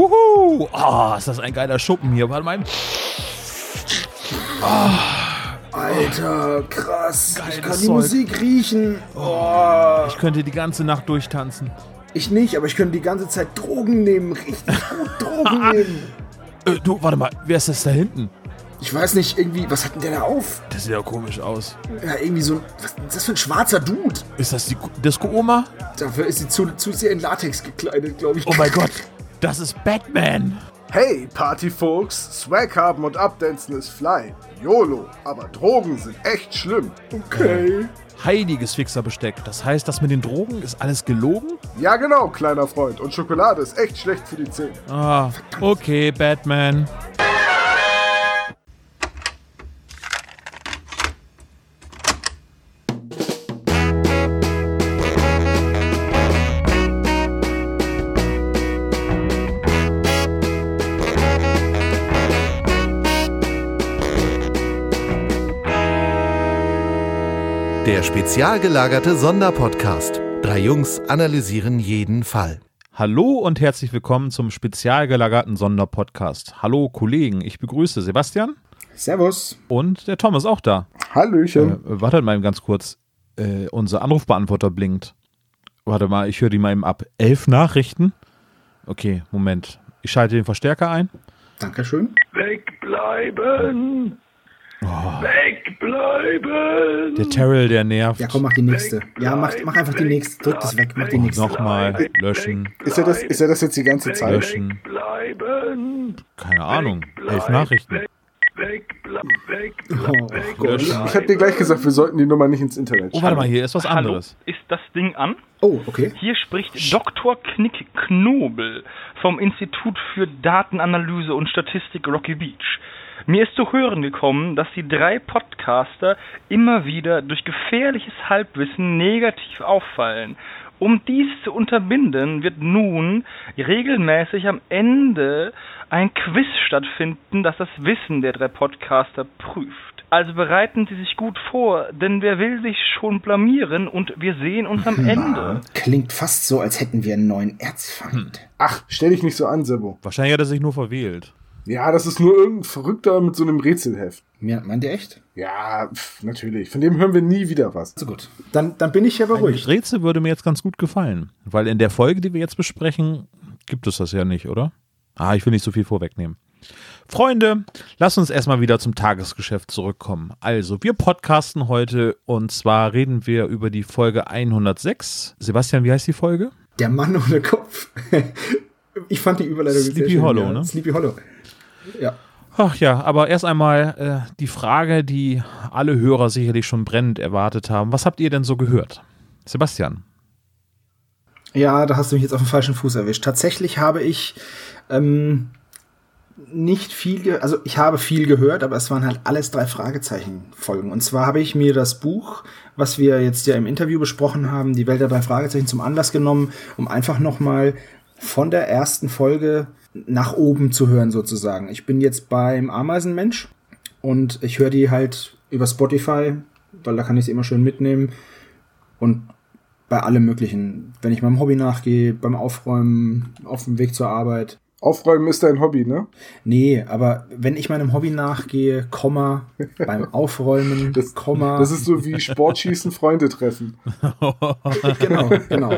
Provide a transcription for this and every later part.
Wuhu! Oh, ist das ein geiler Schuppen hier. Warte mal. Oh. Alter, krass. Geiles ich kann die Zeug. Musik riechen. Oh. Ich könnte die ganze Nacht durchtanzen. Ich nicht, aber ich könnte die ganze Zeit Drogen nehmen. Richtig gut Drogen nehmen. Äh, du, warte mal, wer ist das da hinten? Ich weiß nicht, irgendwie, was hat denn der da auf? Das sieht ja komisch aus. Ja, irgendwie so ein, was ist das für ein schwarzer Dude? Ist das die Disco-Oma? Dafür ist sie zu, zu sehr in Latex gekleidet, glaube ich. Oh mein Gott, das ist Batman. Hey, Partyfolks, Swag haben und abdancen ist fly. YOLO, aber Drogen sind echt schlimm. Okay. Heiliges Fixerbesteck. Das heißt, das mit den Drogen ist alles gelogen? Ja genau, kleiner Freund. Und Schokolade ist echt schlecht für die Zähne. Ah, okay, Batman. Der spezial gelagerte Sonderpodcast. Drei Jungs analysieren jeden Fall. Hallo und herzlich willkommen zum spezial gelagerten Sonderpodcast. Hallo Kollegen, ich begrüße Sebastian Servus. und der Tom ist auch da. Hallöchen. Äh, wartet mal eben ganz kurz. Äh, unser Anrufbeantworter blinkt. Warte mal, ich höre die mal eben ab. Elf Nachrichten? Okay, Moment. Ich schalte den Verstärker ein. Dankeschön. Wegbleiben! Wegbleiben! Der Terrell, der nervt. Ja, komm, mach die nächste. Ja, mach, mach einfach die nächste. Drück das weg, mach die nächste. Nochmal. Löschen. Ist er, das, ist er das jetzt die ganze Zeit? Löschen. Wegbleiben! Keine Ahnung. Elf Nachrichten. Wegbleiben! Oh, Gott. Löschen. Ich hab dir gleich gesagt, wir sollten die Nummer nicht ins Internet Oh, warte mal, hier ist was Hallo, anderes. ist das Ding an? Oh, okay. Hier spricht Dr. Knick Knobel vom Institut für Datenanalyse und Statistik Rocky Beach. Mir ist zu hören gekommen, dass die drei Podcaster immer wieder durch gefährliches Halbwissen negativ auffallen. Um dies zu unterbinden, wird nun regelmäßig am Ende ein Quiz stattfinden, das das Wissen der drei Podcaster prüft. Also bereiten Sie sich gut vor, denn wer will sich schon blamieren und wir sehen uns am Ende. Klingt fast so, als hätten wir einen neuen Erzfeind. Ach, stell dich nicht so an, Sebo. Wahrscheinlich hat er sich nur verwählt. Ja, das ist nur irgendein Verrückter mit so einem Rätselheft. Ja, meint ihr echt? Ja, pf, natürlich. Von dem hören wir nie wieder was. So gut. Dann, dann bin ich ja beruhigt. Rätsel würde mir jetzt ganz gut gefallen. Weil in der Folge, die wir jetzt besprechen, gibt es das ja nicht, oder? Ah, ich will nicht so viel vorwegnehmen. Freunde, lasst uns erstmal wieder zum Tagesgeschäft zurückkommen. Also, wir podcasten heute und zwar reden wir über die Folge 106. Sebastian, wie heißt die Folge? Der Mann ohne Kopf. Ich fand die Überleitung sehr Sleepy schön, Hollow, ja. ne? Sleepy Hollow. Ja. Ach ja, aber erst einmal äh, die Frage, die alle Hörer sicherlich schon brennend erwartet haben. Was habt ihr denn so gehört? Sebastian. Ja, da hast du mich jetzt auf den falschen Fuß erwischt. Tatsächlich habe ich ähm, nicht viel, also ich habe viel gehört, aber es waren halt alles drei Fragezeichen-Folgen. Und zwar habe ich mir das Buch, was wir jetzt ja im Interview besprochen haben, die Welt der drei Fragezeichen zum Anlass genommen, um einfach nochmal von der ersten Folge nach oben zu hören sozusagen. Ich bin jetzt beim Ameisenmensch und ich höre die halt über Spotify, weil da kann ich sie immer schön mitnehmen und bei allem möglichen, wenn ich meinem Hobby nachgehe, beim Aufräumen, auf dem Weg zur Arbeit. Aufräumen ist dein Hobby, ne? Nee, aber wenn ich meinem Hobby nachgehe, Komma, beim Aufräumen, Das, Komma. das ist so wie Sportschießen, Freunde treffen. genau, genau.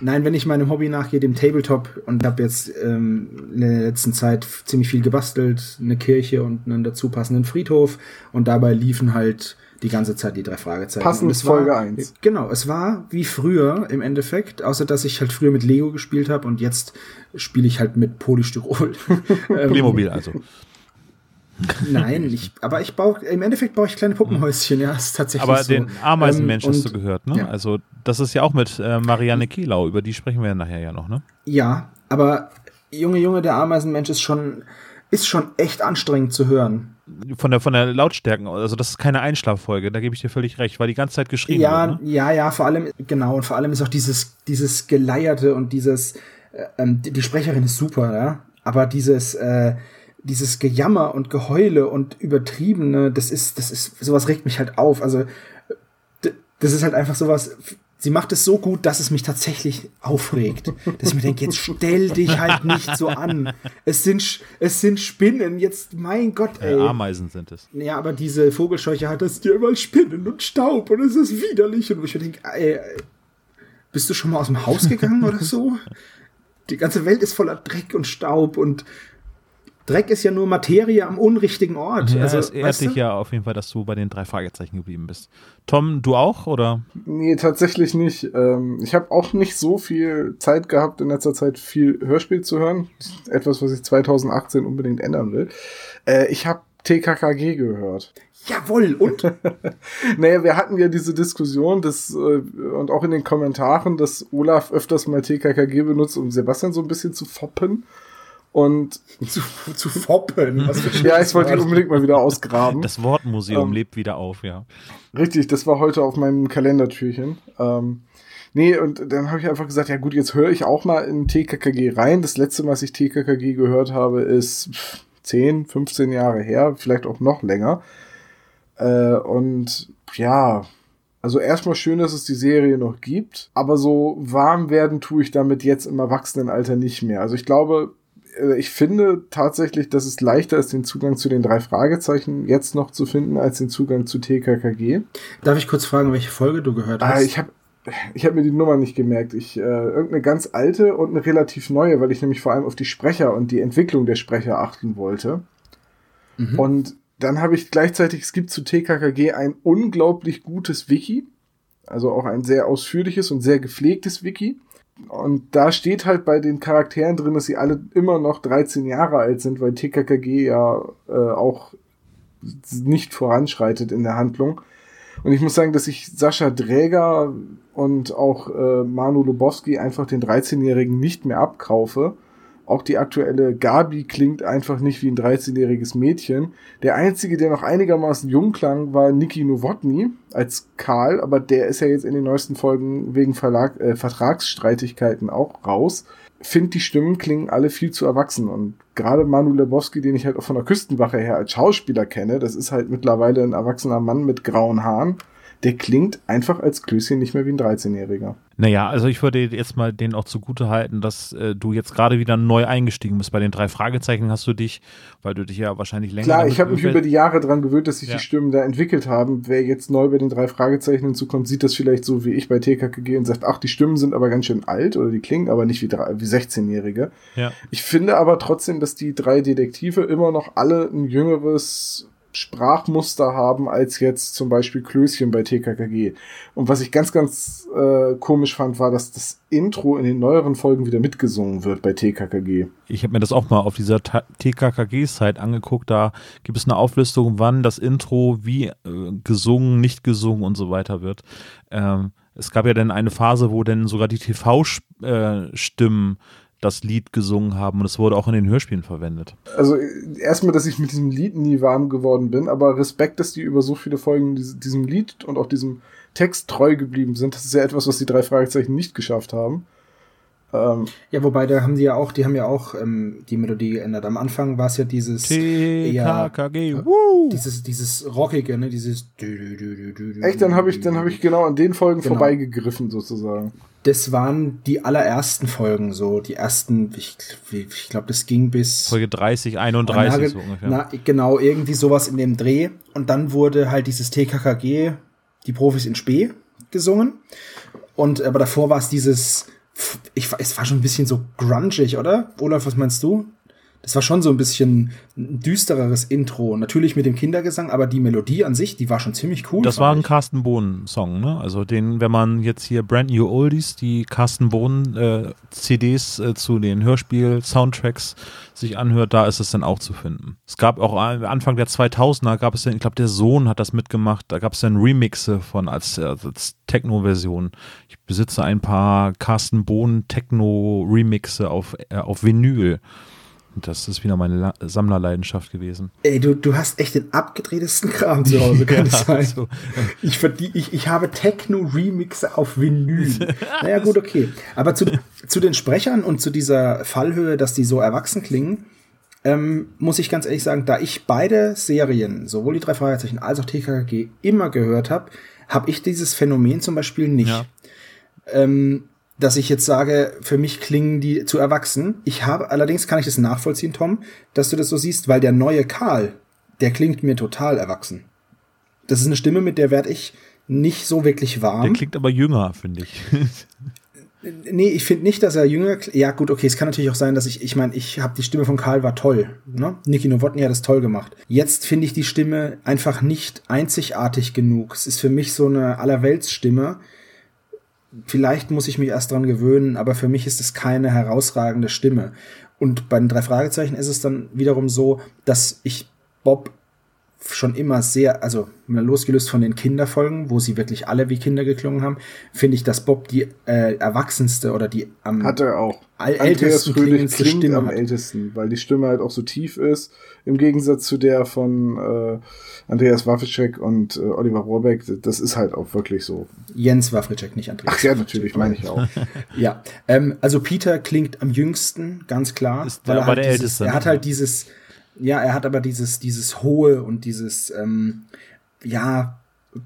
Nein, wenn ich meinem Hobby nachgehe, dem Tabletop und habe jetzt ähm, in der letzten Zeit ziemlich viel gebastelt, eine Kirche und einen dazu passenden Friedhof und dabei liefen halt die ganze Zeit die drei Fragezeichen. Passend es war- Folge eins. Genau, es war wie früher im Endeffekt, außer dass ich halt früher mit Lego gespielt habe und jetzt spiele ich halt mit Polystyrol. Ähm, Playmobil also. Nein, ich, aber ich baue, im Endeffekt baue ich kleine Puppenhäuschen, ja, ist tatsächlich Aber so. den Ameisenmensch Ähm, hast du gehört, ne? ja. Also, das ist ja auch mit äh, Marianne Kielau, über die sprechen wir ja nachher ja noch, ne? Ja, aber Junge, Junge, der Ameisenmensch ist schon, ist schon echt anstrengend zu hören. Von der, von der Lautstärken, also das ist keine Einschlaffolge, da gebe ich dir völlig recht, weil die ganze Zeit geschrieben ja, wird, ne? ja, ja, vor allem, genau, und vor allem ist auch dieses, dieses Geleierte und dieses, äh, ähm, die, die Sprecherin ist super, ja, aber dieses, äh, dieses Gejammer und Geheule und Übertriebene, das ist, das ist, sowas regt mich halt auf, also, das ist halt einfach sowas, sie macht es so gut, dass es mich tatsächlich aufregt. Dass ich mir denke, jetzt stell dich halt nicht so an. Es sind, es sind Spinnen, jetzt, mein Gott, Äh, ey. Ameisen sind es. Ja, aber diese Vogelscheuche hat das dir immer Spinnen und Staub und es ist widerlich. Und ich mir denke, ey, bist du schon mal aus dem Haus gegangen oder so? Die ganze Welt ist voller Dreck und Staub und Dreck ist ja nur Materie am unrichtigen Ort. Ja, also, es ehrt weißt dich du? ja auf jeden Fall, dass du bei den drei Fragezeichen geblieben bist. Tom, du auch, oder? Nee, tatsächlich nicht. Ähm, ich habe auch nicht so viel Zeit gehabt, in letzter Zeit viel Hörspiel zu hören. Etwas, was ich 2018 unbedingt ändern will. Äh, ich habe TKKG gehört. Jawohl, und? Naja, wir hatten ja diese Diskussion dass, äh, und auch in den Kommentaren, dass Olaf öfters mal TKKG benutzt, um Sebastian so ein bisschen zu foppen. Und zu, zu foppen. Was für ein ja, ich wollte ihn Wort. unbedingt mal wieder ausgraben. Das Wortmuseum Ähm, lebt wieder auf, ja. Richtig, das war heute auf meinem Kalendertürchen. Ähm, nee, und dann habe ich einfach gesagt, ja gut, jetzt höre ich auch mal in TKKG rein. Das letzte Mal, was ich TKKG gehört habe, ist pff, 10, 15 Jahre her, vielleicht auch noch länger. Äh, und ja, also erstmal schön, dass es die Serie noch gibt, aber so warm werden tue ich damit jetzt im Erwachsenenalter nicht mehr. Also ich glaube, ich finde tatsächlich, dass es leichter ist, den Zugang zu den drei Fragezeichen jetzt noch zu finden, als den Zugang zu TKKG. Darf ich kurz fragen, welche Folge du gehört hast? Ah, ich habe ich hab mir die Nummer nicht gemerkt. Ich äh, irgendeine ganz alte und eine relativ neue, weil ich nämlich vor allem auf die Sprecher und die Entwicklung der Sprecher achten wollte. Mhm. Und dann habe ich gleichzeitig, es gibt zu TKKG ein unglaublich gutes Wiki, also auch ein sehr ausführliches und sehr gepflegtes Wiki. Und da steht halt bei den Charakteren drin, dass sie alle immer noch 13 Jahre alt sind, weil TKKG ja äh, auch nicht voranschreitet in der Handlung. Und ich muss sagen, dass ich Sascha Dräger und auch äh, Manu Lubowski einfach den 13-Jährigen nicht mehr abkaufe. Auch die aktuelle Gabi klingt einfach nicht wie ein 13-jähriges Mädchen. Der einzige, der noch einigermaßen jung klang, war Niki Nowotny als Karl, aber der ist ja jetzt in den neuesten Folgen wegen Verlag, äh, Vertragsstreitigkeiten auch raus. Find die Stimmen klingen alle viel zu erwachsen und gerade Manu Lebowski, den ich halt auch von der Küstenwache her als Schauspieler kenne, das ist halt mittlerweile ein erwachsener Mann mit grauen Haaren. Der klingt einfach als Klößchen nicht mehr wie ein 13-Jähriger. Naja, also ich würde jetzt mal den auch zugute halten, dass äh, du jetzt gerade wieder neu eingestiegen bist. Bei den drei Fragezeichen hast du dich, weil du dich ja wahrscheinlich länger. Klar, ich habe mich über die Jahre dran gewöhnt, dass sich Ja. die Stimmen da entwickelt haben. Wer jetzt neu bei den drei Fragezeichen hinzukommt, sieht das vielleicht so wie ich bei TKKG und sagt, ach, die Stimmen sind aber ganz schön alt oder die klingen aber nicht wie, drei- wie 16-Jährige. Ja. Ich finde aber trotzdem, dass die drei Detektive immer noch alle ein jüngeres Sprachmuster haben als jetzt zum Beispiel Klößchen bei TKKG. Und was ich ganz, ganz äh, komisch fand, war, dass das Intro in den neueren Folgen wieder mitgesungen wird bei TKKG. Ich habe mir das auch mal auf dieser TKKG-Site angeguckt. Da gibt es eine Auflistung, wann das Intro wie äh, gesungen, nicht gesungen und so weiter wird. Ähm, es gab ja dann eine Phase, wo dann sogar die TV-Stimmen das Lied gesungen haben und es wurde auch in den Hörspielen verwendet. Also erstmal, dass ich mit diesem Lied nie warm geworden bin, aber Respekt, dass die über so viele Folgen diese- diesem Lied und auch diesem Text treu geblieben sind. Das ist ja etwas, was die drei Fragezeichen nicht geschafft haben. Ähm, Ja, wobei, da haben die ja auch, die haben ja auch ähm, die Melodie geändert. Am Anfang war es ja dieses, ja, TKKG, woo! dieses, dieses rockige, ne, dieses. echt, dann habe ich, dann habe ich genau an den Folgen Genau. vorbeigegriffen sozusagen. Das waren die allerersten Folgen, so die ersten. Ich, ich glaube, das ging bis. Folge 30, 31 Nagel- so ungefähr. Na, genau, irgendwie sowas in dem Dreh. Und dann wurde halt dieses TKKG, die Profis in Spee, gesungen. Und aber davor war es dieses, ich, es war schon ein bisschen so grungig, oder? Olaf, was meinst du? Das war schon so ein bisschen ein düstereres Intro. Natürlich mit dem Kindergesang, aber die Melodie an sich, die war schon ziemlich cool. Das war ein. Carsten Bohnen-Song, ne? Also den, wenn man jetzt hier Brand New Oldies, die Carsten Bohnen äh, CDs äh, zu den Hörspiel-Soundtracks sich anhört, da ist es dann auch zu finden. Es gab auch Anfang der 2000er, gab es dann, ich glaube, der Sohn hat das mitgemacht, da gab es dann Remixe von als, äh, als Techno-Version. Ich besitze ein paar Carsten Bohnen Techno-Remixe auf, äh, auf Vinyl. Das ist wieder meine La Sammlerleidenschaft gewesen. Ey, du, du hast echt den abgedrehtesten Kram zu Hause, kann es sein. so. Ich, ich, ich habe Techno-Remixe auf Vinyl. naja, gut, okay. Aber zu, zu den Sprechern und zu dieser Fallhöhe, dass die so erwachsen klingen, ähm, muss ich ganz ehrlich sagen, da ich beide Serien, sowohl die drei Fragezeichen als auch TKKG, immer gehört habe, habe ich dieses Phänomen zum Beispiel nicht. Ja. ähm, dass ich jetzt sage, für mich klingen die zu erwachsen. Ich habe, allerdings kann ich das nachvollziehen, Tom, dass du das so siehst, weil der neue Karl, der klingt mir total erwachsen. Das ist eine Stimme, mit der werde ich nicht so wirklich warm. Der klingt aber jünger, finde ich. Nee, ich finde nicht, dass er jünger. Ja, gut, okay, es kann natürlich auch sein, dass ich, ich meine, ich habe die Stimme von Karl war toll. Ne? Niki Nowotny hat das toll gemacht. Jetzt finde ich die Stimme einfach nicht einzigartig genug. Es ist für mich so eine Allerweltsstimme. Vielleicht muss ich mich erst dran gewöhnen, aber für mich ist es keine herausragende Stimme. Und bei den drei Fragezeichen ist es dann wiederum so, dass ich Bob schon immer sehr, also losgelöst von den Kinderfolgen, wo sie wirklich alle wie Kinder geklungen haben, finde ich, dass Bob die äh, erwachsenste oder die am Hat er auch. Ältesten Fröhlich klingendste klingt Stimme am hat. ältesten, weil die Stimme halt auch so tief ist. Im Gegensatz zu der von äh, Andreas Wawitschek und äh, Oliver Rohrbeck. Das ist halt auch wirklich so. Jens Wawritschek, nicht Andreas. Ach ja, natürlich, meine ich auch. Ja, ähm, also Peter klingt am jüngsten, ganz klar. Ist weil der er aber halt der dieses, Älteste, Er ne? hat halt dieses, ja, er hat aber dieses, dieses hohe und dieses, ähm, ja,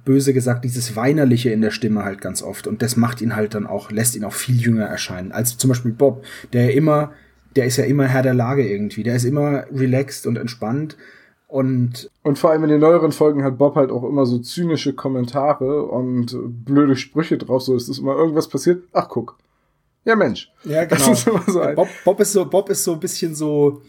böse gesagt, dieses weinerliche in der Stimme halt ganz oft. Und das macht ihn halt dann auch, lässt ihn auch viel jünger erscheinen. Als zum Beispiel Bob, der immer, der ist ja immer Herr der Lage irgendwie. Der ist immer relaxed und entspannt. Und Und vor allem in den neueren Folgen hat Bob halt auch immer so zynische Kommentare und blöde Sprüche drauf. So ist es immer irgendwas passiert. Ach, guck. Ja, Mensch. Ja, Das genau. ist immer so ein- Bob, Bob ist so, Bob ist so ein bisschen so,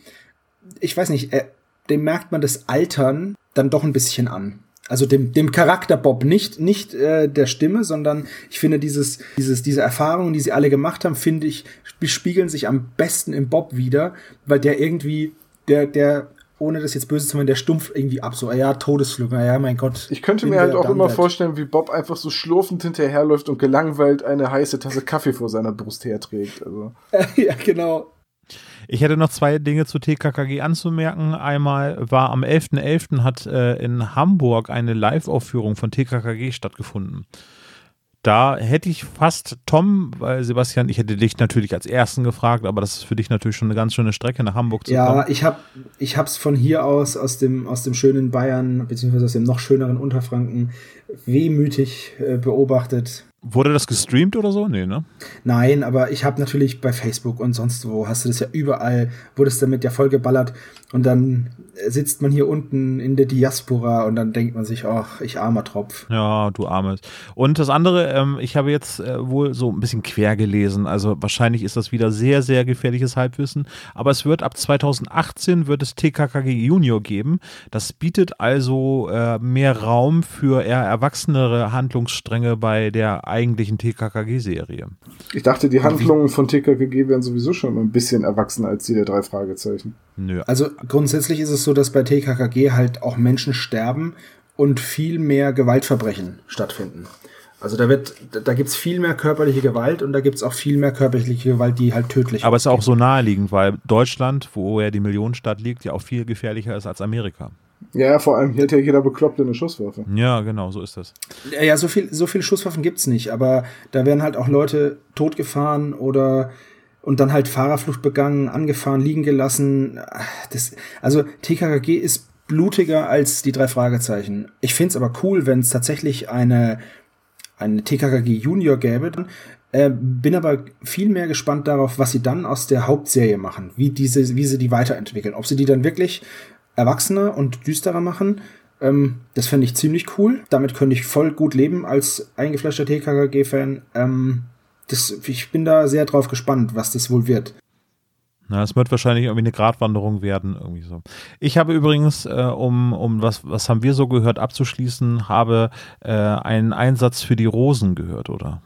ich weiß nicht, äh, dem merkt man das Altern dann doch ein bisschen an. Also dem, dem Charakter Bob, nicht, nicht äh, der Stimme, sondern ich finde dieses, dieses, diese Erfahrungen, die sie alle gemacht haben, finde ich, sp- spiegeln sich am besten im Bob wieder, weil der irgendwie, der, der, ohne das jetzt böse zu meinen, der stumpf irgendwie ab, so, ja, Todesflug, na ja, mein Gott. Ich könnte mir halt auch immer Dumbledore. vorstellen, wie Bob einfach so schlurfend hinterherläuft und gelangweilt eine heiße Tasse Kaffee vor seiner Brust herträgt. Also. ja, genau. Ich hätte noch zwei Dinge zu TKKG anzumerken. Einmal war am 11.11. hat äh, in Hamburg eine Live-Aufführung von TKKG stattgefunden. Da hätte ich fast Tom, weil Sebastian, ich hätte dich natürlich als Ersten gefragt, aber das ist für dich natürlich schon eine ganz schöne Strecke nach Hamburg zu Ja, kommen. ich habe ich hab's von hier aus, aus dem, aus dem schönen Bayern, beziehungsweise aus dem noch schöneren Unterfranken, wehmütig äh, beobachtet. Wurde das gestreamt oder so? Nee, ne? Nein, aber ich habe natürlich bei Facebook und sonst wo, hast du das ja überall, wurde es damit ja vollgeballert und dann sitzt man hier unten in der Diaspora und dann denkt man sich, ach, ich armer Tropf. Ja, du Armes. Und das andere, ähm, ich habe jetzt äh, wohl so ein bisschen quer gelesen, also wahrscheinlich ist das wieder sehr, sehr gefährliches Halbwissen, aber es wird ab 2018 wird es TKKG Junior geben. Das bietet also äh, mehr Raum für eher erwachsenere Handlungsstränge bei der eigentlichen TKKG-Serie. Ich dachte, die Handlungen von TKKG wären sowieso schon ein bisschen erwachsener als die der drei Fragezeichen. Nö. Also grundsätzlich ist es so, dass bei TKKG halt auch Menschen sterben und viel mehr Gewaltverbrechen stattfinden. Also da wird, da, gibt's viel mehr körperliche Gewalt und da gibt's auch viel mehr körperliche Gewalt, die halt tödlich Aber es ist auch so naheliegend, weil Deutschland, wo ja die Millionenstadt liegt, ja auch viel gefährlicher ist als Amerika. Ja, vor allem hier hat ja jeder Bekloppte eine Schusswaffe. Ja, genau, so ist das. Ja, ja, so viel, so viele Schusswaffen gibt's nicht, aber da werden halt auch Leute totgefahren oder und dann halt Fahrerflucht begangen, angefahren, liegen gelassen. Das, also TKKG ist blutiger als die drei Fragezeichen. Ich find's aber cool, wenn es tatsächlich eine, eine TKKG Junior gäbe. Äh, bin aber viel mehr gespannt darauf, was sie dann aus der Hauptserie machen, wie diese, wie sie die weiterentwickeln. Ob sie die dann wirklich erwachsener und düsterer machen, ähm, das fände ich ziemlich cool. Damit könnte ich voll gut leben als eingefleischter TKKG-Fan. Ähm, das, ich bin da sehr drauf gespannt, was das wohl wird. Na, es wird wahrscheinlich irgendwie eine Gratwanderung werden, irgendwie so. Ich habe übrigens, äh, um, um was, was haben wir so gehört, abzuschließen, habe äh, einen Einsatz für die Rosen gehört, oder?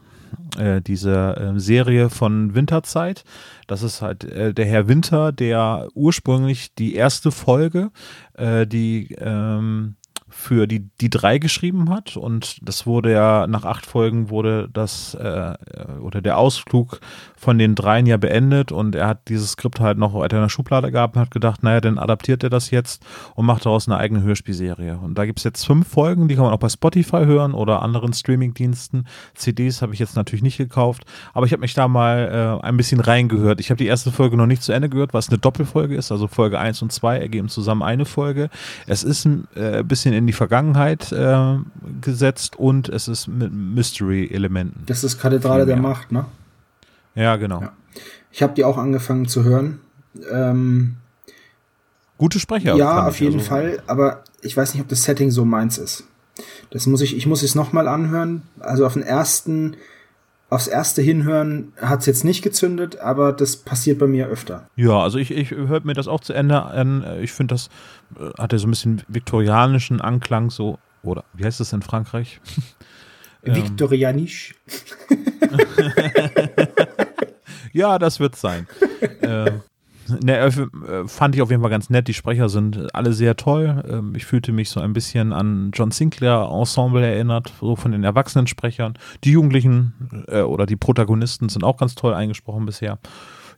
Äh, diese äh, Serie von Winterzeit. Das ist halt äh, der Herr Winter, der ursprünglich die erste Folge, äh, die ähm, für die, die drei geschrieben hat und das wurde ja nach acht Folgen wurde das äh, oder der Ausflug von den dreien ja beendet und er hat dieses Skript halt noch weiter in der Schublade gehabt und hat gedacht, naja, dann adaptiert er das jetzt und macht daraus eine eigene Hörspielserie. Und da gibt es jetzt fünf Folgen, die kann man auch bei Spotify hören oder anderen Streamingdiensten. CDs habe ich jetzt natürlich nicht gekauft, aber ich habe mich da mal äh, ein bisschen reingehört. Ich habe die erste Folge noch nicht zu Ende gehört, was eine Doppelfolge ist, also Folge 1 und 2 ergeben zusammen eine Folge. Es ist ein äh, bisschen in die Vergangenheit äh, gesetzt und es ist mit Mystery-Elementen. Das ist Kathedrale der. Macht, ne? Ja, genau. Ja. Ich habe die auch angefangen zu hören. Ähm, Gute Sprecher. ja, auf jeden also. Fall, aber ich weiß nicht, ob das Setting so meins ist. Das muss ich, ich muss es nochmal anhören. Also auf den ersten, aufs erste Hinhören hat es jetzt nicht gezündet, aber das passiert bei mir öfter. Ja, also ich, ich höre mir das auch zu Ende an. Ich finde, das äh, hat ja so ein bisschen viktorianischen Anklang, so, oder wie heißt das in Frankreich? Ähm. Viktorianisch. Ja, das wird sein. äh, ne, äh, fand ich auf jeden Fall ganz nett. Die Sprecher sind alle sehr toll. Ähm, ich fühlte mich so ein bisschen an John Sinclair Ensemble erinnert, so von den Erwachsenensprechern. Die Jugendlichen äh, oder die Protagonisten sind auch ganz toll eingesprochen bisher.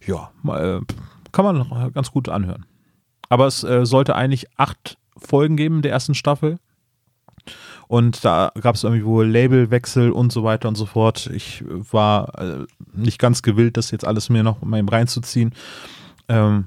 Ja, äh, kann man ganz gut anhören. Aber es äh, sollte eigentlich acht Folgen geben der ersten Staffel. Und da gab es irgendwie wohl Labelwechsel und so weiter und so fort. Ich war äh, nicht ganz gewillt, das jetzt alles mir noch mal eben reinzuziehen. Ähm,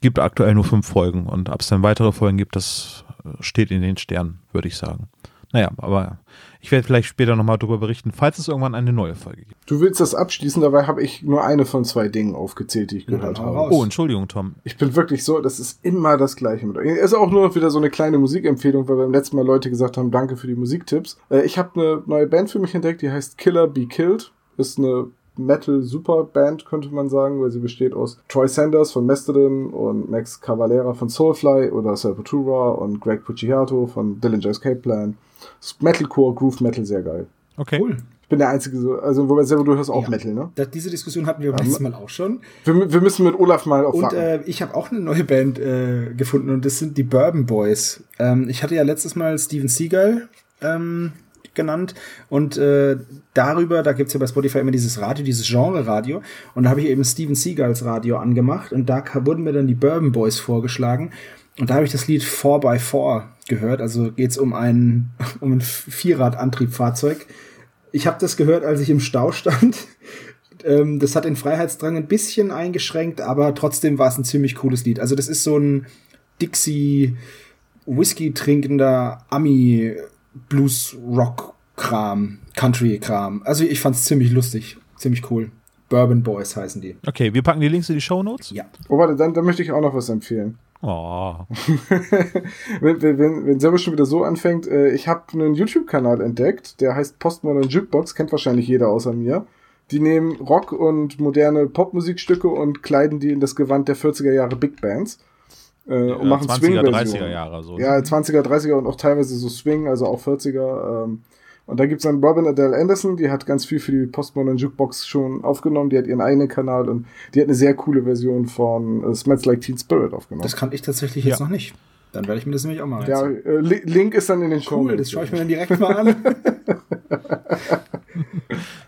gibt aktuell nur fünf Folgen und ob es dann weitere Folgen gibt, das äh, steht in den Sternen, würde ich sagen. Naja, aber ich werde vielleicht später nochmal darüber berichten, falls es irgendwann eine neue Folge gibt. Du willst das abschließen, dabei habe ich nur eine von zwei Dingen aufgezählt, die ich Ja, gehört hau habe. Oh, Entschuldigung, Tom. Ich bin wirklich so, das ist immer das Gleiche mit euch. Ist auch nur wieder so eine kleine Musikempfehlung, weil beim letzten Mal Leute gesagt haben, danke für die Musiktipps. Äh, ich habe eine neue Band für mich entdeckt, die heißt Killer Be Killed. Ist eine Metal-Super-Band, könnte man sagen, weil sie besteht aus Troy Sanders von Mastodon und Max Cavalera von Soulfly oder Sepultura und Greg Pucciato von Dillinger Escape Plan. Metalcore, Groove Metal, sehr geil. Okay. Cool. Ich bin der Einzige, so, also wobei selber du hörst auch Ja. Metal, ne? Da, diese Diskussion hatten wir beim letzten Mal auch schon. Wir, wir müssen mit Olaf mal auf Und äh, ich habe auch eine neue Band äh, gefunden und das sind die Bourbon Boys. Ähm, ich hatte ja letztes Mal Steven Seagal ähm, genannt und äh, darüber, da gibt's ja bei Spotify immer dieses Radio, dieses Genre-Radio und da habe ich eben Steven Seagals Radio angemacht und da wurden mir dann die Bourbon Boys vorgeschlagen und da habe ich das Lied 4x4 gehört, also geht's um ein, um ein Vierradantriebfahrzeug. Ich habe das gehört, als ich im Stau stand. Ähm, das hat den Freiheitsdrang ein bisschen eingeschränkt, aber trotzdem war es ein ziemlich cooles Lied. Also das ist so ein Dixie Whisky trinkender Ami Blues Rock Kram, Country Kram. Also ich fand's ziemlich lustig, ziemlich cool. Bourbon Boys heißen die. Okay, wir packen die Links in die Shownotes. Ja. Oh, warte, dann, dann möchte ich auch noch was empfehlen. Oh, wenn, wenn, wenn, wenn Servo schon wieder so anfängt, äh, ich habe einen YouTube-Kanal entdeckt, der heißt Postmodern Jukebox, kennt wahrscheinlich jeder außer mir. Die nehmen Rock und moderne Popmusikstücke und kleiden die in das Gewand der 40er Jahre Big Bands. Äh, und machen 20er, Swing-Versionen. 30er Jahre so. Ja, 20er, 30er und auch teilweise so Swing, also auch 40er. Ähm, und da gibt's dann Robin Adele Anderson, die hat ganz viel für die Postmodern Jukebox schon aufgenommen, die hat ihren eigenen Kanal und die hat eine sehr coole Version von äh, Smells Like Teen Spirit aufgenommen. Das kannte ich tatsächlich jetzt Ja. noch nicht. Dann werde ich mir das nämlich auch mal ja, reinziehen. äh, Li- Link ist dann in den Show. Cool, das schaue ich mir dann direkt mal an.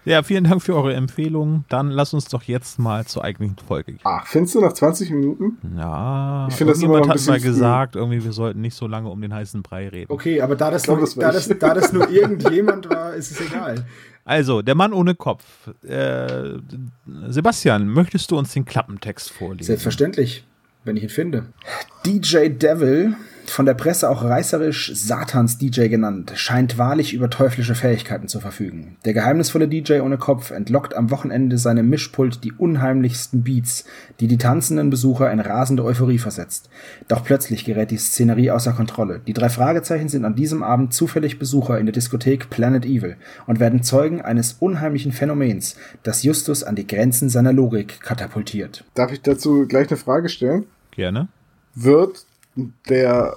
Ja, vielen Dank für eure Empfehlung. Dann lass uns doch jetzt mal zur eigentlichen Folge gehen. Ach, findest du nach 20 Minuten? Ja, Ich finde das immer ein hat mal bisschen früh. gesagt, irgendwie wir sollten nicht so lange um den heißen Brei reden. Okay, aber da das, glaub, nur, das da, das, da das nur irgendjemand war, ist es egal. Also, der Mann ohne Kopf. Äh, Sebastian, möchtest du uns den Klappentext vorlesen? Selbstverständlich, wenn ich ihn finde. DJ Devil, von der Presse auch reißerisch Satans-DJ genannt, scheint wahrlich über teuflische Fähigkeiten zu verfügen. Der geheimnisvolle DJ ohne Kopf entlockt am Wochenende seinem Mischpult die unheimlichsten Beats, die die tanzenden Besucher in rasende Euphorie versetzt. Doch plötzlich gerät die Szenerie außer Kontrolle. Die drei Fragezeichen sind an diesem Abend zufällig Besucher in der Diskothek Planet Evil und werden Zeugen eines unheimlichen Phänomens, das Justus an die Grenzen seiner Logik katapultiert. Darf ich dazu gleich eine Frage stellen? Gerne. Wird der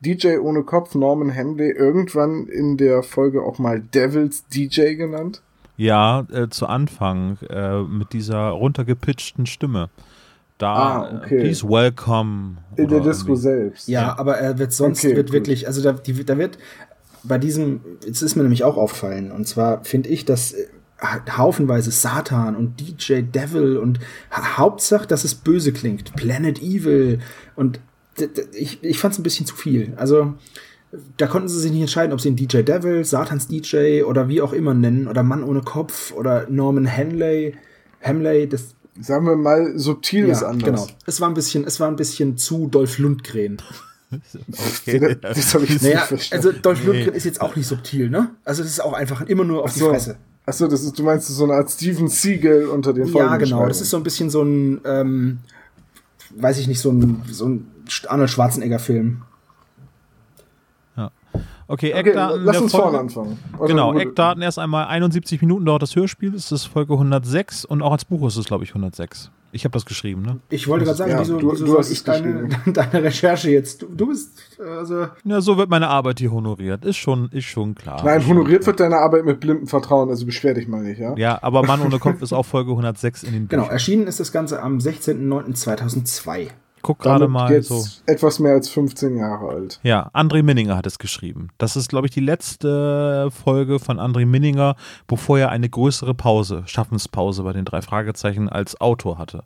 DJ ohne Kopf Norman Hamley irgendwann in der Folge auch mal Devils DJ genannt? Ja, äh, zu Anfang äh, mit dieser runtergepitchten Stimme. Da, Ah, okay. please welcome. In der Disco irgendwie. selbst. Ja, Ja. aber er wird sonst Okay, wird gut. wirklich, also da, die, da wird bei diesem, jetzt ist mir nämlich auch aufgefallen, und zwar finde ich, dass äh, haufenweise Satan und DJ Devil und ha Hauptsache, dass es böse klingt, Planet Evil und ich, ich fand es ein bisschen zu viel. Also da konnten sie sich nicht entscheiden, ob sie ihn DJ Devil, Satans DJ oder wie auch immer nennen oder Mann ohne Kopf oder Norman Hanley, Hamley, das Sagen wir mal, subtil ist ja, anders. genau. Es war ein bisschen, es war ein bisschen zu Dolph Lundgren. Okay. Das habe ich jetzt Naja, nicht verstanden. also Dolph Nee. Lundgren ist jetzt auch nicht subtil, ne? Also das ist auch einfach immer nur auf die so. Fresse. Achso, das ist, du meinst so eine Art Steven Seagal unter den Ja, genau. Das ist so ein bisschen so ein, ähm, weiß ich nicht, so ein, so ein Arnold Schwarzenegger-Film. Okay, Okay, Eckdaten lass uns vorne anfangen. Also, Genau, Eckdaten erst einmal 71 Minuten dauert das Hörspiel, es ist Folge 106 und auch als Buch ist es, glaube ich, 106. Ich habe das geschrieben, ne? Ich wollte gerade sagen, Ja, wieso, du- wieso du hast ich deine, deine Recherche jetzt? Du, du bist, also, Ja, so wird meine Arbeit hier honoriert. Ist schon, ist schon klar. Nein, honoriert wird deine Arbeit mit blindem Vertrauen, also beschwer dich mal nicht, ja? Ja, aber Mann ohne Kopf ist auch Folge 106 in den genau, Büchern. erschienen ist das Ganze am 16.09.2002. Guck gerade mal jetzt so. etwas mehr als 15 Jahre alt. Ja, André Minninger hat es geschrieben. Das ist, glaube ich, die letzte Folge von André Minninger, bevor er eine größere Pause, Schaffenspause bei den drei Fragezeichen als Autor hatte.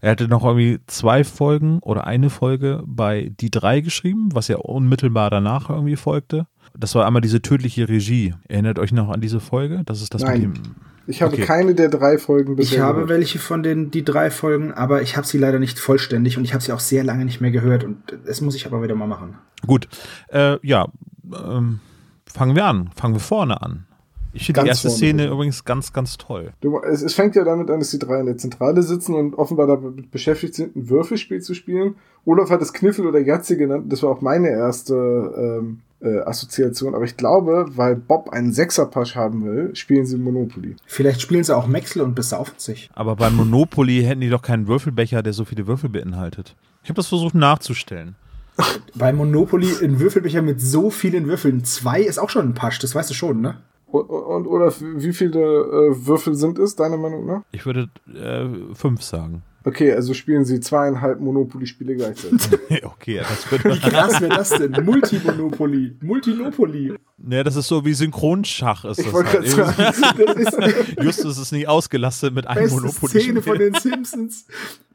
Er hatte noch irgendwie zwei Folgen oder eine Folge bei Die drei geschrieben, was ja unmittelbar danach irgendwie folgte. Das war einmal diese tödliche Regie. Erinnert euch noch an diese Folge? Das ist das Nein. mit dem. Ich habe Okay. keine der drei Folgen bisher Ich habe gehört. welche von den die drei Folgen, aber ich habe sie leider nicht vollständig und ich habe sie auch sehr lange nicht mehr gehört und das muss ich aber wieder mal machen. Gut. Äh, ja, ähm, fangen wir an. Fangen wir vorne an. Ich finde die erste vorne, Szene bitte. übrigens ganz, ganz toll. Du, es, es fängt ja damit an, dass die drei in der Zentrale sitzen und offenbar damit beschäftigt sind, ein Würfelspiel zu spielen. Olaf hat es Kniffel oder Jatze genannt. Das war auch meine erste ähm, äh, Assoziation. Aber ich glaube, weil Bob einen Sechserpasch haben will, spielen sie Monopoly. Vielleicht spielen sie auch Maxel und besaufen sich. Aber beim Monopoly hätten die doch keinen Würfelbecher, der so viele Würfel beinhaltet. Ich habe das versucht nachzustellen. Bei Monopoly ein Würfelbecher mit so vielen Würfeln. Zwei ist auch schon ein Pasch, das weißt du schon, ne? Und, und Olaf, wie viele äh, Würfel sind es, deiner Meinung nach? Ich würde äh, fünf sagen. Okay, also spielen sie zweieinhalb Monopoly-Spiele gleichzeitig. okay, ja, das würde. Wie krass wäre das denn? Multimonopoly. Multinopoly. ne, das ist so wie Synchronschach ist Ich das wollte halt. gerade sagen, das ist Justus ist nicht ausgelastet mit einem Monopoly. Szene von den Simpsons.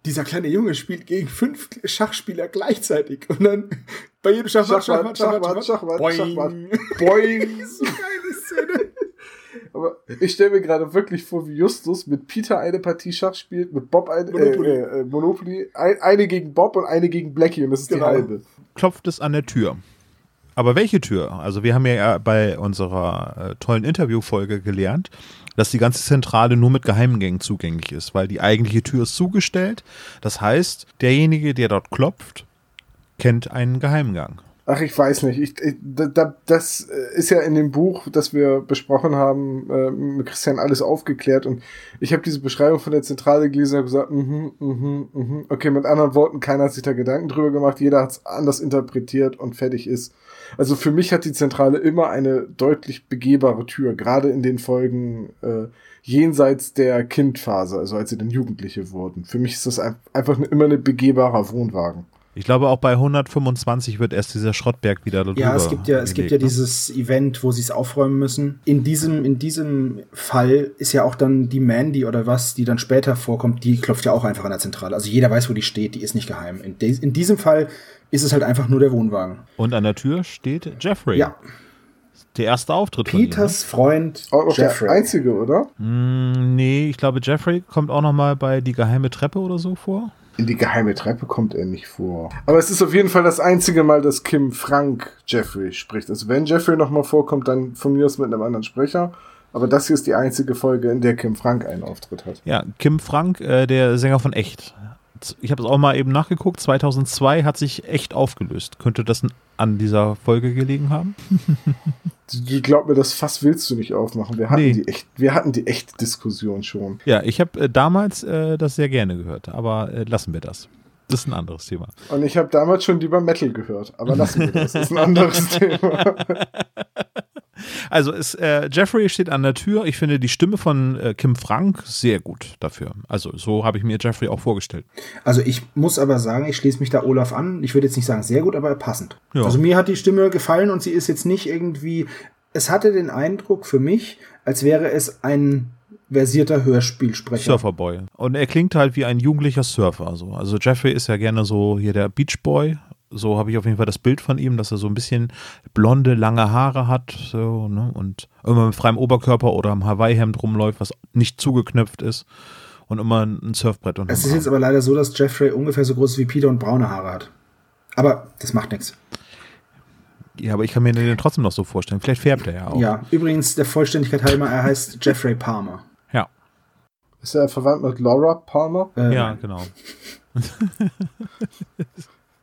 Dieser kleine Junge spielt gegen fünf Schachspieler gleichzeitig und dann bei jedem Schachmatt, Schachmatt, Schachmatt, Schachmatt, Boing. Schachmatt. Boing. So geile Szene. Aber ich stelle mir gerade wirklich vor, wie Justus mit Peter eine Partie Schach spielt, mit Bob eine Monopoly. Äh, äh, Monopoly, ein, eine gegen Bob und eine gegen Blackie und das ist Genau. die halbe. klopft es an der Tür. Aber welche Tür? Also wir haben ja bei unserer äh, tollen Interviewfolge gelernt, dass die ganze Zentrale nur mit Geheimgängen zugänglich ist, weil die eigentliche Tür ist zugestellt. Das heißt, derjenige, der dort klopft, kennt einen Geheimgang. Ach, ich weiß nicht. Ich, ich, da, da, das ist ja in dem Buch, das wir besprochen haben, äh, mit Christian alles aufgeklärt und ich habe diese Beschreibung von der Zentrale gelesen und gesagt, mhm, mhm, mhm. Okay, mit anderen Worten, keiner hat sich da Gedanken drüber gemacht, jeder hat es anders interpretiert und fertig ist. Also für mich hat die Zentrale immer eine deutlich begehbare Tür, gerade in den Folgen äh, jenseits der Kindphase, also als sie dann Jugendliche wurden. Für mich ist das ein, einfach immer ein begehbarer Wohnwagen. Ich glaube, auch bei 125 wird erst dieser Schrottberg wieder darüber Ja, es gibt ja, es gibt ja gelegt, ne? dieses Event, wo sie es aufräumen müssen. In diesem, in diesem Fall ist ja auch dann die Mandy oder was, die dann später vorkommt, die klopft ja auch einfach an der Zentrale. Also jeder weiß, wo die steht, die ist nicht geheim. In, de in diesem Fall ist es halt einfach nur der Wohnwagen. Und an der Tür steht Jeffrey. Ja, Der erste Auftritt Peters Freund Auch Jeffrey. der einzige, oder? ihm. Ne? Mm, nee, ich glaube, Jeffrey kommt auch noch mal bei Die geheime Treppe oder so vor. In die geheime Treppe kommt er nicht vor. Aber es ist auf jeden Fall das einzige Mal, dass Kim Frank Jeffrey spricht. Also wenn Jeffrey nochmal vorkommt, dann von mir aus mit einem anderen Sprecher. Aber das hier ist die einzige Folge, in der Kim Frank einen Auftritt hat. Ja, Kim Frank, äh, der Sänger von Echt. Ich habe es auch mal eben nachgeguckt. 2002 hat sich Echt aufgelöst. Könnte das an dieser Folge gelegen haben? Du glaub mir, das Fass willst du nicht aufmachen. Wir hatten Nee. die echt, wir hatten die echt Diskussion schon. Ja, ich habe äh, damals äh, das sehr gerne gehört, aber äh, lassen wir das. Das ist ein anderes Thema. Und ich habe damals schon lieber Metal gehört. Aber lassen wir das. Das ist ein anderes Thema. Also es, äh, Jeffrey steht an der Tür. Ich finde die Stimme von äh, Kim Frank sehr gut dafür. Also so habe ich mir Jeffrey auch vorgestellt. Also ich muss aber sagen, ich schließe mich da Olaf an. Ich würde jetzt nicht sagen sehr gut, aber passend. Ja. Also mir hat die Stimme gefallen und sie ist jetzt nicht irgendwie. Es hatte den Eindruck für mich, als wäre es ein versierter Hörspielsprecher. Surferboy. Und er klingt halt wie ein jugendlicher Surfer. So. Also Jeffrey ist ja gerne so hier der Beachboy. So habe ich auf jeden Fall das Bild von ihm, dass er so ein bisschen blonde, lange Haare hat so, ne? und immer mit freiem Oberkörper oder am Hawaii-Hemd rumläuft, was nicht zugeknöpft ist und immer ein Surfbrett und Es ist jetzt aber leider so, dass Jeffrey ungefähr so groß ist wie Peter und braune Haare hat. Aber das macht nichts. Ja, aber ich kann mir den trotzdem noch so vorstellen. Vielleicht färbt er ja auch. Ja, übrigens, der Vollständigkeit halber, er heißt Jeffrey Palmer. Ja, Ist er verwandt mit Laura Palmer? Äh, ja genau.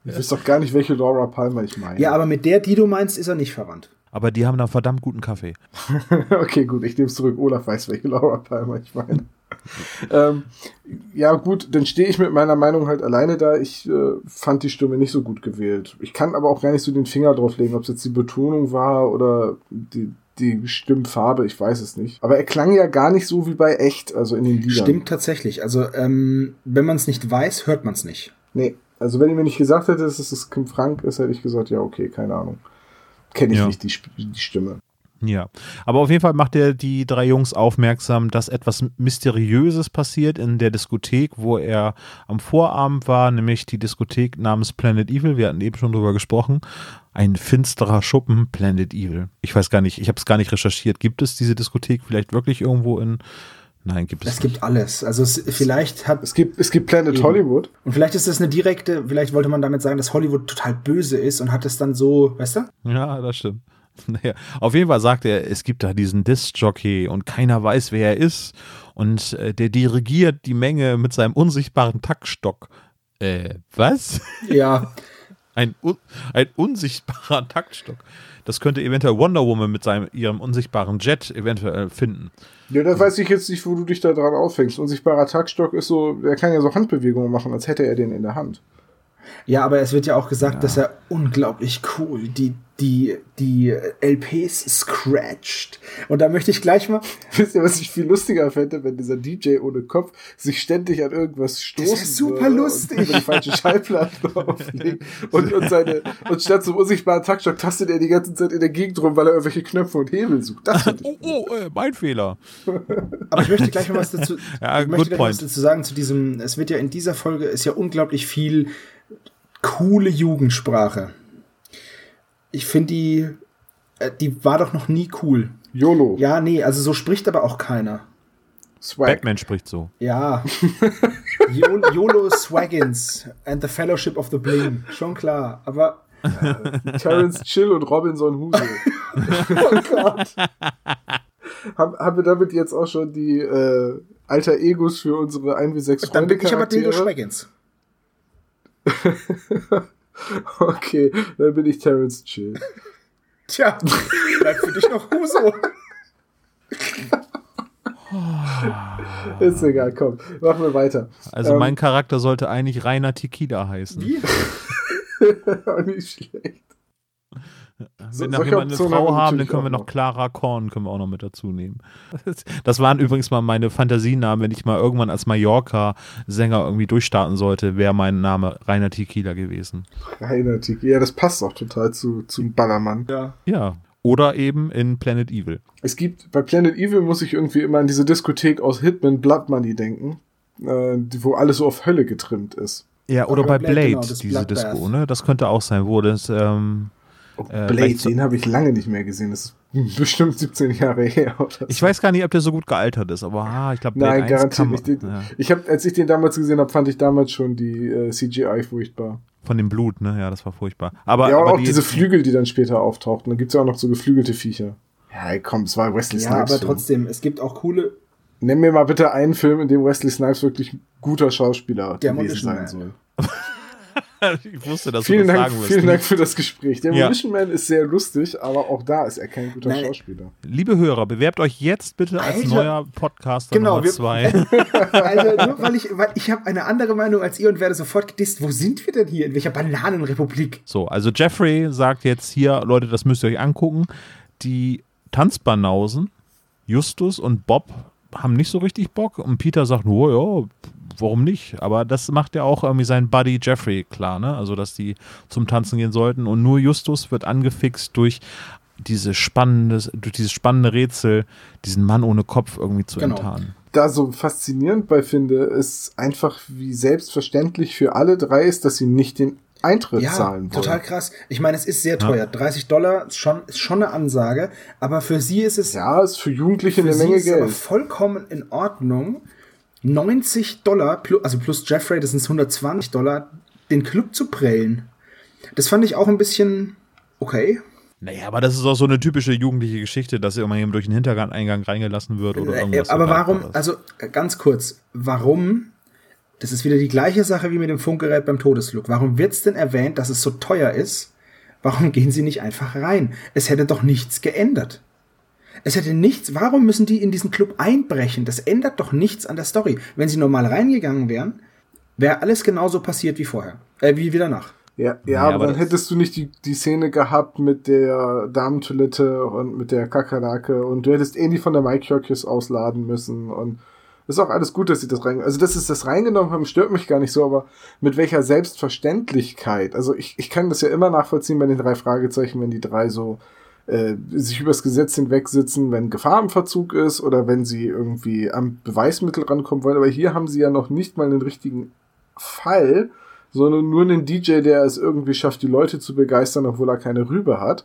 Ich weiß doch gar nicht, welche Laura Palmer ich meine. Ja, aber mit der, die du meinst, ist er nicht verwandt. Aber die haben da verdammt guten Kaffee. okay, gut, ich nehme es zurück. Olaf weiß, welche Laura Palmer ich meine. ähm, ja, gut, dann stehe ich mit meiner Meinung halt alleine da. Ich äh, fand die Stimme nicht so gut gewählt. Ich kann aber auch gar nicht so den Finger drauf legen, ob es jetzt die Betonung war oder die, die Stimmfarbe, ich weiß es nicht. Aber er klang ja gar nicht so wie bei echt, also in den Liedern. Stimmt tatsächlich. Also, ähm, wenn man es nicht weiß, hört man es nicht. Nee, also wenn ihr mir nicht gesagt hättet, dass es Kim Frank ist, hätte ich gesagt, ja, okay, keine Ahnung. Kenne ich Ja. nicht die, die Stimme. Ja, aber auf jeden Fall macht er die drei Jungs aufmerksam, dass etwas Mysteriöses passiert in der Diskothek, wo er am Vorabend war, nämlich die Diskothek namens Planet Evil. Wir hatten eben schon drüber gesprochen. Ein finsterer Schuppen, Planet Evil. Ich weiß gar nicht, ich habe es gar nicht recherchiert. Gibt es diese Diskothek vielleicht wirklich irgendwo in. Nein, gibt es Es gibt alles. Also, es, vielleicht hat. Es gibt, es gibt Planet Eben. Hollywood. Und vielleicht ist das eine direkte, vielleicht wollte man damit sagen, dass Hollywood total böse ist und hat es dann so, weißt du? Ja, das stimmt. Naja, auf jeden Fall sagt er, es gibt da diesen Disc-Jockey und keiner weiß, wer er ist. Und äh, der dirigiert die Menge mit seinem unsichtbaren Taktstock. Äh, was? Ja. Ein, ein unsichtbarer Taktstock. Das könnte eventuell Wonder Woman mit seinem, ihrem unsichtbaren Jet eventuell finden. Ja, da weiß ich jetzt nicht, wo du dich da dran aufhängst. Unsichtbarer Taktstock ist so, der kann ja so Handbewegungen machen, als hätte er den in der Hand. Ja, aber es wird ja auch gesagt, dass er unglaublich cool die, die, die LPs scratcht. Und da möchte ich gleich mal, Wisst ihr, was ich viel lustiger fände, wenn dieser DJ ohne Kopf sich ständig an irgendwas stoßen wär super würde lustig. Und über die falsche Schallplatte auflegt. Und, und, seine, und statt zum unsichtbaren Taktstock tastet er die ganze Zeit in der Gegend rum, weil er irgendwelche Knöpfe und Hebel sucht. Das Oh, oh, äh, mein Fehler. aber ich möchte gleich mal was dazu, Ja, ich möchte gleich point. was dazu sagen zu diesem, es wird ja in dieser Folge, ist ja unglaublich viel coole Jugendsprache. Ich finde die, äh, die war doch noch nie cool. YOLO. Ja, nee, also so spricht aber auch keiner. Swag. Batman spricht so. Ja. Yo- YOLO Swaggins and the Fellowship of the Bling. Schon klar. Aber Terence Chill und Robinson Husel. oh Gott. Haben, haben wir damit jetzt auch schon die äh, alter Egos für unsere 1 bis 6 dann bin ich aber Dildo Charaktere? Okay, dann bin ich Terence Chill. Tja, bleibt für dich noch Huso. Ist egal, komm, machen wir weiter. Also Ähm, mein Charakter sollte eigentlich Rainer Tequila heißen. Wie? Auch nicht schlecht. Wenn So- wir noch eine Frau haben dann können wir noch. Clara Korn können wir auch noch mit dazu nehmen. Das waren übrigens mal meine Fantasienamen, wenn ich mal irgendwann als Mallorca-Sänger irgendwie durchstarten sollte, wäre mein Name Rainer Tequila gewesen. Rainer Tiki. Ja, das passt auch total zu, zum Ballermann. Ja. Ja. Oder eben in Planet Evil. Es gibt, bei Planet Evil muss ich irgendwie immer an diese Diskothek aus Hitman Blood Money denken, äh, wo alles so auf Hölle getrimmt ist. Ja, oder bei Blade, Blade, genau, diese. Disco, ne? Das könnte auch sein, wo das, ähm, Oh, Äh, Blade, den habe ich lange nicht mehr gesehen. Das ist bestimmt 17 Jahre her. Oder so. ich weiß gar nicht, ob der so gut gealtert ist, aber ah, ich glaube, Nein, garantiert nicht. Den, ja, Ich habe, als ich den damals gesehen habe, fand ich damals schon die äh, CGI furchtbar. von dem Blut, ne? Ja, das war furchtbar. Aber, ja, und aber auch diese Flügel, die dann später auftauchten. Da gibt's ja auch noch so geflügelte Viecher. Ja, ey, komm, es war Wesley Ja, Snipes. aber Film. trotzdem, es gibt auch coole. Nenn mir mal bitte einen Film, in dem Wesley Snipes wirklich ein guter Schauspieler gewesen Demolition sein soll. ich wusste, dass Vielen du das Dank, sagen wirst. vielen Dank für das Gespräch. Der Ja. Demolition Man ist sehr lustig, aber auch da ist er kein guter Nein. Schauspieler. Liebe Hörer, bewerbt euch jetzt bitte als Alter. neuer Podcaster Genau, Nummer wir- zwei. Alter, nur weil ich, weil ich habe eine andere Meinung als ihr und werde sofort gedisst. Wo sind wir denn hier? In welcher Bananenrepublik? So, also Jeffrey sagt jetzt hier, Leute, das müsst ihr euch angucken. Die Tanzbanausen, Justus und Bob haben nicht so richtig Bock und Peter sagt, oh ja, warum nicht? Aber das macht ja auch irgendwie sein Buddy Jeffrey klar, ne? Also, dass die zum Tanzen gehen sollten und nur Justus wird angefixt durch diese spannende, durch dieses spannende Rätsel, diesen Mann ohne Kopf irgendwie zu Genau. enttarnen. da so faszinierend bei finde, ist einfach, wie selbstverständlich für alle drei ist, dass sie nicht den Eintritt Ja, zahlen wollen. total krass. Ich meine, es ist sehr teuer. 30 Dollar ist schon, ist schon eine Ansage. Aber für sie ist es Ja, ist für Jugendliche für eine Menge ist es aber Geld. vollkommen in Ordnung. 90 Dollar, plus, also plus Jeffrey, das sind 120 Dollar, den Club zu prellen. Das fand ich auch ein bisschen okay. Naja, aber das ist auch so eine typische jugendliche Geschichte, dass immer jemand durch den Hintereingang reingelassen wird oder irgendwas. Äh, aber warum, also äh, ganz kurz, warum, das ist wieder die gleiche Sache wie mit dem Funkgerät beim Todesflug. Warum wird's denn erwähnt, dass es so teuer ist? Warum gehen sie nicht einfach rein? Es hätte doch nichts geändert. Es hätte nichts, warum müssen die in diesen Club einbrechen? Das ändert doch nichts an der Story. Wenn sie normal reingegangen wären, wäre alles genauso passiert wie vorher. Äh, wie wieder nach. Ja, ja, Ja, aber, aber dann hättest du nicht die, die Szene gehabt mit der Damentoilette und mit der Kakerlake und du hättest eh die von der Mike ausladen müssen und ist auch alles gut, dass sie das rein, also dass sie das reingenommen haben, stört mich gar nicht so, aber mit welcher Selbstverständlichkeit, also ich, ich kann das ja immer nachvollziehen bei den drei Fragezeichen, wenn die drei so äh, sich übers Gesetz hinweg sitzen, wenn Gefahr im Verzug ist oder wenn sie irgendwie am Beweismittel rankommen wollen, aber hier haben sie ja noch nicht mal einen richtigen Fall, sondern nur einen DJ, der es irgendwie schafft, die Leute zu begeistern, obwohl er keine Rübe hat.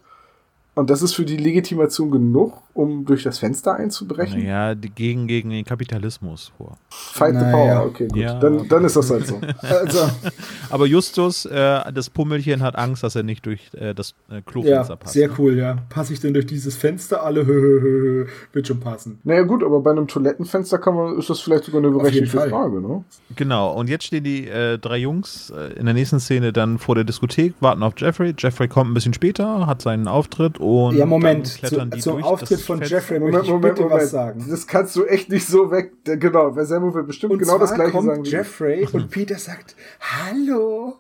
Und das ist für die Legitimation genug, um durch das Fenster einzubrechen. Naja, die gegen, gegen den Kapitalismus vor. Fight the Naja. power, okay, gut. Ja. Dann, dann ist das halt so. Also, Aber Justus, äh, das Pummelchen, hat Angst, dass er nicht durch äh, das äh, ja, Klofenster passt. sehr cool, ja. Passe ich denn durch dieses Fenster alle? Wird schon passen. naja, gut, aber bei einem Toilettenfenster kann man, ist das vielleicht sogar eine berechtigte. Frage, ne? Genau, und jetzt stehen die äh, drei Jungs äh, in der nächsten Szene dann vor der Diskothek, warten auf Jeffrey. Jeffrey kommt ein bisschen später, hat seinen Auftritt und Ja, Moment. dann klettern Zu, die zum durch Auftritt das von. Jeffrey möchte ich bitte was sagen. Das kannst du echt nicht so weg. Genau, Samu wird bestimmt Und genau das gleiche kommt sagen. Jeffrey und Peter sagt Hallo.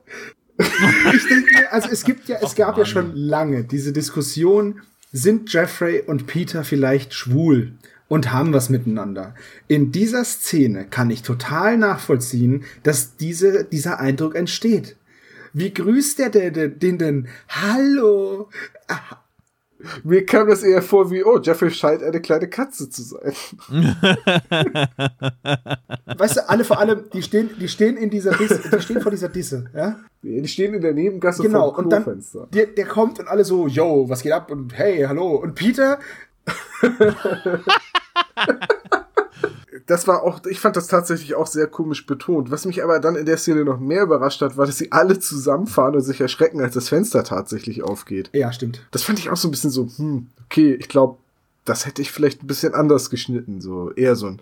ich denke, also es gibt ja, es gab ja schon lange diese Diskussion, sind Jeffrey und Peter vielleicht schwul und haben was miteinander. In dieser Szene kann ich total nachvollziehen, dass diese, dieser Eindruck entsteht. Wie grüßt der den, den denn? Hallo. Mir kam das eher vor wie, oh, Jeffrey scheint eine kleine Katze zu sein. Weißt du, alle vor allem, die stehen, die stehen in dieser Disse, die stehen vor dieser Disse, ja? Die stehen in der Nebengasse Genau, vom und dann Klofenster. der, der kommt und alle so, yo, was geht ab? Und hey, hallo. Und Peter, Das war auch, ich fand das tatsächlich auch sehr komisch betont. Was mich aber dann in der Szene noch mehr überrascht hat, war, dass sie alle zusammenfahren und sich erschrecken, als das Fenster tatsächlich aufgeht. ja, stimmt. Das fand ich auch so ein bisschen so, hm, okay, ich glaube, das hätte ich vielleicht ein bisschen anders geschnitten. So eher so ein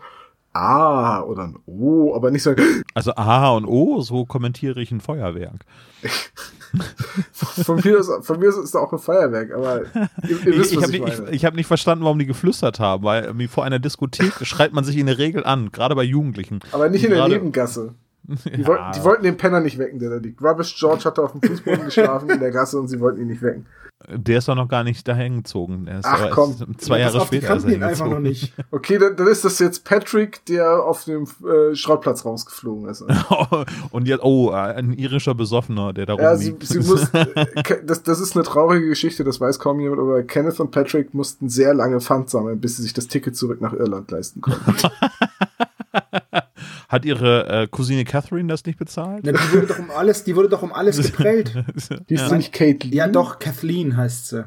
A oder ein O, aber nicht so ein Also A und O, so kommentiere ich ein Feuerwerk. von mir aus, von mir ist da auch ein Feuerwerk, aber ihr, ihr wisst, Ich, ich habe ich, nicht, ich, ich hab nicht verstanden, warum die geflüstert haben, weil irgendwie vor einer Diskothek schreit man sich in der Regel an, gerade bei Jugendlichen. aber nicht in der Nebengasse. Die, wollten, die wollten den Penner nicht wecken, der da liegt. Rubbish George hatte auf dem Fußboden geschlafen in der Gasse und sie wollten ihn nicht wecken. Der ist doch noch gar nicht dahin gezogen. Ach, komm. zwei Jahre später ist er ihn einfach noch nicht. Okay, dann, dann ist das jetzt Patrick, der auf dem äh, Schrottplatz rausgeflogen ist. Und jetzt, oh, ein irischer Besoffener, der da Ja, sie, rumliegt. sie muss, äh, Ke- das, das ist eine traurige Geschichte, das weiß kaum jemand, aber Kenneth und Patrick mussten sehr lange Pfand sammeln, bis sie sich das Ticket zurück nach Irland leisten konnten. Hat ihre äh, Cousine Catherine das nicht bezahlt? Na, die wurde doch um alles, die wurde doch um alles geprellt. Hieß sie nicht Kate Lee? Ja, doch, Kathleen heißt sie.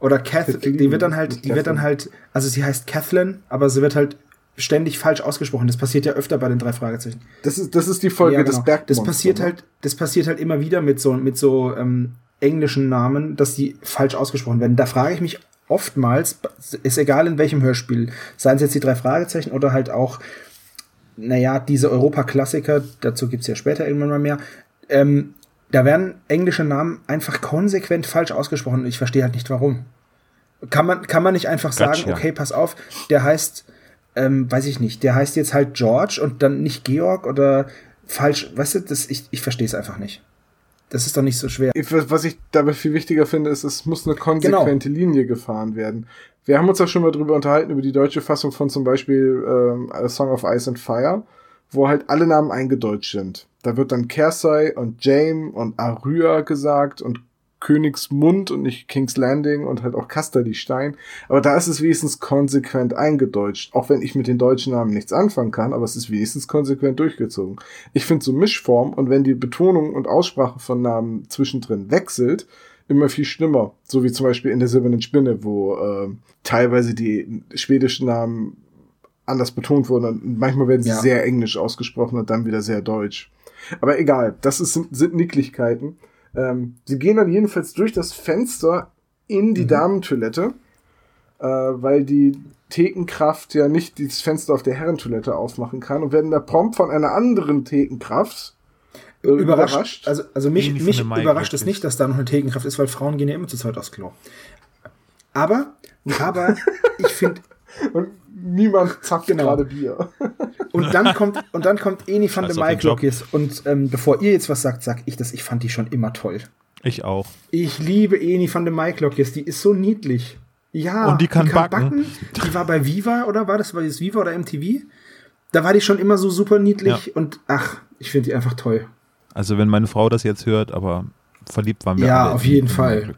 Oder Kath, Kathleen, die wird dann nicht halt, die wird dann Kathleen. halt, also sie heißt Kathleen, aber sie wird halt ständig falsch ausgesprochen. Das passiert ja öfter bei den drei Fragezeichen. Das ist, das ist die Folge Ja, des genau. Bergmonsters. Das passiert ne? halt, das passiert halt immer wieder mit so, mit so ähm, englischen Namen, dass die falsch ausgesprochen werden. Da frage ich mich oftmals, ist egal in welchem Hörspiel, seien es jetzt die drei Fragezeichen oder halt auch, naja, diese Europa-Klassiker, dazu gibt's ja später irgendwann mal mehr, ähm, da werden englische Namen einfach konsequent falsch ausgesprochen und ich verstehe halt nicht warum. Kann man, kann man nicht einfach sagen, Gotcha. okay, pass auf, der heißt, ähm, weiß ich nicht, der heißt jetzt halt George und dann nicht Georg oder falsch, weißt du, das, ich, ich verstehe es einfach nicht. Das ist doch nicht so schwer. Ich- Was ich dabei viel wichtiger finde, ist, es muss eine konsequente Genau. Linie gefahren werden. Wir haben uns auch schon mal drüber unterhalten, über die deutsche Fassung von zum Beispiel ähm, A Song of Ice and Fire, wo halt alle Namen eingedeutscht sind. Da wird dann Kersai und Jame und Arya gesagt und Königsmund und nicht King's Landing und halt auch Casterly Stein. Aber da ist es wenigstens konsequent eingedeutscht. Auch wenn ich mit den deutschen Namen nichts anfangen kann, aber es ist wenigstens konsequent durchgezogen. Ich finde so Mischform und wenn die Betonung und Aussprache von Namen zwischendrin wechselt, immer viel schlimmer. So wie zum Beispiel in der Silbernen Spinne, wo äh, teilweise die schwedischen Namen anders betont wurden und manchmal werden sie Ja. sehr englisch ausgesprochen und dann wieder sehr deutsch. Aber egal, das ist, sind, sind Nicklichkeiten. Ähm, sie gehen dann jedenfalls durch das Fenster in die Damentoilette, äh, weil die Thekenkraft ja nicht dieses Fenster auf der Herrentoilette aufmachen kann und werden da prompt von einer anderen Thekenkraft äh, überrascht. Also, also mich, mich überrascht es nicht, dass da noch eine Thekenkraft ist, weil Frauen gehen ja immer zu zweit aufs Klo. Aber, aber ich finde, Und niemand zapft Genau. gerade Bier. und dann kommt, und dann kommt Eni van de. Maiklokis und ähm, bevor ihr jetzt was sagt, sag ich das, ich fand die schon immer toll. Ich auch. Ich liebe Eni van de Maiklokis, die ist so niedlich. Ja, Und die kann backen. Die war bei Viva, oder war das, war das Viva oder MTV? Da war die schon immer so super niedlich Ja. und ach, ich finde die einfach toll. Also wenn meine Frau das jetzt hört, aber verliebt waren wir Ja, alle auf jeden Fall.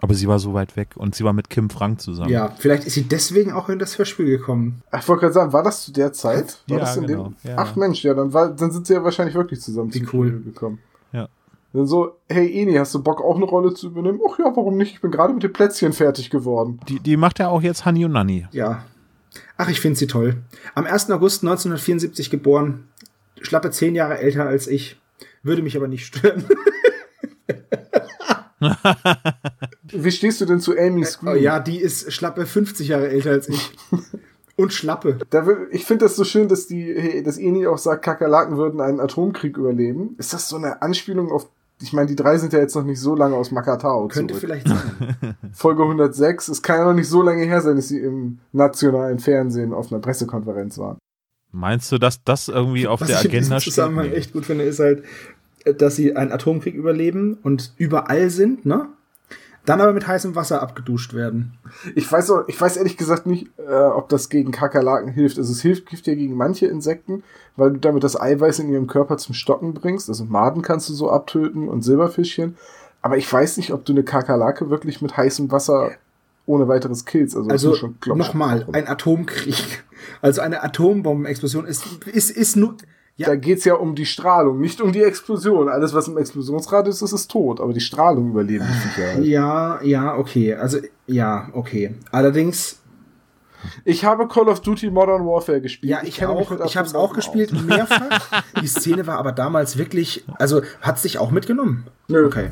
Aber sie war so weit weg und sie war mit Kim Frank zusammen. Ja, vielleicht ist sie deswegen auch in das Hörspiel gekommen. Ich wollte gerade sagen, war das zu der Zeit? War Ja, das in genau. dem? Ja, Ach. Mensch, ja, dann, war, dann sind sie ja wahrscheinlich wirklich zusammen Wie zum cool. Studio gekommen. Ja. Dann so, hey Eni, hast du Bock auch eine Rolle zu übernehmen? Ach ja, warum nicht? Ich bin gerade mit den Plätzchen fertig geworden. Die, die macht ja auch jetzt Honey und Nanny. Ja. Ach, ich finde sie toll. Am 1. August 1974 geboren, schlappe zehn Jahre älter als ich, würde mich aber nicht stören. Wie stehst du denn zu Amy Oh, Scream? ja, die ist schlappe 50 Jahre älter als ich. Und schlappe. Da will, ich finde das so schön, dass die, hey, dass Eni auch sagt, Kakerlaken würden einen Atomkrieg überleben. Ist das so eine Anspielung auf, ich meine, die drei sind ja jetzt noch nicht so lange aus Makatao Könnte zurück. vielleicht sein. Folge 106, es kann ja noch nicht so lange her sein, dass sie im nationalen Fernsehen auf einer Pressekonferenz waren. Meinst du, dass das irgendwie auf Was der ich Agenda steht? Zusammenhang Nee. echt gut finde, ist halt, dass sie einen Atomkrieg überleben und überall sind, ne? Dann aber mit heißem Wasser abgeduscht werden. Ich weiß auch, ich weiß ehrlich gesagt nicht, äh, ob das gegen Kakerlaken hilft. Also es hilft, hilft ja gegen manche Insekten, weil du damit das Eiweiß in ihrem Körper zum Stocken bringst. Also Maden kannst du so abtöten und Silberfischchen. Aber ich weiß nicht, ob du eine Kakerlake wirklich mit heißem Wasser ohne weiteres killst. Also, Also schon nochmal, ein Atomkrieg. Also eine Atombombenexplosion ist, ist, ist nur. Ja, Da geht's ja um die Strahlung, nicht um die Explosion. Alles, was im Explosionsradius ist, ist tot. Aber die Strahlung überleben die Viecher halt. ja, ja, okay. Also, ja, okay. Allerdings, Ich habe Call of Duty Modern Warfare gespielt. ja, ich, auch. Ich habe es auch gespielt, aus. mehrfach. Die Szene war aber damals wirklich, also hat sich auch mitgenommen. Nö. Okay.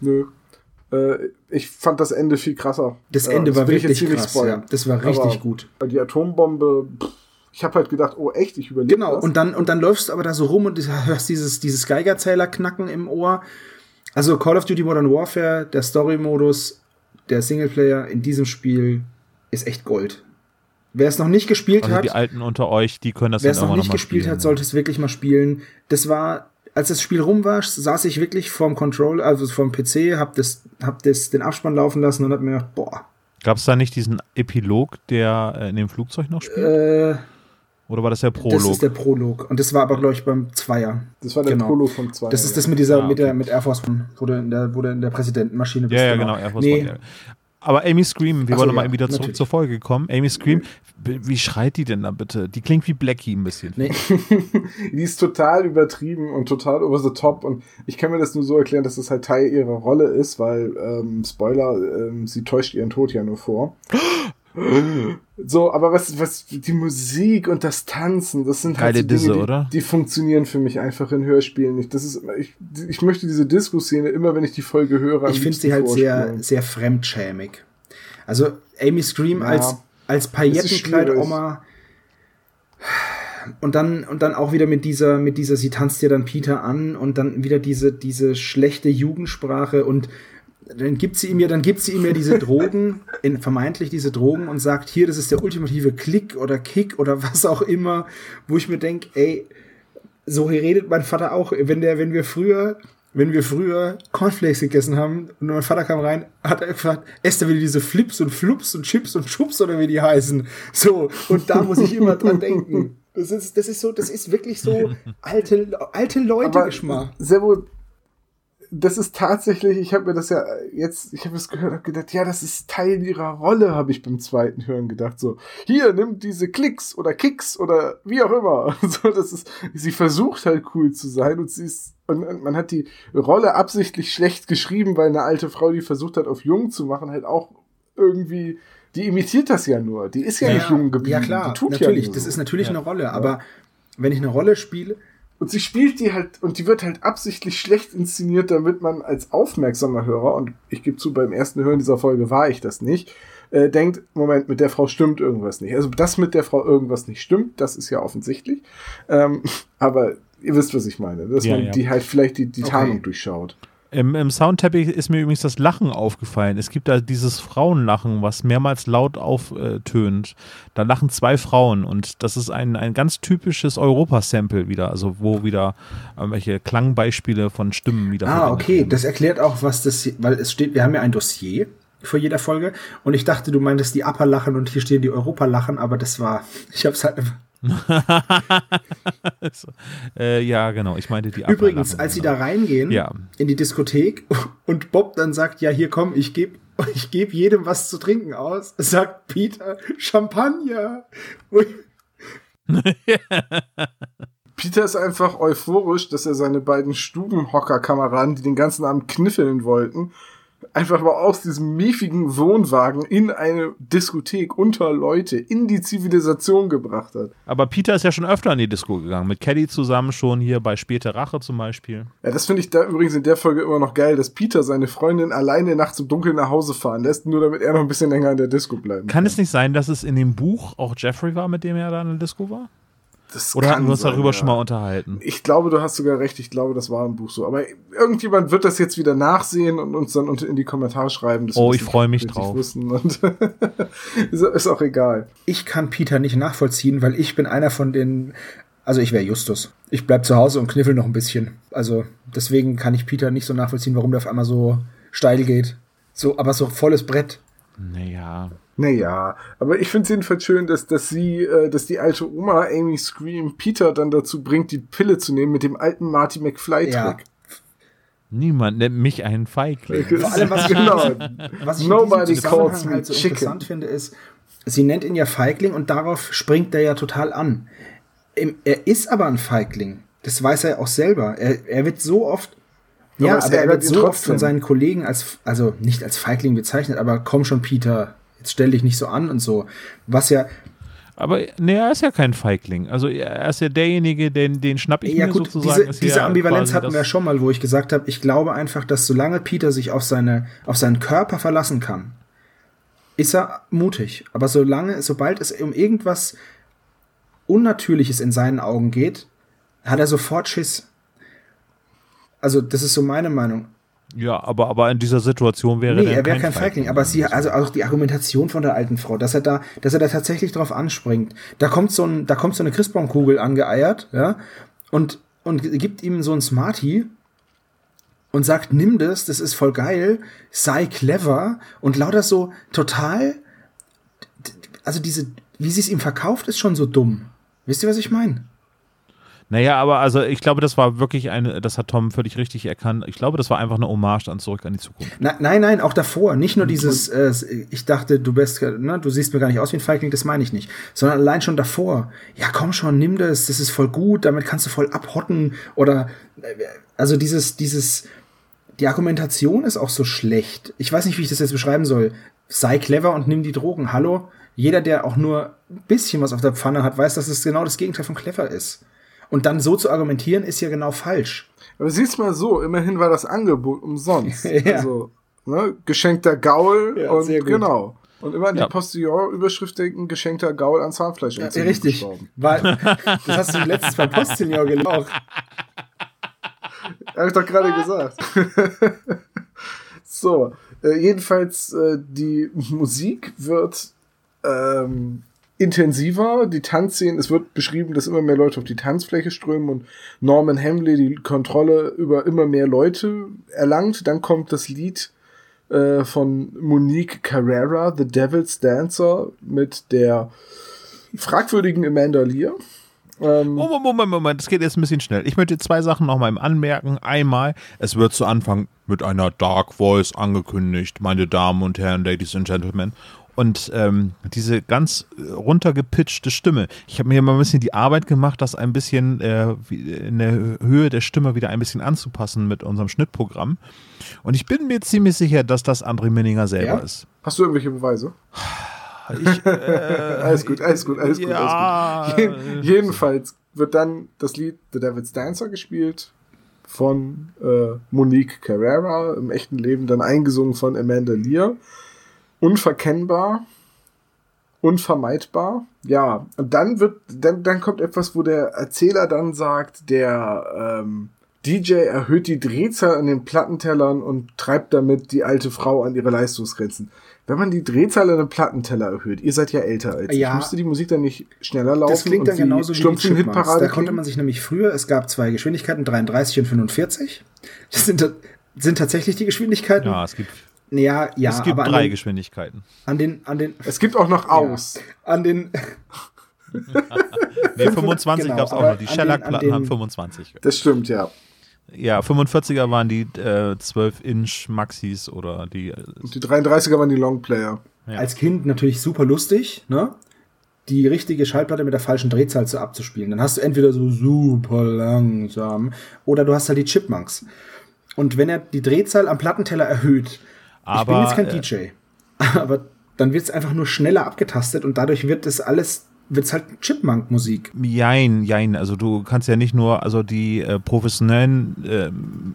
Nö. Äh, ich fand das Ende viel krasser. Das Ende war will ich wirklich krass. Ja. Das war richtig Aber gut. Die Atombombe, pff, ich habe halt gedacht, oh echt, ich überlebe Genau, das. und dann, und dann läufst du aber da so rum und du hörst dieses, dieses Geigerzähler knacken im Ohr. Also Call of Duty Modern Warfare, der Story-Modus, der Singleplayer in diesem Spiel ist echt Gold. Wer es noch nicht gespielt Also hat, die Alten unter euch, die können das wer es noch nicht gespielt spielen. hat, sollte es wirklich mal spielen. Das war, als das Spiel rum war, saß ich wirklich vorm Control, also vorm PC, hab das, hab das, den Abspann laufen lassen und hab mir gedacht, boah, Gab es da nicht diesen Epilog, der äh, in dem Flugzeug noch spielt? äh, Oder war das der das Prolog? ist der Prolog. Und das war aber, glaube ich, beim Zweier. das war der genau. Prolog von zwei. Das ist das mit dieser, Ah, mit der, okay. mit Air Force One, wo du in der, wo du in der Präsidentenmaschine ja, ja, genau. Air Force nee, One, ja. Aber Amy Scream, wir so, wollen nochmal ja, wieder zurück natürlich. zur Folge kommen. Amy Scream, wie schreit die denn da bitte? Die klingt wie Blackie ein bisschen. Nee, Die ist total übertrieben und total over the top und ich kann mir das nur so erklären, dass das halt Teil ihrer Rolle ist, weil, ähm, Spoiler, ähm, sie täuscht ihren Tod ja nur vor. So, aber was, was, die Musik und das Tanzen, das sind halt Geile so Dinge, Disse, die, oder? die funktionieren für mich einfach in Hörspielen nicht. Das ist, ich, ich möchte diese Disco-Szene immer, wenn ich die Folge höre, ich finde sie halt sehr, vorspielen. sehr fremdschämig. Also Amy Scream Ja. als, als Paillettenkleid-Oma und dann, und dann auch wieder mit dieser, mit dieser, sie tanzt ja dann Peter an und dann wieder diese, diese schlechte Jugendsprache und dann gibt sie ihm ja, dann gibt sie ihm ja diese Drogen, in, vermeintlich diese Drogen und sagt, hier, das ist der ultimative Klick oder Kick oder was auch immer, wo ich mir denke, ey, so redet mein Vater auch, wenn der, wenn wir früher, wenn wir früher Cornflakes gegessen haben und mein Vater kam rein, hat er gefragt, esst er wieder diese Flips und Flups und Chips und Chups oder wie die heißen. So, und da muss ich immer dran denken. Das ist, das ist so, das ist wirklich so alte, alte Leute-Geschmack. Servo, das ist tatsächlich, ich habe mir das ja jetzt, ich habe es gehört, habe gedacht, ja, das ist Teil ihrer Rolle, habe ich beim zweiten Hören gedacht. So, hier, nimm diese Klicks oder Kicks oder wie auch immer. So, das ist, sie versucht halt cool zu sein und sie ist, und, und man hat die Rolle absichtlich schlecht geschrieben, weil eine alte Frau, die versucht hat, auf jung zu machen, halt auch irgendwie, die imitiert das ja nur. Die ist ja, nicht jung geblieben. Ja, klar, die tut natürlich. ja das ist natürlich Ja. eine Rolle, aber wenn ich eine Rolle spiele, Und sie spielt die halt, und die wird halt absichtlich schlecht inszeniert, damit man als aufmerksamer Hörer, und ich gebe zu, beim ersten Hören dieser Folge war ich das nicht, äh, denkt, Moment, mit der Frau stimmt irgendwas nicht. Also, dass mit der Frau irgendwas nicht stimmt, das ist ja offensichtlich. Ähm, aber ihr wisst, was ich meine. Dass Ja, man ja. die halt vielleicht die, die Okay. Tarnung durchschaut. Im, Im Soundteppich ist mir übrigens das Lachen aufgefallen. Es gibt da dieses Frauenlachen, was mehrmals laut auftönt. Da lachen zwei Frauen und das ist ein, ein ganz typisches Europa-Sample wieder, also wo wieder irgendwelche Klangbeispiele von Stimmen wieder Ah, okay. werden. Das erklärt auch, was das, weil es steht, wir haben ja ein Dossier vor jeder Folge und ich dachte, du meintest die Upper lachen und hier stehen die Europa lachen, aber das war, ich hab's halt einfach. äh, ja, genau. Ich meinte die Übrigens, Upper-Lachen, als sie genau. da reingehen Ja. in die Diskothek und Bob dann sagt, ja, hier komm, ich gebe ich geb jedem was zu trinken aus, sagt Peter, Champagner. Peter ist einfach euphorisch, dass er seine beiden Stubenhocker-Kameraden, die den ganzen Abend kniffeln wollten, einfach mal aus diesem miefigen Wohnwagen in eine Diskothek unter Leute in die Zivilisation gebracht hat. Aber Peter ist ja schon öfter in die Disco gegangen. Mit Caddy zusammen schon hier bei Späte Rache zum Beispiel. Ja, das finde ich da übrigens in der Folge immer noch geil, dass Peter seine Freundin alleine nachts im Dunkeln nach Hause fahren lässt, nur damit er noch ein bisschen länger in der Disco bleiben Kann es nicht sein, dass es in dem Buch auch Jeffrey war, mit dem er da in der Disco war? Das Oder hatten wir uns sein, darüber ja. schon mal unterhalten? Ich glaube, du hast sogar recht. Ich glaube, das war im Buch so. Aber irgendjemand wird das jetzt wieder nachsehen und uns dann unter in die Kommentare schreiben. Oh, ich nicht freu mich drauf. Wissen. Und ist, ist auch egal. ich kann Peter nicht nachvollziehen, weil ich bin einer von den, also ich wäre Justus. Ich bleib zu Hause und kniffel noch ein bisschen. Also deswegen kann ich Peter nicht so nachvollziehen, warum der auf einmal so steil geht. So, aber so volles Brett. Naja. Naja, aber ich finde es jedenfalls schön, dass, dass sie, äh, dass die alte Oma Amy Scream Peter dann dazu bringt, die Pille zu nehmen mit dem alten Marty McFly-Trick. Ja. Niemand nennt mich einen Feigling. Vor allem, was ich, genau. was ich Nobody calls me halt so chicken. interessant finde, ist, sie nennt ihn ja Feigling und darauf springt er ja total an. Er ist aber ein Feigling. Das weiß er auch selber. Er, er wird so oft, Aber ja, es aber er wird so oft trotzdem. von seinen Kollegen als, also nicht als Feigling bezeichnet, aber komm schon, Peter, jetzt stell dich nicht so an und so. Was ja, Aber nee, er ist ja kein Feigling. Also er ist ja derjenige, den, den schnapp ich ja mir gut, sozusagen. diese, ist diese ja Ambivalenz hatten wir ja schon mal, wo ich gesagt habe, ich glaube einfach, dass solange Peter sich auf, seine, auf seinen Körper verlassen kann, ist er mutig. Aber solange, sobald es um irgendwas Unnatürliches in seinen Augen geht, hat er sofort Schiss. Also, das ist so meine Meinung. Ja, aber, aber in dieser Situation wäre Nee, er wäre kein Feigling, aber sie, also auch die Argumentation von der alten Frau, dass er da, dass er da tatsächlich drauf anspringt. Da kommt so ein, da kommt so eine Christbaumkugel angeeiert, ja, und, und gibt ihm so ein Smartie und sagt, nimm das, das ist voll geil, sei clever und lauter so total, also diese, wie sie es ihm verkauft, ist schon so dumm. Wisst ihr, was ich meine? Naja, aber also ich glaube, das war wirklich eine, das hat Tom völlig richtig erkannt. Ich glaube, das war einfach eine Hommage an Zurück an die Zukunft. Na, nein, nein, auch davor. Nicht nur dieses, äh, ich dachte, du bist, ne, du siehst mir gar nicht aus wie ein Feigling, das meine ich nicht. Sondern allein schon davor. Ja, komm schon, nimm das, das ist voll gut, damit kannst du voll abhotten. Oder, äh, also dieses, dieses, die Argumentation ist auch so schlecht. Ich weiß nicht, wie ich das jetzt beschreiben soll. Sei clever und nimm die Drogen. Hallo? Jeder, der auch nur ein bisschen was auf der Pfanne hat, weiß, dass es genau das Gegenteil von clever ist. Und dann so zu argumentieren, ist ja genau falsch. Aber siehst mal so, immerhin war das Angebot umsonst. Ja. Also, ne, geschenkter Gaul Ja, und sehr gut. genau. Und immer an Ja. die Postillon-Überschrift denken, geschenkter Gaul an Zahnfleisch. Ja, richtig. Weil, das hast du letztens beim Postillon gelaucht. Hab ich doch gerade gesagt. so, äh, jedenfalls, äh, die Musik wird ähm, intensiver, die Tanzszenen, es wird beschrieben, dass immer mehr Leute auf die Tanzfläche strömen und Norman Hamley die Kontrolle über immer mehr Leute erlangt. Dann kommt das Lied äh, von Monique Carrera, The Devil's Dancer, mit der fragwürdigen Amanda Lear. Ähm, Moment, Moment, Moment, das geht jetzt ein bisschen schnell. Ich möchte zwei Sachen nochmal anmerken. Einmal, es wird zu Anfang mit einer Dark Voice angekündigt, meine Damen und Herren, Ladies and Gentlemen. Und ähm, diese ganz runtergepitchte Stimme. Ich habe mir mal ein bisschen die Arbeit gemacht, das ein bisschen äh, in der Höhe der Stimme wieder ein bisschen anzupassen mit unserem Schnittprogramm. Und ich bin mir ziemlich sicher, dass das André Minninger selber Ja? ist. Hast du irgendwelche Beweise? Ich, äh, alles gut, alles gut, alles gut, ja, alles gut. Je jedenfalls wird dann das Lied The Devil's Dancer gespielt von äh, Monique Carrera, im echten Leben dann eingesungen von Amanda Lear. Unverkennbar, unvermeidbar. Ja, und dann wird, dann, dann kommt etwas, wo der Erzähler dann sagt, der ähm, DJ erhöht die Drehzahl an den Plattentellern und treibt damit die alte Frau an ihre Leistungsgrenzen. Wenn man die Drehzahl an den Plattenteller erhöht, ihr seid ja älter als Ja. ich, müsste die Musik dann nicht schneller laufen Das klingt dann und genauso wie die. Hitparade Da konnte man sich nämlich früher, es gab zwei Geschwindigkeiten, 33 und 45. Das sind, sind tatsächlich die Geschwindigkeiten. Ja, es gibt, Ja, ja, es gibt aber an drei den, Geschwindigkeiten. an den, an den, Es gibt auch noch aus. an den, Nee, 25 genau, gab es auch noch. Die Shellac-Platten haben den- 25. Das stimmt, ja. Ja, 45er waren die äh, 12-Inch Maxis oder die. Äh, Und die 33er waren die Longplayer. Ja. als Kind natürlich super lustig, ne? Die richtige Schallplatte mit der falschen Drehzahl zu abzuspielen. Dann hast du entweder so super langsam oder du hast halt die Chipmunks. Und wenn er die Drehzahl am Plattenteller erhöht, ich bin Aber, jetzt kein äh, DJ, aber dann wird es einfach nur schneller abgetastet und dadurch wird es alles, wird es halt Chipmunk-Musik. Jein, jein. Also du kannst ja nicht nur, also die äh, professionellen ähm,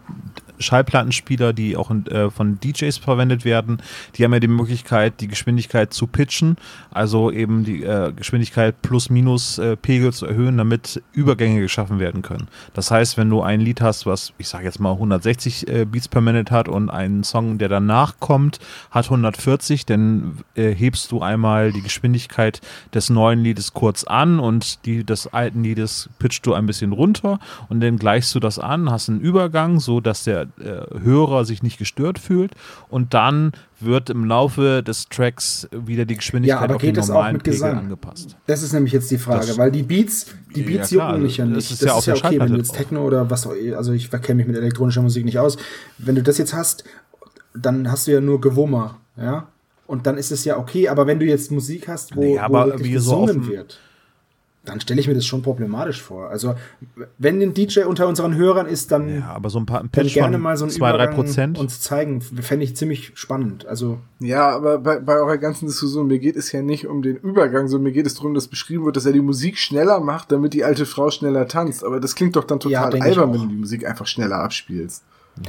Schallplattenspieler, die auch äh, von DJs verwendet werden, die haben ja die Möglichkeit, die Geschwindigkeit zu pitchen, also eben die äh, Geschwindigkeit plus minus äh, Pegel zu erhöhen, damit Übergänge geschaffen werden können. Das heißt, wenn du ein Lied hast, was ich sage jetzt mal 160 äh, Beats per Minute hat und einen Song, der danach kommt, hat 140, dann äh, hebst du einmal die Geschwindigkeit des neuen Liedes kurz an und die des alten Liedes pitchst du ein bisschen runter und dann gleichst du das an, hast einen Übergang, so dass der äh, Hörer sich nicht gestört fühlt und dann wird im Laufe des Tracks wieder die Geschwindigkeit Ja, aber auf geht den es auch normalen mit Pegel Gesang? angepasst. Das ist nämlich jetzt die Frage, Das- weil die Beats, die Ja, Beats klar, jucken mich ja das nicht. ist ja auf der okay, wenn du jetzt. Techno oder was auch also ich verkenne mich mit elektronischer Musik nicht aus. Wenn du das jetzt hast, dann hast du ja nur Gewummer, ja? Und dann ist es ja okay, aber wenn du jetzt Musik hast, wo, Nee, aber wo wie so auf gesungen dem- wird, dann stelle ich mir das schon problematisch vor. Also, wenn ein DJ unter unseren Hörern ist, dann, Ja, aber so ein paar ein Pitch gerne von mal so ein 2-3 Prozent. uns zeigen. Fände ich ziemlich spannend. Also, Ja, aber bei, bei eurer ganzen Diskussion, mir geht es ja nicht um den Übergang, sondern mir geht es darum, dass beschrieben wird, dass er die Musik schneller macht, damit die alte Frau schneller tanzt. Aber das klingt doch dann Ja, total ich albern, wenn du die Musik einfach schneller abspielst.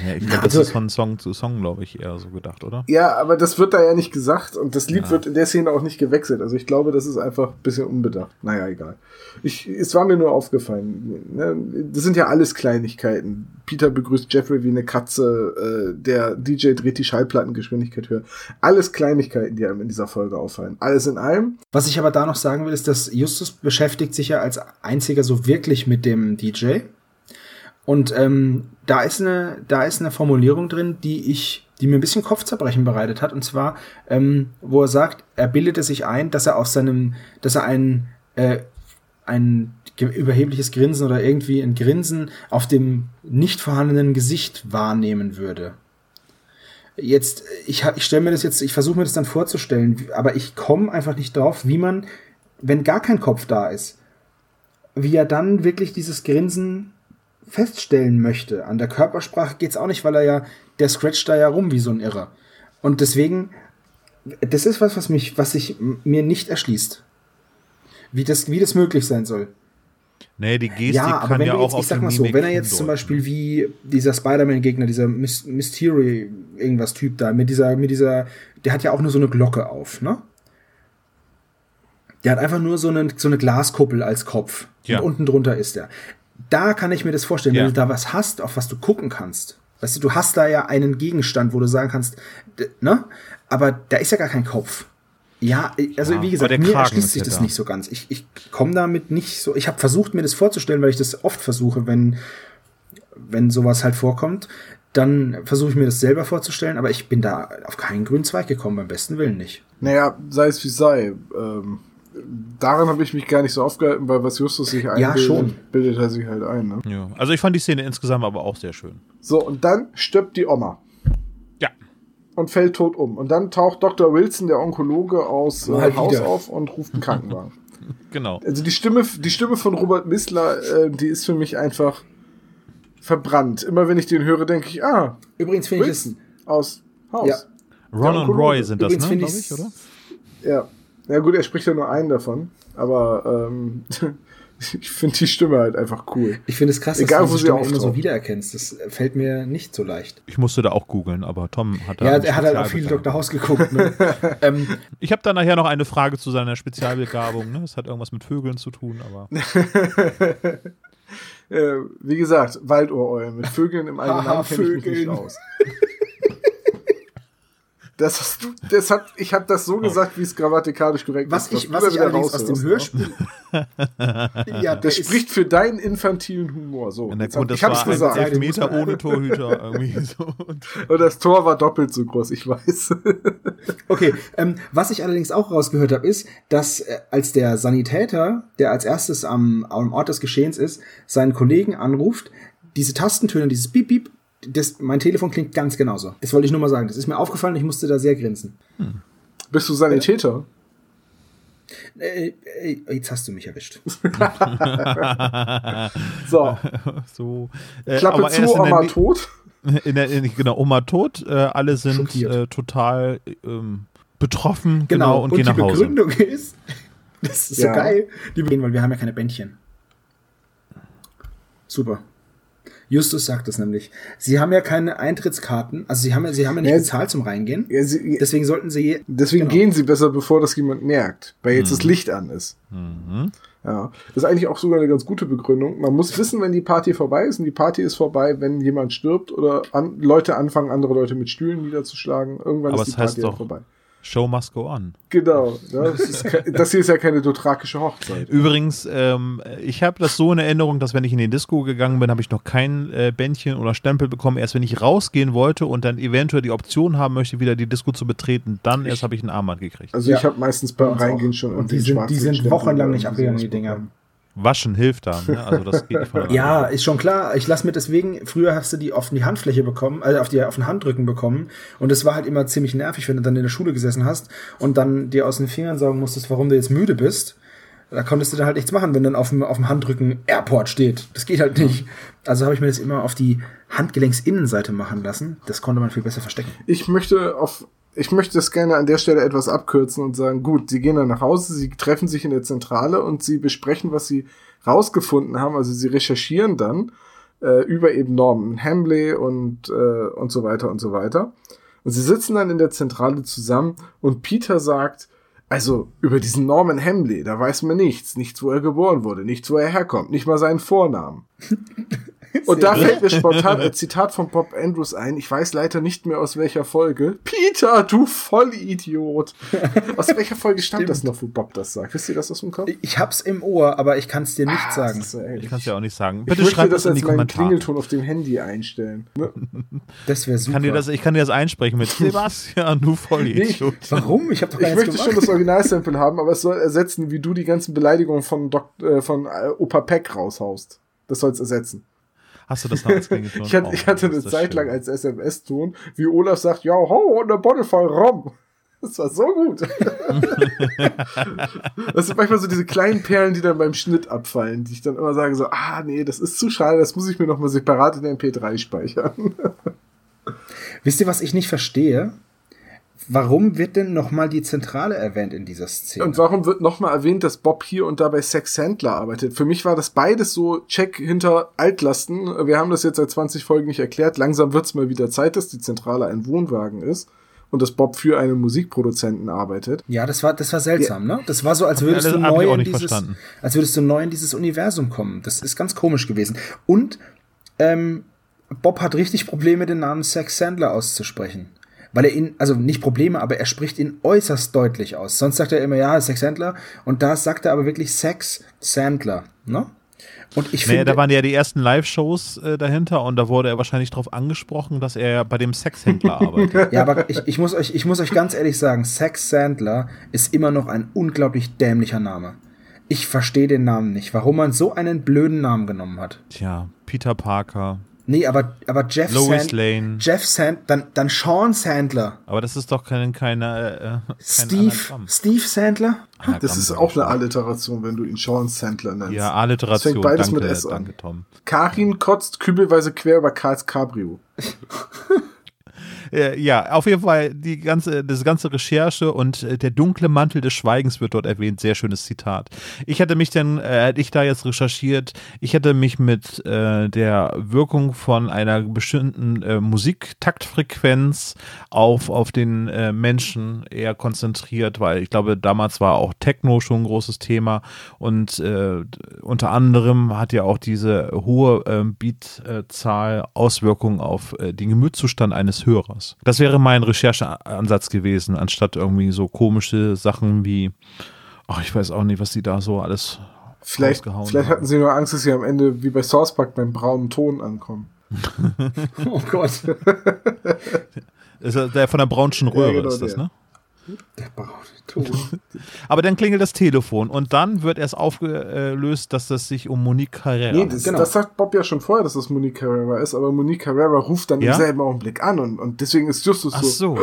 Ja, ich glaube, also- das ist von Song zu Song, glaube ich, eher so gedacht, oder? Ja, aber das wird da ja nicht gesagt und das Lied wird in der Szene auch nicht gewechselt. Also ich glaube, das ist einfach ein bisschen unbedacht. Naja, egal. Ich, es war mir nur aufgefallen. Ne? Das sind ja alles Kleinigkeiten. Peter begrüßt Jeffrey wie eine Katze, äh, der DJ dreht die Schallplattengeschwindigkeit höher. Alles Kleinigkeiten, die einem in dieser Folge auffallen. Alles in allem. Was ich aber da noch sagen will, ist, dass Justus beschäftigt sich ja als einziger so wirklich mit dem DJ. Und ähm, da ist eine, da ist eine Formulierung drin, die ich, die mir ein bisschen Kopfzerbrechen bereitet hat. Und zwar, ähm, wo er sagt, er bildete sich ein, dass er aus seinem, dass er ein, äh, ein überhebliches Grinsen oder irgendwie ein Grinsen auf dem nicht vorhandenen Gesicht wahrnehmen würde. Jetzt, ich, ich stelle mir das jetzt, ich versuche mir das dann vorzustellen, aber ich komme einfach nicht drauf, wie man, wenn gar kein Kopf da ist, wie er dann wirklich dieses Grinsen feststellen möchte. An der Körpersprache geht's auch nicht, weil er ja, der scratcht da ja rum wie so ein Irrer. Und deswegen, das ist was, was mich, was sich mir nicht erschließt. Wie das, wie das möglich sein soll. Nee, die Gestik Ja, aber kann wenn ja du auch jetzt, auf ich sag mal so, Mimik wenn er jetzt zum hindeuten. Beispiel wie dieser Spider-Man-Gegner, dieser Mys Mystery, irgendwas Typ da, mit dieser, mit dieser, der hat ja auch nur so eine Glocke auf, ne? Der hat einfach nur so eine, so eine Glaskuppel als Kopf. Ja. Und unten drunter ist der. Da kann ich mir das vorstellen, Ja. wenn du da was hast, auf was du gucken kannst. Weißt du, du hast da ja einen Gegenstand, wo du sagen kannst, ne? Aber da ist ja gar kein Kopf. Ja, also Ja, wie gesagt, der mir erschließt sich das da. nicht so ganz. Ich, ich komme damit nicht so. Ich habe versucht, mir das vorzustellen, weil ich das oft versuche, wenn, wenn sowas halt vorkommt. Dann versuche ich mir das selber vorzustellen, aber ich bin da auf keinen grünen Zweig gekommen, beim besten Willen nicht. Naja, sei es wie es sei. Ähm, daran habe ich mich gar nicht so aufgehalten, weil was Justus sich einbildet, schon. bildet er sich halt ein. Ne? Ja. Also ich fand die Szene insgesamt aber auch sehr schön. So, und dann stirbt die Oma. Ja. Und fällt tot um. Und dann taucht Dr. Wilson, der Onkologe, aus äh, Mal Haus wieder. auf und ruft einen Krankenwagen. Genau. Also die Stimme, die Stimme von Robert Missler, äh, die ist für mich einfach verbrannt. Immer wenn ich den höre, denke ich, ah, Übrigens finde ich es. Aus Haus. Ja. Ron und. Roy sind das, Übrigens ne? ich's- ich, oder? Ja. Ja gut, er spricht ja nur einen davon. Aber ähm, Ich finde die Stimme halt einfach cool. Ich finde es krass, Egal, dass du sie diese Stimme immer so wiedererkennst. Das fällt mir nicht so leicht. Ich musste da auch googeln, aber Tom hat da. Ja, er hat halt auch viel. Dr. House geguckt. Ne? ähm, Ich habe da nachher noch eine Frage zu seiner Spezialbegabung. Ne? Das hat irgendwas mit Vögeln zu tun, aber. Äh, wie gesagt, Waldohreulen mit Vögeln im Allgemeinen kenne ich mich nicht aus. Das hast du, das hat, ich habe das so gesagt, wie es grammatikalisch korrekt was ist. ich, was ich wieder allerdings aus dem raushörst, ne? Hörspiel. ja, Das spricht für deinen infantilen Humor. So, Na gut, ich hab's war ein gesagt. Elfmeter ohne Torhüter irgendwie so. Und das Tor war doppelt so groß, ich weiß. Okay, ähm, was ich allerdings auch rausgehört habe, ist, dass äh, als der Sanitäter, der als erstes am, am Ort des Geschehens ist, seinen Kollegen anruft, diese Tastentöne, dieses Piep, Piep, das, mein Telefon klingt ganz genauso. Das wollte ich nur mal sagen. Das ist mir aufgefallen, ich musste da sehr grinsen. Bist du Sanitäter? Äh, äh, jetzt hast du mich erwischt. So, so. Äh, Klappe aber er zu, ist in der Oma tot. In der, in, genau, Oma tot. Äh, alle sind äh, total ähm, betroffen, genau, Genau, und, und, gehen die nach Hause. Begründung ist, das ist Ja. so geil, die Begründung, weil wir haben ja keine Bändchen. Super. Justus sagt es nämlich. Sie haben ja keine Eintrittskarten, also sie haben ja, sie haben ja nicht Ja, bezahlt zum Reingehen. Ja, sie, Deswegen sollten sie. deswegen genau. gehen sie besser, bevor das jemand merkt, weil jetzt das Mhm. Licht an ist. Ja, das ist eigentlich auch sogar eine ganz gute Begründung. Man muss wissen, wenn die Party vorbei ist und die Party ist vorbei, wenn jemand stirbt oder an, Leute anfangen, andere Leute mit Stühlen niederzuschlagen. Irgendwann Aber ist die Party halt doch- vorbei. Show must go on. Genau. Ja, das, ist, das hier ist ja keine dothrakische Hochzeit. Übrigens, ähm, ich habe das so in Erinnerung, dass wenn ich in den Disco gegangen bin, habe ich noch kein äh, Bändchen oder Stempel bekommen. Erst wenn ich rausgehen wollte und dann eventuell die Option haben möchte, wieder die Disco zu betreten, dann erst habe ich ein Armband gekriegt. Also Ja. ich habe meistens beim Reingehen schon Und die sind- die sind wochenlang nicht abgegangen, die Dinger. Waschen hilft da. Ne? Also das geht nicht von. Ja, ist schon klar. Ich lasse mir deswegen, früher hast du die auf die Handfläche bekommen, also auf die auf den Handrücken bekommen. Und es war halt immer ziemlich nervig, wenn du dann in der Schule gesessen hast und dann dir aus den Fingern sagen musstest, warum du jetzt müde bist. Da konntest du dann halt nichts machen, wenn dann auf dem, auf dem Handrücken Airport steht. Das geht halt nicht. Also habe ich mir das immer auf die Handgelenksinnenseite machen lassen. Das konnte man viel besser verstecken. Ich möchte auf ich möchte das gerne an der Stelle etwas abkürzen und sagen, gut, sie gehen dann nach Hause, sie treffen sich in der Zentrale und sie besprechen, was sie rausgefunden haben. Also sie recherchieren dann äh, über eben Norman Hamley und, äh, und so weiter und so weiter. Und sie sitzen dann in der Zentrale zusammen und Peter sagt, also über diesen Norman Hamley, da weiß man nichts. Nichts, wo er geboren wurde, nichts, wo er herkommt, nicht mal seinen Vornamen. Und da fällt mir spontan ein Zitat von Bob Andrews ein. Ich weiß leider nicht mehr aus welcher Folge. Peter, du Vollidiot. Aus welcher Folge stammt das noch, wo Bob das sagt? Wisst ihr das aus dem Kopf? Ich hab's im Ohr, aber ich kann es dir nicht Ah, sagen. so. Ich kann es ja auch nicht sagen. Ich Bitte möchte schreib das das in die als meinen Kommentare. Klingelton auf dem Handy einstellen. Das wäre super. Kann dir das, ich kann dir das einsprechen mit Sebastian, du Vollidiot. Warum? Ich habe doch Ich möchte gemacht. schon das Originalsample haben, aber es soll ersetzen, wie du die ganzen Beleidigungen von, Dok äh, von äh, Opa Peck raushaust. Das soll es ersetzen. Hast du das noch als Klingelton? Ich hatte, Oh, ich hatte eine Zeit lang schön. als SMS-Ton, wie Olaf sagt, ja, ho, und eine Bottle voll Rum. Das war so gut. das sind manchmal so diese kleinen Perlen, die dann beim Schnitt abfallen, die ich dann immer sage so, ah, nee, das ist zu schade, das muss ich mir nochmal separat in der MP3 speichern. Wisst ihr, was ich nicht verstehe? Warum wird denn nochmal die Zentrale erwähnt in dieser Szene? Und warum wird nochmal erwähnt, dass Bob hier und da bei Sex Handler arbeitet? Für mich war das beides so Check hinter Altlasten. Wir haben das jetzt seit 20 Folgen nicht erklärt. Langsam wird's mal wieder Zeit, dass die Zentrale ein Wohnwagen ist und dass Bob für einen Musikproduzenten arbeitet. Ja, das war, das war seltsam, ne? Das war so, als würdest du neu in dieses, verstanden. als würdest du neu in dieses Universum kommen. Das ist ganz komisch gewesen. Und ähm, Bob hat richtig Probleme, den Namen Sex Sandler auszusprechen. Weil er ihn, also nicht Probleme, aber er spricht ihn äußerst deutlich aus. Sonst sagt er immer, ja, Sex Sandler. Und da sagt er aber wirklich Sex Sandler, ne? Und ich Nee, finde, da waren ja die ersten Live-Shows äh, dahinter und da wurde er wahrscheinlich darauf angesprochen, dass er bei dem Sexhändler arbeitet. Ja, aber ich, ich, muss euch, ich muss euch ganz ehrlich sagen, Sex Sandler ist immer noch ein unglaublich dämlicher Name. Ich verstehe den Namen nicht, warum man so einen blöden Namen genommen hat. Tja, Peter Parker, Nee, aber, aber Jeff Lois Sand Lane. Jeff Sand, dann, dann Sean Sandler. Aber das ist doch kein, keine, äh, kein Steve, Anagramm. Steve Sandler? Anagramm Das ist auch eine. Alliteration, wenn du ihn Sean Sandler nennst. Ja, Das Alliteration. fängt beides danke, mit S an. danke, Tom. Karin kotzt kübelweise quer über Karls Cabrio. Äh, ja, auf jeden Fall die ganze, das ganze Recherche und äh, der dunkle Mantel des Schweigens wird dort erwähnt. Sehr schönes Zitat. Ich hätte mich dann, äh, ich da jetzt recherchiert, ich hätte mich mit äh, der Wirkung von einer bestimmten äh, Musiktaktfrequenz auf, auf den äh, Menschen eher konzentriert, weil ich glaube, damals war auch Techno schon ein großes Thema und äh, unter anderem hat ja auch diese hohe äh, Beatzahl Auswirkungen auf äh, den Gemütszustand eines Hörers. Das wäre mein Rechercheansatz gewesen, anstatt irgendwie so komische Sachen wie, ach, ich weiß auch nicht, was die da so alles Vielleicht, vielleicht haben. hatten sie nur Angst, dass sie am Ende wie bei Source Park beim braunen Ton ankommen. Oh Gott. Ist ja der von der braunschen Röhre genau ist das, der. ne? Der braune Ton. Aber dann klingelt das Telefon und dann wird erst aufgelöst, dass das sich um Monique Carrera Nee, handelt. das, Genau. das sagt Bob ja schon vorher, dass das Monique Carrera ist, aber Monique Carrera ruft dann Ja? im selben Augenblick an und, und deswegen ist Justus Ach so. so.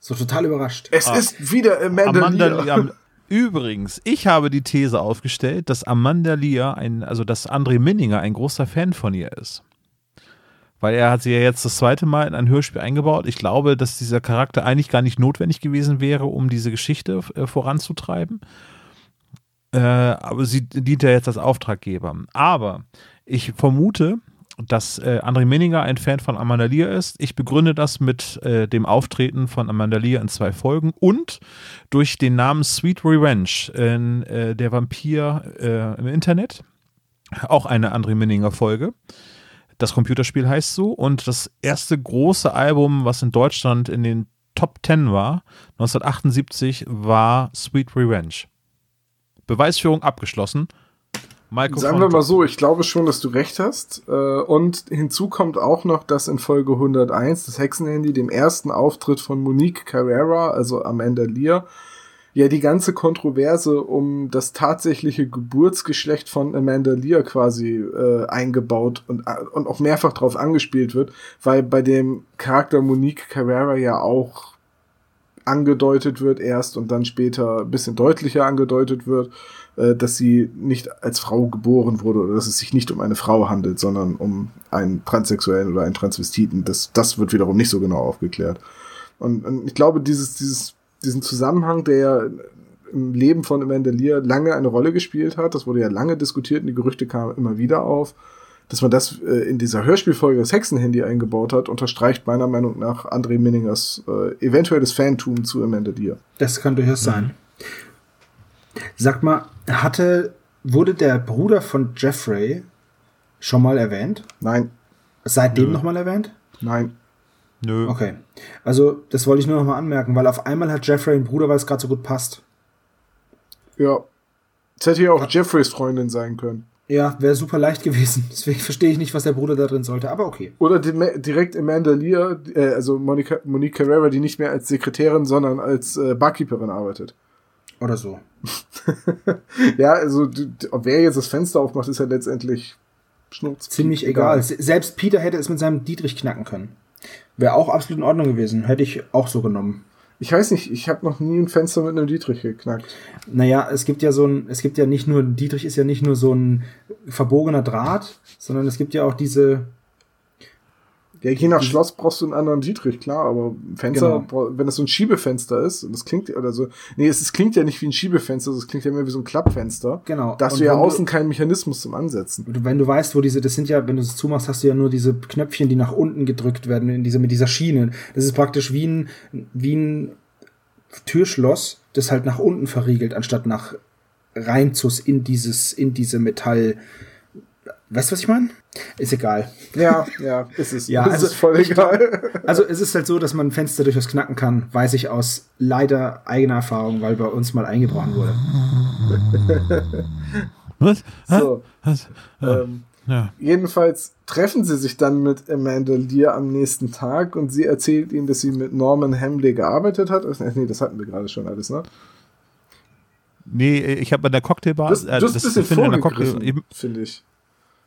So total überrascht. Es ist wieder Amanda, Amanda Lear. Lear. Übrigens, ich habe die These aufgestellt, dass Amanda Lear, ein, also dass André Minninger ein großer Fan von ihr ist. Weil er hat sie ja jetzt das zweite Mal in ein Hörspiel eingebaut. Ich glaube, dass dieser Charakter eigentlich gar nicht notwendig gewesen wäre, um diese Geschichte äh, voranzutreiben. Äh, aber sie dient ja jetzt als Auftraggeber. Aber ich vermute, dass äh, André Menninger ein Fan von Amanda Lear ist. Ich begründe das mit äh, dem Auftreten von Amanda Lear in zwei Folgen und durch den Namen Sweet Revenge in äh, Der Vampir äh, im Internet. Auch eine André Menninger Folge. Das Computerspiel heißt so und das erste große Album, was in Deutschland in den Top 10 war, 1978, war Sweet Revenge. Beweisführung abgeschlossen. Michael Sagen wir mal so, ich glaube schon, dass du recht hast. Äh, Und hinzu kommt auch noch, dass in Folge 101, das Hexenhandy, dem ersten Auftritt von Monique Carrera, also Amanda Lear, ja die ganze Kontroverse um das tatsächliche Geburtsgeschlecht von Amanda Lear quasi äh, eingebaut und, äh, und auch mehrfach drauf angespielt wird, weil bei dem Charakter Monique Carrera ja auch angedeutet wird erst und dann später ein bisschen deutlicher angedeutet wird, äh, dass sie nicht als Frau geboren wurde oder dass es sich nicht um eine Frau handelt, sondern um einen Transsexuellen oder einen Transvestiten. Das, das wird wiederum nicht so genau aufgeklärt. Und, und ich glaube, dieses, dieses, diesen Zusammenhang, der ja im Leben von Amanda Lear lange eine Rolle gespielt hat, das wurde ja lange diskutiert und die Gerüchte kamen immer wieder auf, dass man das äh, in dieser Hörspielfolge das Hexenhandy eingebaut hat, unterstreicht meiner Meinung nach André Minningers äh, eventuelles Fantum zu Amanda Lear. Das kann durchaus sein. Sag mal, hatte, wurde der Bruder von Jeffrey schon mal erwähnt? Nein, Seitdem noch mal erwähnt? nein. Nö. Okay. Also, das wollte ich nur noch mal anmerken, weil auf einmal hat Jeffrey einen Bruder, weil es gerade so gut passt. Ja. Es hätte ja auch Jeffreys Freundin sein können. Ja, wäre super leicht gewesen. Deswegen verstehe ich nicht, was der Bruder da drin sollte, aber okay. Oder di- direkt Amanda Lear, äh, also Monica, Monique Carrera, die nicht mehr als Sekretärin, sondern als äh, Barkeeperin arbeitet. Oder so. Ja, also ob wer jetzt das Fenster aufmacht, ist ja letztendlich Schnurz. Ziemlich egal. Se- Selbst Peter hätte es mit seinem Dietrich knacken können. Wäre auch absolut in Ordnung gewesen. Hätte ich auch so genommen. Ich weiß nicht, ich habe noch nie ein Fenster mit einem Dietrich geknackt. Naja, es gibt ja so ein, es gibt ja nicht nur, Dietrich ist ja nicht nur so ein verbogener Draht, sondern es gibt ja auch diese, Ja, je nach Schloss brauchst du einen anderen Dietrich, klar, aber Fenster, Genau. wenn das so ein Schiebefenster ist, und das klingt oder so, nee, es, es klingt ja nicht wie ein Schiebefenster, es klingt ja mehr wie so ein Klappfenster. Genau. Da hast Und du ja wenn du- außen keinen Mechanismus zum Ansetzen. wenn du weißt, wo diese, das sind ja, wenn du es zumachst, hast du ja nur diese Knöpfchen, die nach unten gedrückt werden, in diese, mit dieser Schiene. Das ist praktisch wie ein, wie ein Türschloss, das halt nach unten verriegelt, anstatt nach reinzus in dieses, in diese Metall. Weißt du, was ich meine? Ist egal. Ja, ja, ist es. Ja, ist also es voll ich egal. Also es ist halt so, dass man Fenster durchaus knacken kann, weiß ich aus leider eigener Erfahrung, weil bei uns mal eingebrochen wurde. Was? So, Was? Ähm, ja. Jedenfalls treffen sie sich dann mit Amanda Lear am nächsten Tag und sie erzählt ihm, dass sie mit Norman Hamley gearbeitet hat. Äh, Nee, das hatten wir gerade schon alles, ne? Nee, ich habe bei der Cocktailbar. Du hast, äh, du hast ein bisschen vorgegriffen, finde ich.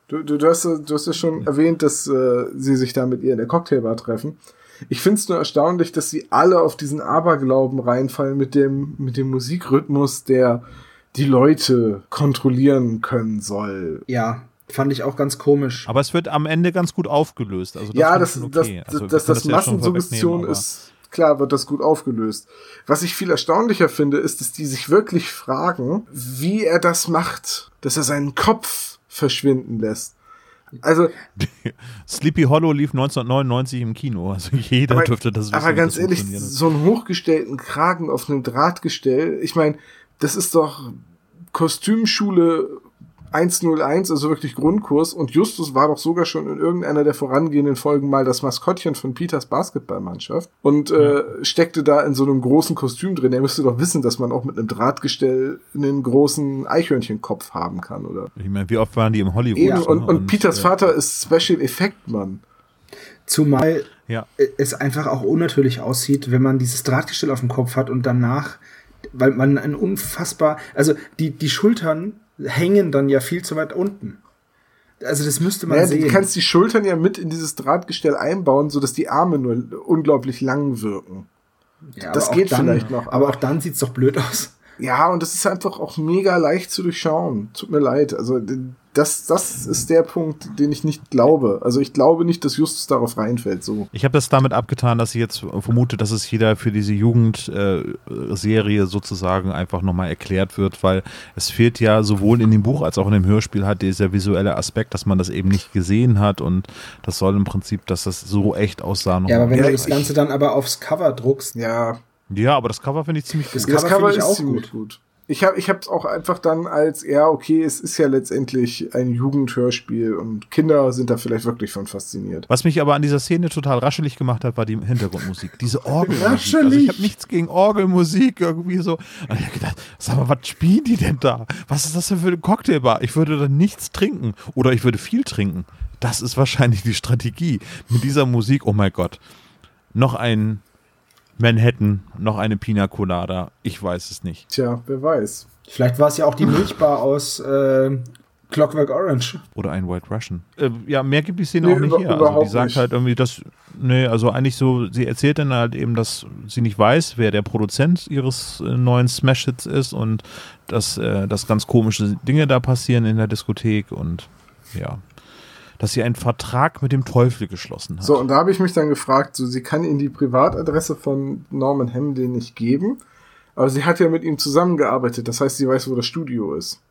Du, du, du, hast, du hast ja schon erwähnt, dass äh, sie sich da mit ihr in der Cocktailbar treffen. Ich finde es nur erstaunlich, dass sie alle auf diesen Aberglauben reinfallen mit dem, mit dem Musikrhythmus, der die Leute kontrollieren können soll. Ja, Fand ich auch ganz komisch. Aber es wird am Ende ganz gut aufgelöst. Also das ja, das, ich schon das, okay. das, Also wir das, das ja Massensuggestion ist, klar, wird das gut aufgelöst. Was ich viel erstaunlicher finde, ist, dass die sich wirklich fragen, wie er das macht, dass er seinen Kopf verschwinden lässt. Also, Sleepy Hollow lief 1999 im Kino. Also jeder aber, dürfte das wissen. aber ganz ehrlich, so einen hochgestellten Kragen auf einem Drahtgestell, ich meine, das ist doch Kostümschule 101, also wirklich Grundkurs. Und Justus war doch sogar schon in irgendeiner der vorangehenden Folgen mal das Maskottchen von Peters Basketballmannschaft und äh, steckte da in so einem großen Kostüm drin. Er müsste doch wissen, dass man auch mit einem Drahtgestell einen großen Eichhörnchenkopf haben kann, oder? Ich meine, wie oft waren die im Hollywood? Eben, ne? und, und, Peters äh, Vater ist Special Effect Mann. Zumal Ja. es einfach auch unnatürlich aussieht, wenn man dieses Drahtgestell auf dem Kopf hat und danach, weil man ein unfassbar, also die, die Schultern hängen dann ja viel zu weit unten. Also das müsste man Ja, sehen. du kannst die Schultern ja mit in dieses Drahtgestell einbauen, sodass die Arme nur unglaublich lang wirken. ja, das geht dann, vielleicht noch, Aber aber- auch dann sieht's doch blöd aus. Ja, und das ist einfach auch mega leicht zu durchschauen. Tut mir leid. Also das, das ist der Punkt, den ich nicht glaube. Also ich glaube nicht, dass Justus darauf reinfällt. So. Ich habe das damit abgetan, dass ich jetzt vermute, dass es jeder für diese Jugendserie sozusagen einfach nochmal erklärt wird, weil es fehlt ja sowohl in dem Buch als auch in dem Hörspiel halt dieser visuelle Aspekt, dass man das eben nicht gesehen hat und das soll im Prinzip, dass das so echt aussah. Ja, aber wenn Ja, du das Ganze dann aber aufs Cover druckst, Ja, ja, aber das Cover finde ich ziemlich Das gut. das Cover Cover ich ist auch ziemlich gut. Ich habe ich hab's auch einfach dann als, ja, okay, es ist ja letztendlich ein Jugendhörspiel und Kinder sind da vielleicht wirklich von fasziniert. Was mich aber an dieser Szene total raschelig gemacht hat, war die Hintergrundmusik. Diese Orgelmusik. Also Raschelig? ich habe nichts gegen Orgelmusik irgendwie so. Und ich habe gedacht, sag mal, was spielen die denn da? Was ist das denn für eine Cocktailbar? Ich würde da nichts trinken oder ich würde viel trinken. Das ist wahrscheinlich die Strategie. Mit dieser Musik, oh mein Gott. Noch ein Manhattan, noch eine Pina Colada. Ich weiß es nicht. Tja, wer weiß. vielleicht war es ja auch die Milchbar aus äh, Clockwork Orange. Oder ein White Russian. Äh, ja, mehr gibt die Szene Nee, auch nicht über- her. Also die sagt nicht. halt irgendwie, dass, nee, also eigentlich so, sie erzählt dann halt eben, dass sie nicht weiß, wer der Produzent ihres äh, neuen Smash-Hits ist und dass, äh, dass ganz komische Dinge da passieren in der Diskothek und ja, dass sie einen Vertrag mit dem Teufel geschlossen hat. So, und da habe ich mich dann gefragt, so, sie kann ihnen die Privatadresse von Norman Hamlin nicht geben, aber sie hat ja mit ihm zusammengearbeitet, das heißt, sie weiß, wo das Studio ist.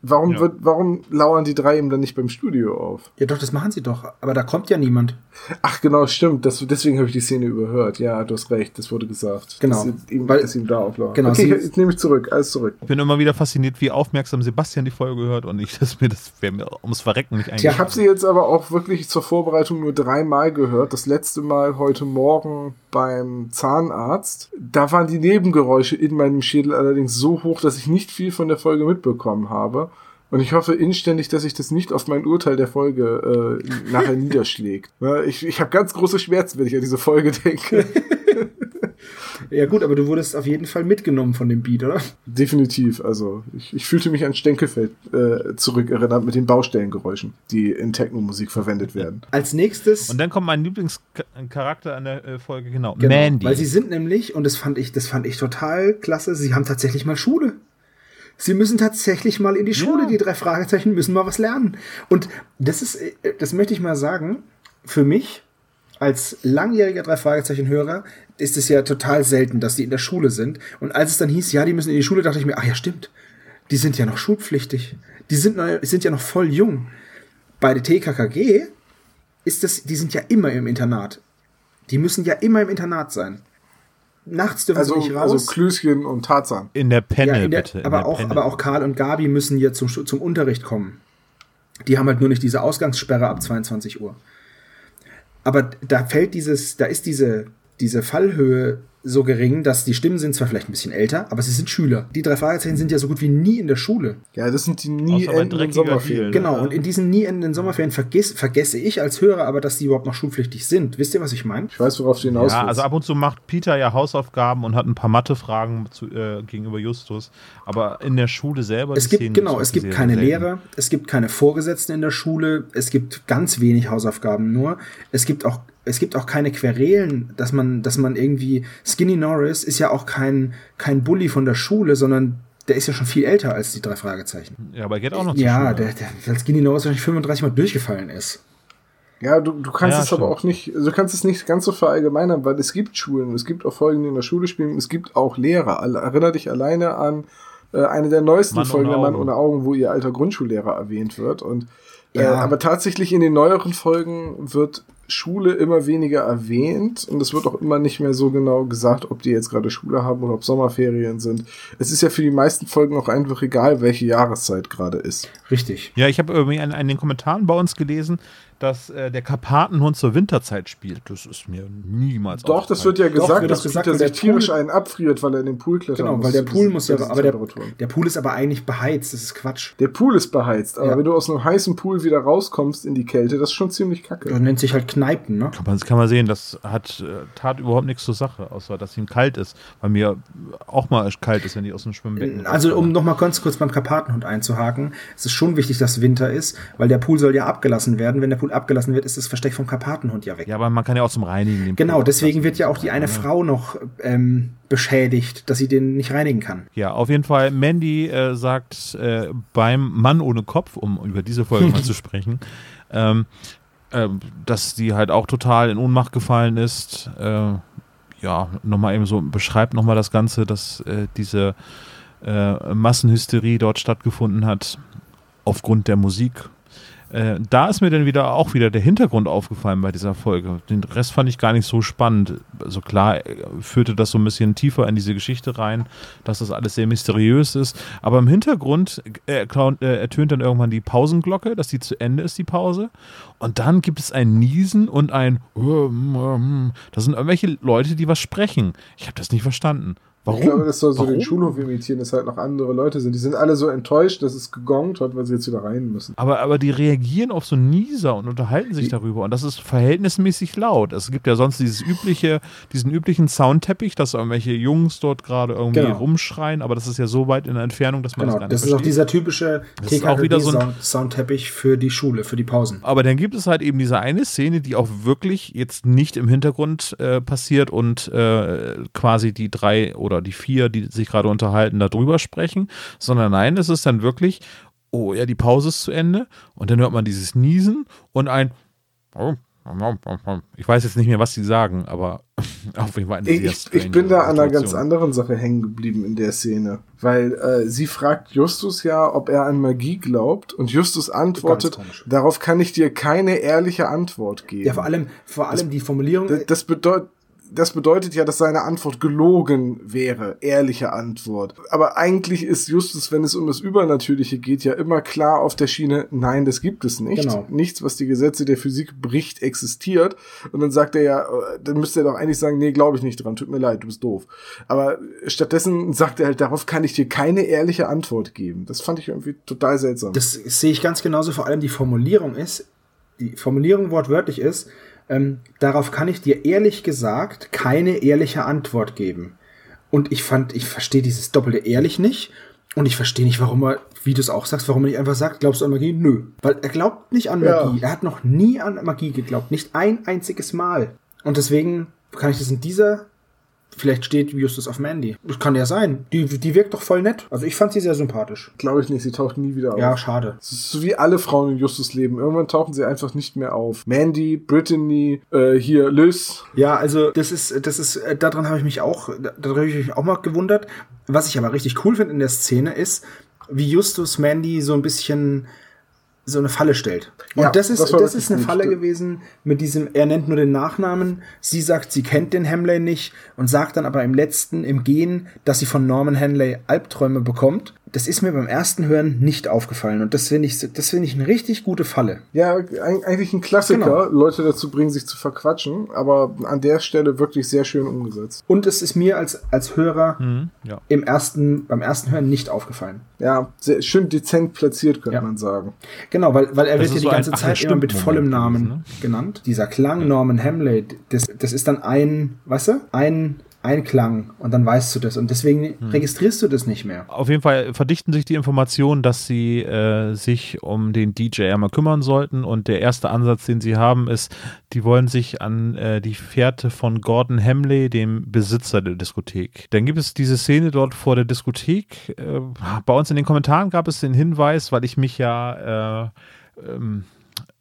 Warum Ja. wird, warum lauern die drei ihm dann nicht beim Studio auf? Ja, doch, das machen sie doch. Aber da kommt ja niemand. Ach genau, stimmt. Das, deswegen habe ich die Szene überhört. Ja, du hast recht, das wurde gesagt. Genau. Dass sie ihm, Weil- dass sie ihm da auflauern. Genau, okay, sie- jetzt nehme ich zurück, alles zurück. Ich bin immer wieder fasziniert, wie aufmerksam Sebastian die Folge hört und ich, dass mir das wäre mir ums Verrecken nicht Ich eigentlich. habe sie jetzt aber auch wirklich zur Vorbereitung nur dreimal gehört. Das letzte Mal heute Morgen beim Zahnarzt. Da waren die Nebengeräusche in meinem Schädel allerdings so hoch, dass ich nicht viel von der Folge mitbekommen habe. Und ich hoffe inständig, dass sich das nicht auf mein Urteil der Folge äh, nachher niederschlägt. Ne, Ich, ich habe ganz große Schmerzen, wenn ich an diese Folge denke. Ja gut, aber du wurdest auf jeden Fall mitgenommen von dem Beat, oder? Definitiv. Also ich, ich fühlte mich an Stenkelfeld äh, zurückerinnert mit den Baustellengeräuschen, die in Techno-Musik verwendet werden. Als nächstes Und dann kommt mein Lieblingscharakter an der äh, Folge, genau, Genau, Mandy. Weil sie sind nämlich, und das fand ich, das fand ich total klasse, sie haben tatsächlich mal Schule. Sie müssen tatsächlich mal in die Schule, die drei Fragezeichen müssen mal was lernen. Und das ist, äh, das möchte ich mal sagen, für mich als langjähriger drei Fragezeichen-Hörer ist es ja total selten, dass die in der Schule sind. Und als es dann hieß, ja, die müssen in die Schule, dachte ich mir, ach ja, stimmt. Die sind ja noch schulpflichtig. Die sind, noch, sind ja noch voll jung. Bei der TKKG ist das, die sind ja immer im Internat. Die müssen ja immer im Internat sein. Nachts dürfen Also, sie nicht raus. also Klößchen und Tarzan. in der Penne, ja, in der, bitte. in aber, der auch, Penne. aber auch Karl und Gabi müssen jetzt zum, zum Unterricht kommen. Die haben halt nur nicht diese Ausgangssperre ab 22 Uhr. Aber da fällt dieses, da ist diese, diese Fallhöhe so gering, dass die Stimmen sind zwar vielleicht ein bisschen älter, aber sie sind Schüler. Die drei Fragezeichen sind ja so gut wie nie in der Schule. Ja, das sind die nie endenden Sommerferien. Hiel. Genau, Ja. und in diesen nie endenden Sommerferien vergiss, vergesse ich als Hörer aber, dass die überhaupt noch schulpflichtig sind. Wisst ihr, was ich meine? Ich weiß, worauf du hinaus Ja, willst. also ab und zu macht Peter ja Hausaufgaben und hat ein paar Mathefragen zu, äh, gegenüber Justus. Aber in der Schule selber. Es gibt, Szenen genau, es gibt keine. Lehrer, es gibt keine Vorgesetzten in der Schule, es gibt ganz wenig Hausaufgaben nur. Es gibt auch, es gibt auch keine Querelen, dass man, dass man irgendwie, Skinny Norris ist ja auch kein, kein Bully von der Schule, sondern der ist ja schon viel älter als die drei Fragezeichen. Ja, aber er geht auch noch zur Ja, Schule. der, der als Ginny Norris wahrscheinlich 35 Mal durchgefallen ist. Ja, du, du kannst Ja, es aber stimmt. auch nicht, also du kannst es nicht ganz so verallgemeinern, weil es gibt Schulen, es gibt auch Folgen, die in der Schule spielen, es gibt auch Lehrer. Erinner dich alleine an äh, eine der neuesten Mann Folgen ohne der Mann Augen. ohne Augen, wo ihr alter Grundschullehrer erwähnt wird. Und äh, Ja. aber tatsächlich in den neueren Folgen wird Schule immer weniger erwähnt und es wird auch immer nicht mehr so genau gesagt, ob die jetzt gerade Schule haben oder ob Sommerferien sind. Es ist ja für die meisten Folgen auch einfach egal, welche Jahreszeit gerade ist. Richtig. Ja, ich habe irgendwie in, in den Kommentaren bei uns gelesen, dass äh, der Karpatenhund zur Winterzeit spielt. Das ist mir niemals Doch, das wird ja Doch, gesagt, wird dass das gesagt, Peter sich der Pool- tierisch einen abfriert, weil er in den Pool klettern Genau, muss. weil der Pool muss ja, aber der, Temperaturen. der Pool ist aber eigentlich beheizt, das ist Quatsch. Der Pool ist beheizt, aber Ja. wenn du aus einem heißen Pool wieder rauskommst in die Kälte, das ist schon ziemlich kacke. Das nennt sich halt Kneipen, ne? Kann man, das kann man sehen, das hat äh, tat überhaupt nichts zur Sache, außer dass ihm kalt ist. Weil mir auch mal kalt ist, wenn ich aus dem Schwimmbecken Also um nochmal ganz kurz beim Karpatenhund einzuhaken, es ist schon wichtig, dass Winter ist, weil der Pool soll ja abgelassen werden. Wenn der Pool abgelassen wird, ist das Versteck vom Karpatenhund ja weg. Ja, aber man kann ja auch zum Reinigen den Genau, Pool deswegen wird ja auch die eine Frau noch ähm, beschädigt, dass sie den nicht reinigen kann. Ja, auf jeden Fall. Mandy äh, sagt äh, beim Mann ohne Kopf, um über diese Folge mal zu sprechen, ähm, ähm, dass die halt auch total in Ohnmacht gefallen ist. Äh, ja, nochmal eben so, beschreibt nochmal das Ganze, dass äh, diese äh, Massenhysterie dort stattgefunden hat, aufgrund der Musik. Äh, da ist mir dann wieder auch wieder der Hintergrund aufgefallen bei dieser Folge. Den Rest fand ich gar nicht so spannend. Also klar äh, führte das so ein bisschen tiefer in diese Geschichte rein, dass das alles sehr mysteriös ist. Aber im Hintergrund äh, ertönt dann irgendwann die Pausenglocke, dass die zu Ende ist, die Pause. Und dann gibt es ein Niesen und ein Das sind irgendwelche Leute, die was sprechen. Ich habe das nicht verstanden. Warum? Ich glaube, das soll so Warum? den Schulhof imitieren, dass halt noch andere Leute sind. Die sind alle so enttäuscht, dass es gegongt hat, weil sie jetzt wieder rein müssen. Aber, aber die reagieren auf so Nieser und unterhalten sich darüber. Und das ist verhältnismäßig laut. Es gibt ja sonst dieses übliche, diesen üblichen Soundteppich, dass irgendwelche Jungs dort gerade irgendwie Genau. rumschreien, aber das ist ja so weit in der Entfernung, dass man Genau, das gar nicht das ist auch versteht. dieser typische wieder so TKKG-Soundteppich für die Schule, für die Pausen. Aber dann gibt es halt eben diese eine Szene, die auch wirklich jetzt nicht im Hintergrund äh, passiert und äh, quasi die drei oder die vier, die sich gerade unterhalten, darüber sprechen, sondern nein, es ist dann wirklich, oh ja, die Pause ist zu Ende und dann hört man dieses Niesen und ein ich weiß jetzt nicht mehr, was sie sagen, aber auf jeden Fall Ich, ich bin da an einer ganz anderen Sache hängen geblieben in der Szene. Weil äh, sie fragt Justus ja, ob er an Magie glaubt. Und Justus antwortet, darauf kann ich dir keine ehrliche Antwort geben. Ja, vor allem, vor allem die Formulierung. Das, das, bedeut, das bedeutet ja, dass seine Antwort gelogen wäre, ehrliche Antwort. Aber eigentlich ist Justus, wenn es um das Übernatürliche geht, ja immer klar auf der Schiene, nein, das gibt es nicht. Genau. Nichts, was die Gesetze der Physik bricht, existiert. Und dann sagt er ja, äh, dann müsste er doch eigentlich sagen, nee, glaube ich nicht dran, tut mir leid, du bist doof. Aber stattdessen sagt er halt, darauf kann ich dir keine ehrliche Antwort geben. Das fand ich irgendwie total seltsam. Das sehe ich ganz genauso. Vor allem die Formulierung ist, die Formulierung wortwörtlich ist, ähm, darauf kann ich dir ehrlich gesagt keine ehrliche Antwort geben. Und ich fand, ich verstehe dieses doppelte ehrlich nicht. Und ich verstehe nicht, warum er, wie du es auch sagst, warum er nicht einfach sagt, glaubst du an Magie? Nö. Weil er glaubt nicht an Ja. Magie. Er hat noch nie an Magie geglaubt. Nicht ein einziges Mal. Und deswegen kann ich das in dieser Vielleicht steht Justus auf Mandy. Das kann ja sein. Die, die wirkt doch voll nett. Also ich fand sie sehr sympathisch. Glaube ich nicht, sie taucht nie wieder auf. Ja, schade. So wie alle Frauen in Justus Leben. Irgendwann tauchen sie einfach nicht mehr auf. Mandy, Brittany, äh, hier Liz. Ja, also das ist, das ist, äh, daran habe ich mich auch, daran habe ich mich auch mal gewundert. Was ich aber richtig cool finde in der Szene ist, wie Justus Mandy so ein bisschen so eine Falle stellt. Und Ja, das ist, das das, ist eine Falle stimmt. gewesen mit diesem, er nennt nur den Nachnamen, sie sagt, sie kennt den Hamley nicht und sagt dann aber im letzten, im Gehen, dass sie von Norman Hanley Albträume bekommt. Das ist mir beim ersten Hören nicht aufgefallen und das finde ich, das finde ich eine richtig gute Falle. Ja, eig- eigentlich ein Klassiker, Genau. Leute dazu bringen, sich zu verquatschen, aber an der Stelle wirklich sehr schön umgesetzt. Und es ist mir als, als Hörer Mhm, ja. im ersten, beim ersten Hören nicht aufgefallen. Ja, sehr schön dezent platziert, könnte Ja. man sagen. Genau, weil, weil er Das wird ja ist die so ein ganze Ach, ja, Zeit stimmt immer mit Moment vollem Namen gewesen, genannt. Dieser Klang Norman Hamley, das, das ist dann ein, weißt du, ein Einklang und dann weißt du das und deswegen Hm. registrierst du das nicht mehr. Auf jeden Fall verdichten sich die Informationen, dass sie äh, sich um den DJ einmal kümmern sollten. Und der erste Ansatz, den sie haben, ist, die wollen sich an äh, die Fährte von Gordon Hamley, dem Besitzer der Diskothek. Dann gibt es diese Szene dort vor der Diskothek. Äh, bei uns in den Kommentaren gab es den Hinweis, weil ich mich ja äh, ähm,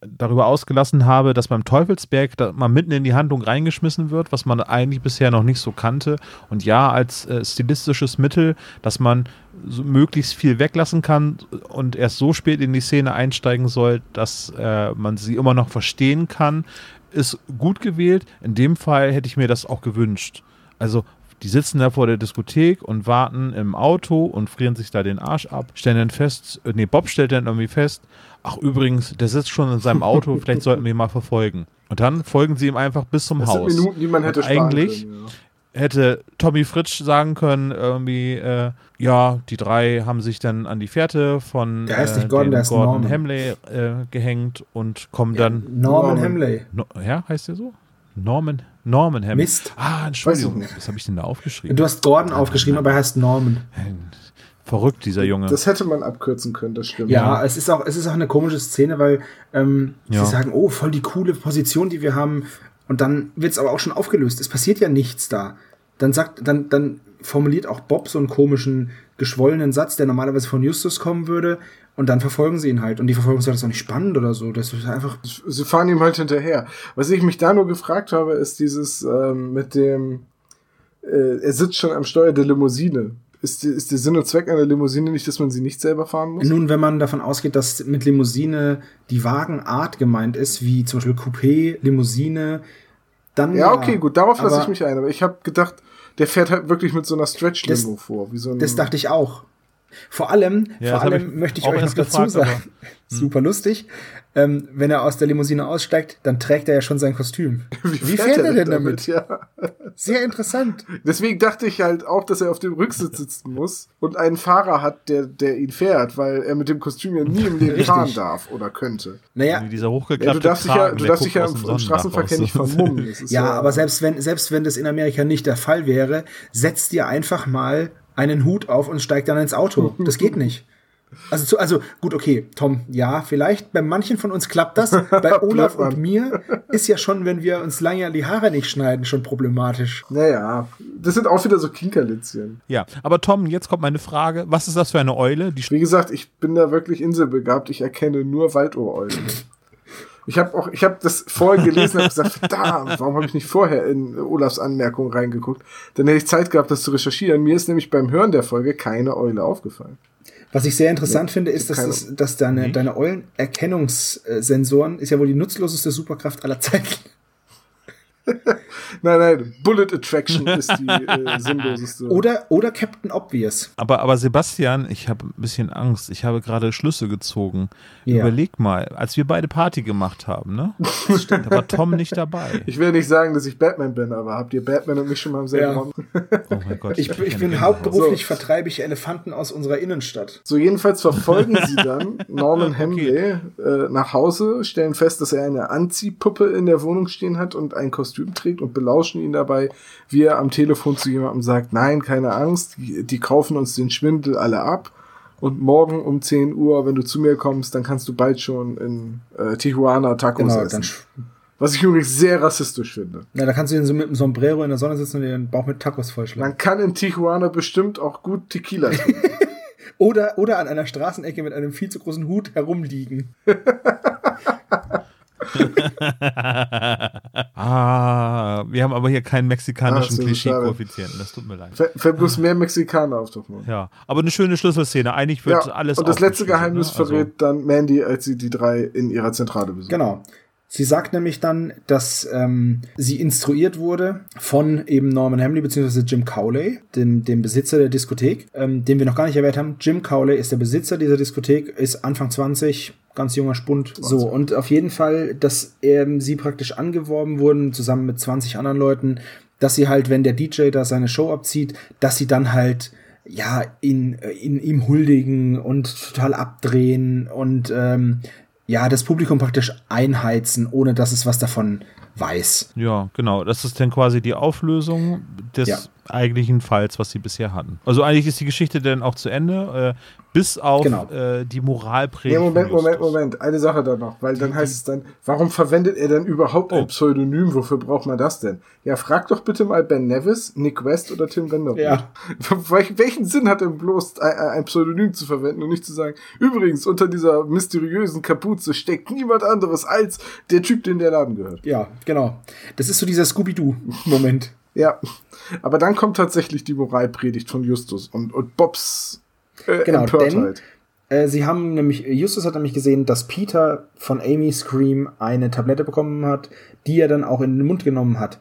darüber ausgelassen habe, dass beim Teufelsberg da man mitten in die Handlung reingeschmissen wird, was man eigentlich bisher noch nicht so kannte. Und ja, als äh, stilistisches Mittel, dass man so möglichst viel weglassen kann und erst so spät in die Szene einsteigen soll, dass äh, man sie immer noch verstehen kann, ist gut gewählt. In dem Fall hätte ich mir das auch gewünscht. Also die sitzen da vor der Diskothek und warten im Auto und frieren sich da den Arsch ab, stellen dann fest, äh, nee, Bob stellt dann irgendwie fest, ach übrigens, der sitzt schon in seinem Auto, vielleicht sollten wir ihn mal verfolgen. Und dann folgen sie ihm einfach bis zum Das sind Haus. Minuten, die man hätte Und eigentlich können. Ja. hätte Tommy Fritsch sagen können, irgendwie, äh, ja, die drei haben sich dann an die Fährte von Der heißt nicht äh, Gordon, dem der heißt Gordon Norman. Hamley äh, gehängt und kommen dann. Norman, Norman. Hamley. No, ja, heißt der so? Norman, Norman Hamley. Mist. Ah, Entschuldigung. Was habe ich denn da aufgeschrieben? Du hast Gordon aufgeschrieben, aber er heißt Norman. Verrückt, dieser Junge. Das hätte man abkürzen können, das stimmt. Ja, es ist auch, es ist auch eine komische Szene, weil ähm, Ja. sie sagen, oh, voll die coole Position, die wir haben. Und dann wird es aber auch schon aufgelöst. Es passiert ja nichts da. Dann sagt, dann, dann formuliert auch Bob so einen komischen, geschwollenen Satz, der normalerweise von Justus kommen würde. Und dann verfolgen sie ihn halt. Und die Verfolgung ist auch nicht spannend oder so. Das ist einfach. Sie fahren ihm halt hinterher. Was ich mich da nur gefragt habe, ist dieses ähm, mit dem, äh, er sitzt schon am Steuer der Limousine. Ist, ist der Sinn und Zweck einer Limousine nicht, dass man sie nicht selber fahren muss? Nun, wenn man davon ausgeht, dass mit Limousine die Wagenart gemeint ist, wie zum Beispiel Coupé, Limousine, dann. Ja, okay, gut, darauf lasse ich mich ein. Aber ich habe gedacht, der fährt halt wirklich mit so einer Stretch-Limo vor. Wie so ein, Das dachte ich auch. Vor allem, Ja, vor allem ich möchte ich euch noch dazu gefragt, sagen, aber- hm. super lustig, ähm, wenn er aus der Limousine aussteigt, dann trägt er ja schon sein Kostüm. Wie, fährt, er denn damit? Ja. Sehr interessant. Deswegen dachte ich halt auch, dass er auf dem Rücksitz sitzen muss und einen Fahrer hat, der, der ihn fährt, weil er mit dem Kostüm ja nie im Leben Richtig. fahren darf oder könnte. Naja, Wie dieser Ja, hochgeklappte du darfst dich ja, du darfst dich ja im, Straßenverkehr nicht vermummen. Ist ja, aber selbst wenn, selbst wenn das in Amerika nicht der Fall wäre, setzt dir einfach mal einen Hut auf und steigt dann ins Auto. Das geht nicht. Also, zu, also gut, okay, Tom, ja, vielleicht bei manchen von uns klappt das. Bei Olaf und mir ist ja schon, wenn wir uns lange die Haare nicht schneiden, schon problematisch. Naja, das sind auch wieder so Kinkerlitzchen. Ja, aber Tom, jetzt kommt meine Frage. Was ist das für eine Eule? Die Wie gesagt, ich bin da wirklich inselbegabt. Ich erkenne nur Waldohreulen. Ich habe auch, ich habe das vorher gelesen und gesagt, verdammt, warum habe ich nicht vorher in Olafs Anmerkung reingeguckt? Dann hätte ich Zeit gehabt, das zu recherchieren. Mir ist nämlich beim Hören der Folge keine Eule aufgefallen. Was ich sehr interessant finde, ist, dass, das, dass deine, deine Eulenerkennungssensoren ist ja wohl die nutzloseste Superkraft aller Zeiten. Nein, nein, Bullet Attraction ist die äh, sinnloseste. Oder, oder Captain Obvious. Aber, aber Sebastian, ich habe ein bisschen Angst. Ich habe gerade Schlüsse gezogen. Ja. Überleg mal, als wir beide Party gemacht haben, ne? Da war Tom nicht dabei. ich will nicht sagen, dass ich Batman bin, aber habt ihr Batman und mich schon mal im selben Ja. Raum? Oh mein Gott. Ich, ich keine bin hauptberuflich So. vertreibe ich Elefanten aus unserer Innenstadt. So, jedenfalls verfolgen sie dann Norman Hamley äh, nach Hause, stellen fest, dass er eine Anziehpuppe in der Wohnung stehen hat und ein Kostüm trägt und belauschen ihn dabei, wie er am Telefon zu jemandem sagt, nein, keine Angst, die, kaufen uns den Schwindel alle ab und morgen um 10 Uhr, wenn du zu mir kommst, dann kannst du bald schon in äh, Tijuana Tacos Genau, essen. Was ich übrigens sehr rassistisch finde. na, da kannst du ihn so mit dem Sombrero in der Sonne sitzen und den Bauch mit Tacos vollschlagen. Man kann in Tijuana bestimmt auch gut Tequila trinken. Oder, oder an einer Straßenecke mit einem viel zu großen Hut herumliegen. ah, wir haben aber hier keinen mexikanischen Klischee-Koeffizienten. Das tut mir leid. Fällt bloß mehr Mexikaner auf doch mal. Ja, aber eine schöne Schlüsselszene. Eigentlich wird Ja, alles und das letzte aufgeschlüsselt, Geheimnis ne? Also- verrät dann Mandy, als sie die drei in ihrer Zentrale besucht. Genau. Sie sagt nämlich dann, dass ähm, sie instruiert wurde von eben Norman Hamley bzw. Jim Cowley, dem, dem Besitzer der Diskothek, ähm, den wir noch gar nicht erwähnt haben. Jim Cowley ist der Besitzer dieser Diskothek, ist Anfang 20, ganz junger Spund. So, und auf jeden Fall, dass ähm, sie praktisch angeworben wurden, zusammen mit 20 anderen Leuten, dass sie halt, wenn der DJ da seine Show abzieht, dass sie dann halt ja, ihn, äh, ihn, ihm huldigen und total abdrehen und ähm, ja, das Publikum praktisch einheizen, ohne dass es was davon weiß. Ja, genau. Das ist dann quasi die Auflösung des Ja. Eigentlichen Falls, was sie bisher hatten. Also eigentlich ist die Geschichte dann auch zu Ende, äh, bis auf Genau. äh, die Moralpredigt. Ja, Moment, Moment. Moment. Eine Sache da noch, weil dann heißt es dann, warum verwendet er denn überhaupt Oh. ein Pseudonym? Wofür braucht man das denn? Ja, frag doch bitte mal Ben Nevis, Nick West oder Tim Vanderbilt. Ja. Wel- Welchen Sinn hat denn bloß ein, ein Pseudonym zu verwenden und nicht zu sagen, übrigens, unter dieser mysteriösen Kapuze steckt niemand anderes als der Typ, den der Laden gehört. Ja, genau. Das ist so dieser Scooby-Doo-Moment. Ja. Aber dann kommt tatsächlich die Moralpredigt von Justus und, und Bobs äh, Genau, Empörtheit. Äh, sie haben nämlich, Justus hat nämlich gesehen, dass Peter von Amy Scream eine Tablette bekommen hat, die er dann auch in den Mund genommen hat.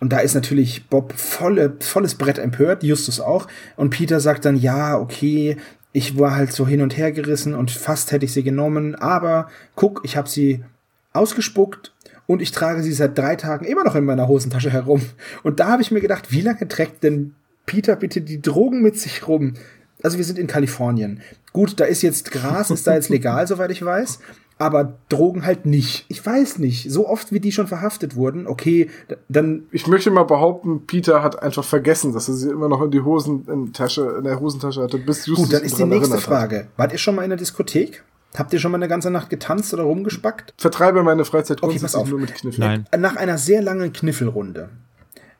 Und da ist natürlich Bob volle, volles Brett empört, Justus auch. Und Peter sagt dann, ja, okay, ich war halt so hin und her gerissen und fast hätte ich sie genommen, aber guck, ich habe sie ausgespuckt und ich trage sie seit drei Tagen immer noch in meiner Hosentasche herum. Und da habe ich mir gedacht, wie lange trägt denn Peter bitte die Drogen mit sich rum? Also wir sind in Kalifornien. Gut, da ist jetzt Gras, ist da jetzt legal, soweit ich weiß. Aber Drogen halt nicht. Ich weiß nicht. So oft, wie die schon verhaftet wurden, okay, dann Ich möchte mal behaupten, Peter hat einfach vergessen, dass er sie immer noch in die Hosentasche, in der Hosentasche hatte, bis Justus Gut, dann ist die nächste hat. Frage. Wart ihr schon mal in der Diskothek? Habt ihr schon mal eine ganze Nacht getanzt oder rumgespackt? Vertreibe meine Freizeit Okay, pass auf. nur mit Kniffeln. Nein. Nach einer sehr langen Kniffelrunde.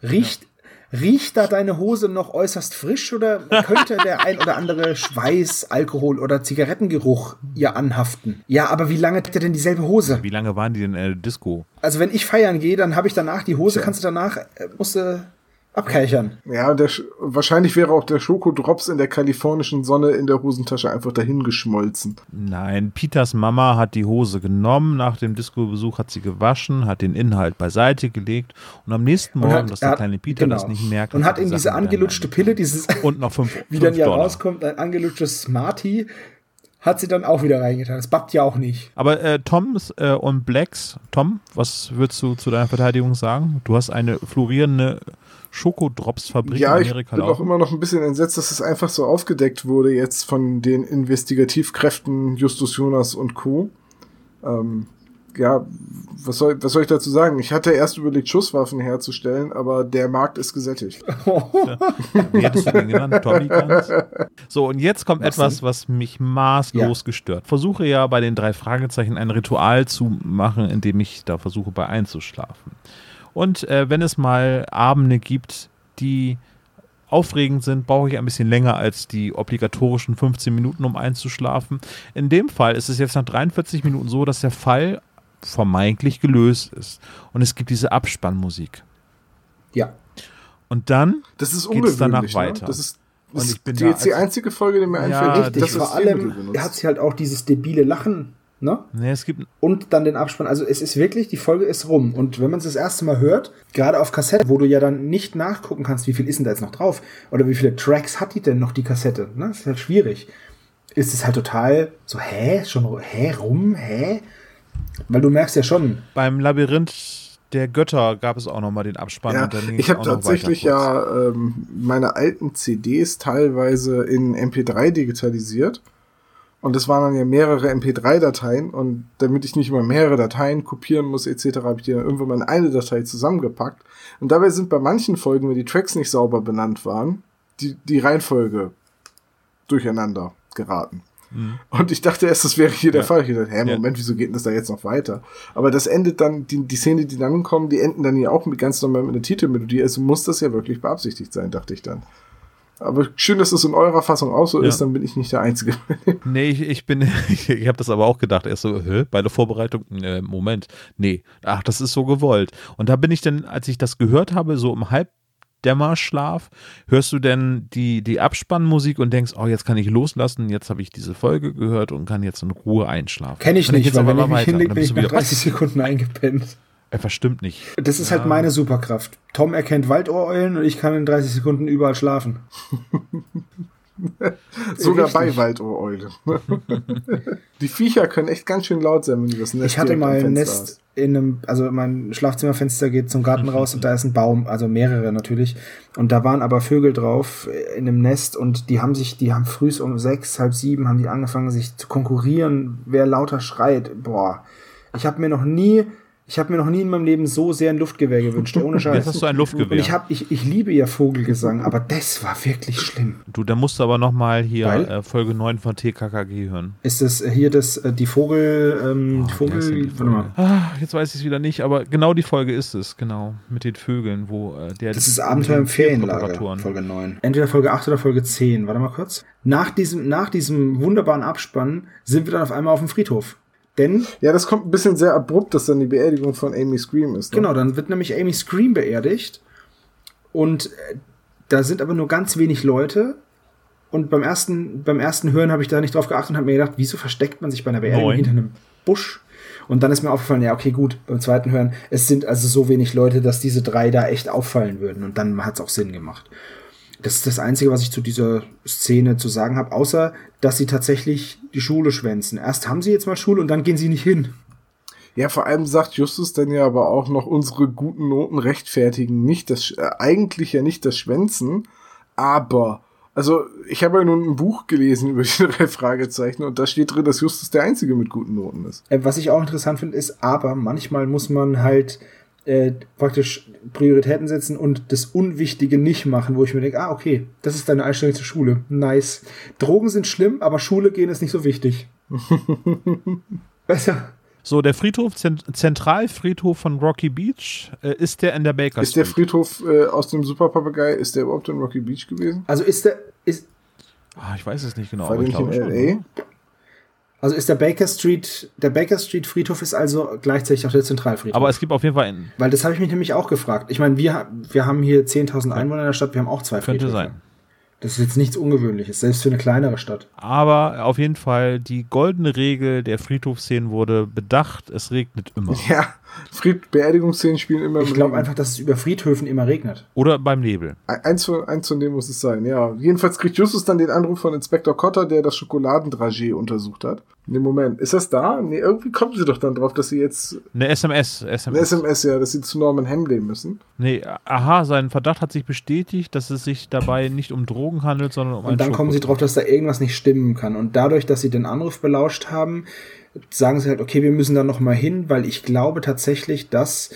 Riecht, riecht da deine Hose noch äußerst frisch oder könnte der ein oder andere Schweiß, Alkohol oder Zigarettengeruch ihr anhaften? Ja, aber wie lange trägt ihr denn dieselbe Hose? Wie lange waren die denn in der Disco? Also wenn ich feiern gehe, dann habe ich danach die Hose, kannst du danach, äh, musst du abkeichern. Ja, der, Sch- wahrscheinlich wäre auch der Schokodrops in der kalifornischen Sonne in der Hosentasche einfach dahin geschmolzen. Nein, Peters Mama hat die Hose genommen, nach dem Disco-Besuch hat sie gewaschen, hat den Inhalt beiseite gelegt und am nächsten Morgen, hat- dass er der hat- kleine Peter genau. das nicht merkt. Und hat ihm diese angelutschte Pille, dieses, Und noch fünf, wie dann ja Dollar. rauskommt, ein angelutschtes Smartie, hat sie dann auch wieder reingetan. Das backt ja auch nicht. Aber äh, Toms äh, und Blacks, Tom, was würdest du zu deiner Verteidigung sagen? Du hast eine florierende Schokodrops-Fabrik ja, in ich Amerika bin auch laufen. immer noch ein bisschen entsetzt, dass es einfach so aufgedeckt wurde jetzt von den Investigativkräften Justus Jonas und Co. Ähm, ja, was soll, was soll ich dazu sagen? Ich hatte erst überlegt, Schusswaffen herzustellen, aber der Markt ist gesättigt. Wie hättest du den genannt? Tommy Guns? So, und jetzt kommt etwas, was mich maßlos gestört. Versuche ja bei den drei Fragezeichen ein Ritual zu machen, indem ich da versuche, bei einzuschlafen. Und äh, wenn es mal Abende gibt, die aufregend sind, brauche ich ein bisschen länger als die obligatorischen 15 Minuten, um einzuschlafen. In dem Fall ist es jetzt nach 43 Minuten so, dass der Fall vermeintlich gelöst ist. Und es gibt diese Abspannmusik. Ja. Und dann Das ist Geht's ungewöhnlich. danach ne? weiter. Das ist, Und das ich bin ist da jetzt die einzige Folge, die mir Ja, einfällt. Richtig, dass vor das Stilmittel allem hat sie halt auch dieses debile Lachen, ne? Nee, es gibt Und dann den Abspann. Also es ist wirklich, die Folge ist rum. Und wenn man es das erste Mal hört, gerade auf Kassette, wo du ja dann nicht nachgucken kannst, wie viel ist denn da jetzt noch drauf? Oder wie viele Tracks hat die denn noch, die Kassette? Ne? Das ist halt schwierig. Ist es halt total so, hä? Schon, hä? Rum? Hä? Weil du merkst ja schon, beim Labyrinth der Götter gab es auch noch mal den Abspann. Ja, und dann ging ich habe tatsächlich ja ähm, meine alten CDs teilweise in MP3 digitalisiert. Und es waren dann ja mehrere MP3-Dateien. Und damit ich nicht immer mehrere Dateien kopieren muss, etc., habe ich die dann irgendwann mal in eine Datei zusammengepackt. Und dabei sind bei manchen Folgen, wenn die Tracks nicht sauber benannt waren, die, die Reihenfolge durcheinander geraten. Und ich dachte erst, das wäre hier der Fall. Ich dachte, hä, Ja. Moment, wieso geht denn das da jetzt noch weiter? Aber das endet dann, die, die Szene, die dann kommen, die enden dann ja auch mit ganz normal mit einer Titelmelodie. Also muss das ja wirklich beabsichtigt sein, dachte ich dann. Aber schön, dass es in eurer Fassung auch so Ja. ist, dann bin ich nicht der Einzige. Nee, ich, ich bin, ich, ich habe das aber auch gedacht. Erst so, hä, bei der Vorbereitung, äh, Moment, nee, ach, das ist so gewollt. Und da bin ich dann, als ich das gehört habe, so im Halbdämmerschlaf, hörst du denn die, die Abspannmusik und denkst, oh, jetzt kann ich loslassen, jetzt habe ich diese Folge gehört und kann jetzt in Ruhe einschlafen. kenne ich nicht, weil aber wenn ich mich hinlege, dann bin bist ich du nach wieder, 30 Sekunden eingepennt. Etwas stimmt nicht. Das ist halt meine Superkraft. Tom erkennt Waldohreulen und ich kann in 30 Sekunden überall schlafen. Sogar Richtig. bei Waldohreule. die Viecher können echt ganz schön laut sein, wenn du das Nest Ich hatte mal ein Nest in einem, also mein Schlafzimmerfenster geht zum Garten raus und da ist ein Baum, also mehrere natürlich. Und da waren aber Vögel drauf in einem Nest und die haben sich, die haben früh um sechs, halb sieben, haben die angefangen, sich zu konkurrieren, wer lauter schreit. Boah. Ich habe mir noch nie Ich habe mir noch nie in meinem Leben so sehr ein Luftgewehr gewünscht. Ohne Scheiß. Jetzt hast du ein Luftgewehr. Und ich, hab, ich, ich liebe ja Vogelgesang, aber das war wirklich schlimm. Du, da musst du aber nochmal hier äh, Folge 9 von TKKG hören. Ist das äh, hier das, äh, die Vogel, ähm, die wie Vogel, warte mal. Ah, jetzt weiß ich es wieder nicht, aber genau die Folge ist es, genau. Mit den Vögeln, wo äh, der. Das ist Abenteuer im Ferienlager. Folge 9. Entweder Folge 8 oder Folge 10. Warte mal kurz. Nach diesem, nach diesem wunderbaren Abspann sind wir dann auf einmal auf dem Friedhof. Denn, Ja, das kommt ein bisschen sehr abrupt, dass dann die Beerdigung von Amy Scream ist. Ne? genau, dann wird nämlich Amy Scream beerdigt. Und äh, da sind aber nur ganz wenig Leute. Und beim ersten, beim ersten Hören habe ich da nicht drauf geachtet und habe mir gedacht, wieso versteckt man sich bei einer Beerdigung Neun. hinter einem Busch? Und dann ist mir aufgefallen, ja, okay, gut, beim zweiten Hören, es sind also so wenig Leute, dass diese drei da echt auffallen würden. Und dann hat es auch Sinn gemacht. Das ist das Einzige, was ich zu dieser Szene zu sagen habe, außer, dass sie tatsächlich die Schule schwänzen. Erst haben sie jetzt mal Schule und dann gehen sie nicht hin. Ja, vor allem sagt Justus dann ja aber auch noch, unsere guten Noten rechtfertigen nicht das, äh, eigentlich ja nicht das Schwänzen, aber, also, ich habe ja nun ein Buch gelesen über die drei Fragezeichen und da steht drin, dass Justus der Einzige mit guten Noten ist. Äh, was ich auch interessant finde, ist, aber manchmal muss man halt äh, praktisch Prioritäten setzen und das Unwichtige nicht machen, wo ich mir denke, ah, okay, das ist deine Einstellung zur Schule. Nice. Drogen sind schlimm, aber Schule gehen ist nicht so wichtig. Besser. So, der Friedhof, Zent Zentralfriedhof von Rocky Beach, äh, ist der in der Baker Ist der Street. Friedhof äh, aus dem Superpapagei, ist der überhaupt in Rocky Beach gewesen? Also ist der, ist, Ah, ich weiß es nicht genau. War aber der ich nicht in schon, L.A.? Also ist der Baker Street, der Baker Street Friedhof ist also gleichzeitig auch der Zentralfriedhof. Aber es gibt auf jeden Fall einen. Weil das habe ich mich nämlich auch gefragt. Ich meine, wir, wir haben hier 10.000 Einwohner in der Stadt, wir haben auch zwei Könnte Friedhöfe. sein. Das ist jetzt nichts Ungewöhnliches, selbst für eine kleinere Stadt. Aber auf jeden Fall, die goldene Regel der Friedhofsszenen wurde bedacht, es regnet immer. Ja, Fried Beerdigungsszenen spielen immer im Ich glaube einfach, dass es über Friedhöfen immer regnet. Oder beim Nebel. Eins von, eins von dem muss es sein, ja. Jedenfalls kriegt Justus dann den Anruf von Inspektor Cotter, der das Schokoladendragé untersucht hat. Nee, Moment, ist das da? Nee, irgendwie kommen sie doch dann drauf, dass sie jetzt Eine SMS. SMS. eine SMS, ja, dass sie zu Norman Hamley müssen. Nee, aha, sein Verdacht hat sich bestätigt, dass es sich dabei nicht um Drogen handelt, sondern um Und dann kommen sie drauf, dass da irgendwas nicht stimmen kann. Und dadurch, dass sie den Anruf belauscht haben, sagen sie halt, okay, wir müssen da noch mal hin, weil ich glaube tatsächlich, dass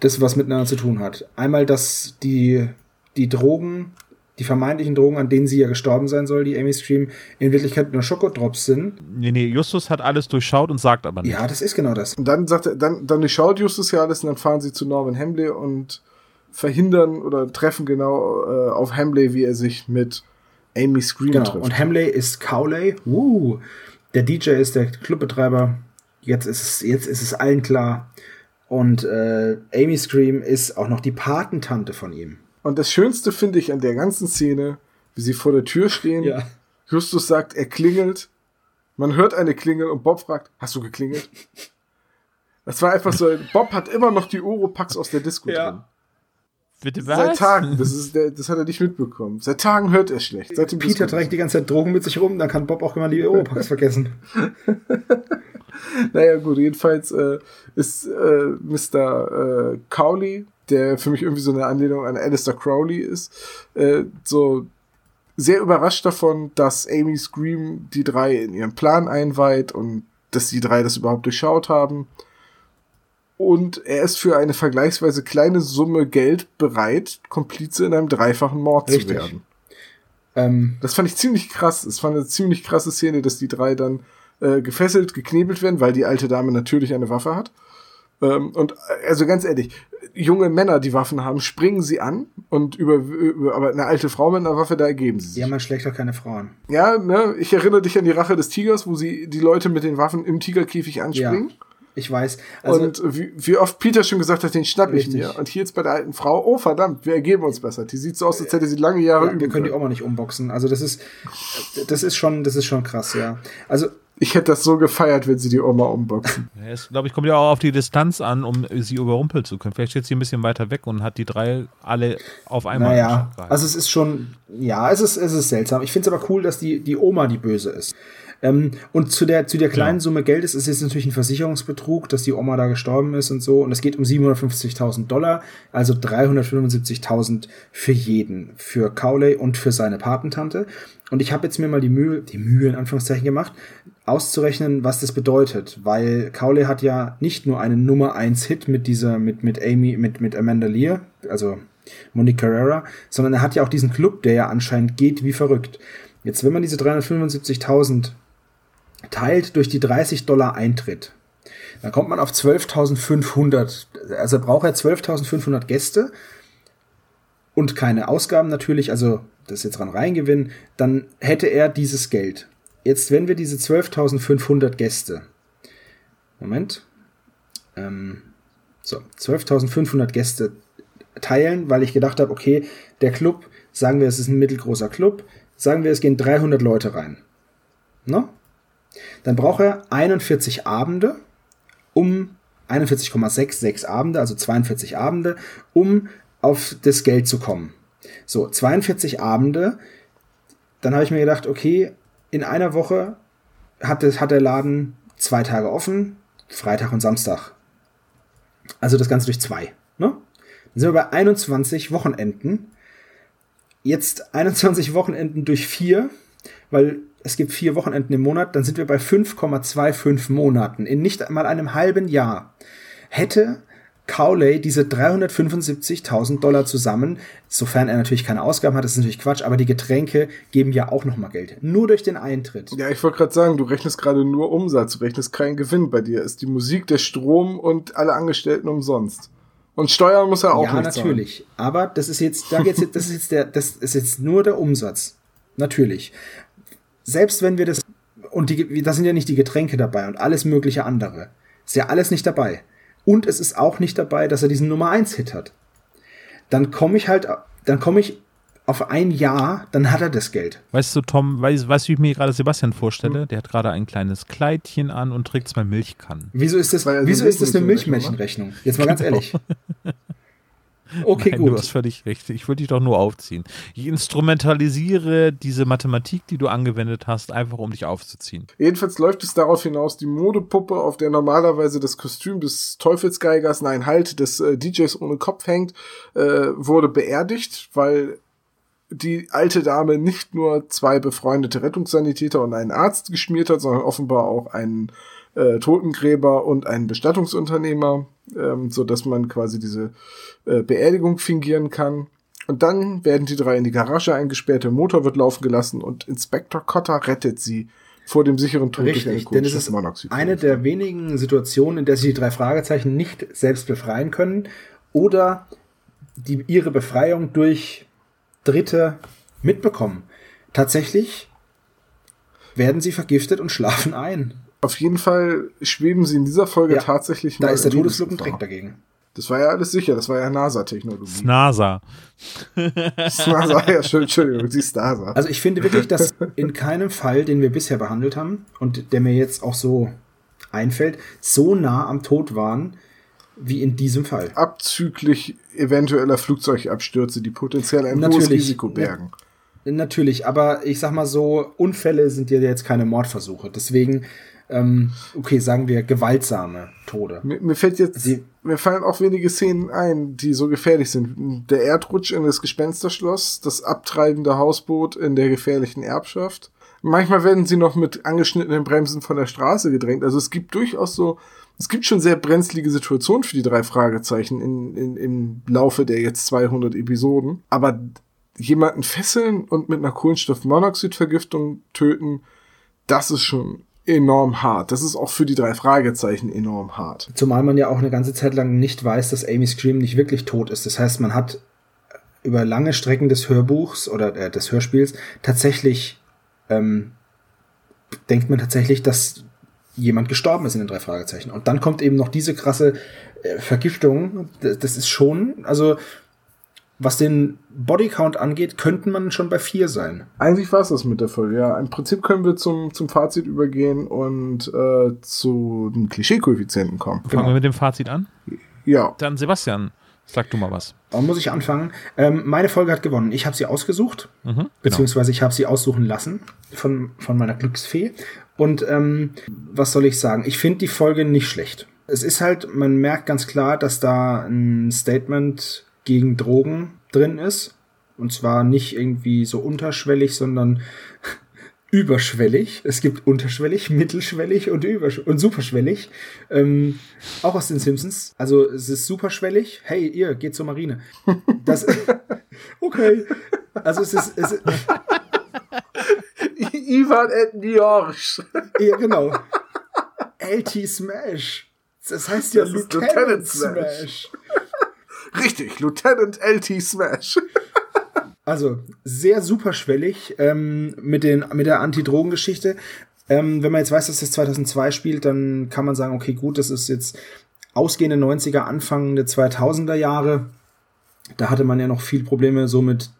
das was miteinander zu tun hat. Einmal, dass die, die Drogen, die vermeintlichen Drogen, an denen sie ja gestorben sein soll, die Amy Scream, in Wirklichkeit nur Schokodrops sind. Nee, nee, Justus hat alles durchschaut und sagt aber nicht. Ja, das ist genau das. Und dann sagt er, dann, dann durchschaut Justus ja alles und dann fahren sie zu Norman Hamley und verhindern oder treffen genau äh, auf Hamley, wie er sich mit Amy Scream Genau. trifft. Und Hamley ist Cowley. Uh, der DJ ist der Clubbetreiber. Jetzt ist es, jetzt ist es allen klar. Und äh, Amy Scream ist auch noch die Patentante von ihm. Und das Schönste finde ich an der ganzen Szene, wie sie vor der Tür stehen. Justus sagt, er klingelt. Man hört eine Klingel und Bob fragt, hast du geklingelt? Das war einfach so, Bob hat immer noch die Oropax aus der Disco Ja. drin. Bitte Seit Tagen, das, ist das hat er nicht mitbekommen. Seit Tagen hört er schlecht. Seit dem Peter trägt die ganze Zeit Drogen mit sich rum, dann kann Bob auch immer die Europax vergessen. Naja, gut, jedenfalls äh, ist äh, Mr. Äh, Cowley, der für mich irgendwie so eine Anlehnung an Alistair Crowley ist, äh, so sehr überrascht davon, dass Amy Scream die drei in ihren Plan einweiht und dass die drei das überhaupt durchschaut haben. Und er ist für eine vergleichsweise kleine Summe Geld bereit, Komplize in einem dreifachen Mord Richtig. zu werden. Ähm, Das fand ich ziemlich krass. Es war eine ziemlich krasse Szene, dass die drei dann äh, gefesselt, geknebelt werden, weil die alte Dame natürlich eine Waffe hat. Ähm, und äh, also ganz ehrlich, junge Männer, die Waffen haben, springen sie an und über, über aber eine alte Frau mit einer Waffe, da ergeben sie sich. ja, man schlägt doch keine Frauen. Ja, ne, ich erinnere dich an die Rache des Tigers, wo sie die Leute mit den Waffen im Tigerkäfig anspringen. Ich weiß. Also, und wie, wie oft Peter schon gesagt hat, den schnapp ich Richtig. mir. Und hier jetzt bei der alten Frau, oh verdammt, wir ergeben uns besser. Die sieht so aus, als hätte sie lange Jahre ja, wir üben können die. Oma nicht umboxen. Also das ist, das ist schon, das ist schon krass, ja. Also Ich hätte das so gefeiert, wenn sie die Oma umboxen. Ja, Es, glaube ich, kommt ja auch auf die Distanz an, um sie überrumpeln zu können. Vielleicht steht sie ein bisschen weiter weg und hat die drei alle auf einmal. Naja, also es ist schon, ja, es ist, es ist seltsam. Ich finde es aber cool, dass die, die Oma die Böse ist. Ähm, und zu der, zu der kleinen Ja. Summe Geld ist es jetzt natürlich ein Versicherungsbetrug, dass die Oma da gestorben ist und so. Und es geht um 750.000 Dollar, also 375.000 für jeden, für Cowley und für seine Patentante. Und ich habe jetzt mir mal die Mühe, die Mühe in Anführungszeichen gemacht, auszurechnen, was das bedeutet, weil Cowley hat ja nicht nur einen Nummer 1 Hit mit dieser, mit, mit Amy, mit, mit Amanda Lear, also Monique Carrera, sondern er hat ja auch diesen Club, der ja anscheinend geht wie verrückt. Jetzt, wenn man diese 375.000 teilt durch die 30 Dollar Eintritt, dann kommt man auf 12.500. Also braucht er 12.500 Gäste und keine Ausgaben natürlich, also das ist jetzt dran Reingewinn, dann hätte er dieses Geld. Jetzt, wenn wir diese 12.500 Gäste, Moment, ähm, so, 12.500 Gäste teilen, weil ich gedacht habe, okay, der Club, sagen wir, es ist ein mittelgroßer Club, sagen wir, es gehen 300 Leute rein. Ne? Dann braucht er 41 Abende, um 41,66 Abende, also 42 Abende, um auf das Geld zu kommen. So, 42 Abende, dann habe ich mir gedacht, okay, in einer Woche hat, das, hat der Laden zwei Tage offen, Freitag und Samstag. Also das Ganze durch zwei. Ne? Dann sind wir bei 21 Wochenenden. Jetzt 21 Wochenenden durch vier, weil es gibt vier Wochenenden im Monat, dann sind wir bei 5,25 Monaten. In nicht einmal einem halben Jahr hätte Cowley diese 375.000 Dollar zusammen, sofern er natürlich keine Ausgaben hat, das ist natürlich Quatsch, aber die Getränke geben ja auch nochmal Geld. Nur durch den Eintritt. Ja, ich wollte gerade sagen, du rechnest gerade nur Umsatz, du rechnest keinen Gewinn. Bei dir ist die Musik, der Strom und alle Angestellten umsonst. Und Steuern muss er auch ja, nicht natürlich. Aber das ist jetzt, da geht's jetzt, das ist jetzt der, das ist jetzt nur der Umsatz. Natürlich. Selbst wenn wir das, und die, da sind ja nicht die Getränke dabei und alles mögliche andere. Ist ja alles nicht dabei. Und es ist auch nicht dabei, dass er diesen Nummer 1 Hit hat. Dann komme ich halt, dann komme ich auf ein Jahr, dann hat er das Geld. Weißt du, Tom, weißt, weißt du, wie ich mir gerade Sebastian Hm. vorstelle? Der hat gerade ein kleines Kleidchen an und trägt zwei Milchkannen. Wieso ist das, wieso ist das eine Milchmädchenrechnung? Jetzt mal ganz ehrlich. Okay, Nein, gut. Du hast völlig recht. Ich würde dich doch nur aufziehen. Ich instrumentalisiere diese Mathematik, die du angewendet hast, einfach um dich aufzuziehen. Jedenfalls läuft es darauf hinaus, die Modepuppe, auf der normalerweise das Kostüm des Teufelsgeigers, nein, halt, des äh, DJs ohne Kopf hängt, äh, wurde beerdigt, weil die alte Dame nicht nur zwei befreundete Rettungssanitäter und einen Arzt geschmiert hat, sondern offenbar auch einen äh, Totengräber und einen Bestattungsunternehmer, ähm, so dass man quasi diese äh, Beerdigung fingieren kann. Und dann werden die drei in die Garage eingesperrt, der Motor wird laufen gelassen und Inspektor Cotter rettet sie vor dem sicheren Tod durch eine Richtig, denn es ist eine der wenigen Situationen, in der sich die drei Fragezeichen nicht selbst befreien können oder die ihre Befreiung durch Dritte mitbekommen. Tatsächlich werden sie vergiftet und schlafen ein. Auf jeden Fall schweben sie in dieser Folge Ja, tatsächlich Da mal ist der Todesflugenträger Lebensgefahr. dagegen. Das war ja alles sicher, das war ja NASA-Technologie. NASA. NASA, ja, schön, Entschuldigung, die ist NASA. Also ich finde wirklich, dass in keinem Fall, den wir bisher behandelt haben und der mir jetzt auch so einfällt, so nah am Tod waren wie in diesem Fall. Abzüglich eventueller Flugzeugabstürze, die potenziell ein hohes Natürlich. Risiko bergen. Natürlich, aber ich sag mal so, Unfälle sind ja jetzt keine Mordversuche. Deswegen, ähm, okay, sagen wir gewaltsame Tode. Mir, mir fällt jetzt, Sie- mir fallen auch wenige Szenen ein, die so gefährlich sind. Der Erdrutsch in das Gespensterschloss, das abtreibende Hausboot in der gefährlichen Erbschaft. Manchmal werden sie noch mit angeschnittenen Bremsen von der Straße gedrängt. Also es gibt durchaus so, es gibt schon sehr brenzlige Situationen für die drei Fragezeichen in, in, im Laufe der jetzt 200 Episoden. Aber jemanden fesseln und mit einer Kohlenstoffmonoxidvergiftung töten, das ist schon enorm hart. Das ist auch für die drei Fragezeichen enorm hart. Zumal man ja auch eine ganze Zeit lang nicht weiß, dass Amy Scream nicht wirklich tot ist. Das heißt, man hat über lange Strecken des Hörbuchs oder äh, des Hörspiels tatsächlich ähm, denkt man tatsächlich, dass jemand gestorben ist in den drei Fragezeichen. Und dann kommt eben noch diese krasse äh, Vergiftung. Das, das ist schon, also was den Bodycount angeht, könnten man schon bei vier sein. Eigentlich war es das mit der Folge, ja. Im Prinzip können wir zum, zum Fazit übergehen und äh, zu den Klischee-Koeffizienten kommen. Fangen wir mit dem Fazit an. Ja, Dann Sebastian, Sag du mal was. Da muss ich anfangen. Ähm, meine Folge hat gewonnen. Ich habe sie ausgesucht, Mhm, genau. beziehungsweise ich habe sie aussuchen lassen von, von meiner Glücksfee. Und ähm, was soll ich sagen? Ich finde die Folge nicht schlecht. Es ist halt, man merkt ganz klar, dass da ein Statement gegen Drogen drin ist. Und zwar nicht irgendwie so unterschwellig, sondern überschwellig. Es gibt unterschwellig, mittelschwellig und übersch und superschwellig. Ähm, auch aus den Simpsons. Also es ist superschwellig. Hey, ihr geht zur Marine. Das okay. Also es ist, es ist Ivan et Niorsch. ja genau. LT Smash. Das heißt ja Das Lieutenant, Lieutenant Smash. Smash. Richtig, Lieutenant LT Smash. Also sehr superschwellig ähm, mit, den, mit der Anti-Drogen-Geschichte. Ähm, wenn man jetzt weiß, dass das 2002 spielt, dann kann man sagen, okay, gut, das ist jetzt ausgehende 90er, Anfang der 2000er Jahre. Da hatte man ja noch viel Probleme so mit,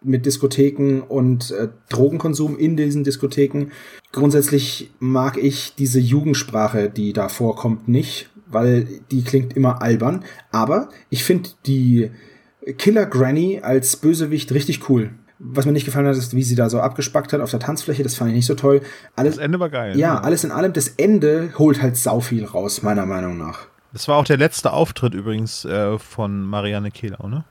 mit Diskotheken und äh, Drogenkonsum in diesen Diskotheken. Grundsätzlich mag ich diese Jugendsprache, die da vorkommt, nicht, weil die klingt immer albern. Aber ich finde die Killer Granny als Bösewicht richtig cool. Was mir nicht gefallen hat, ist, wie sie da so abgespackt hat auf der Tanzfläche. Das fand ich nicht so toll. Alles, Das Ende war geil. ja, alles in allem, das Ende holt halt sau viel raus, meiner Meinung nach. Das war auch der letzte Auftritt übrigens äh, von Marianne Kehlau, ne?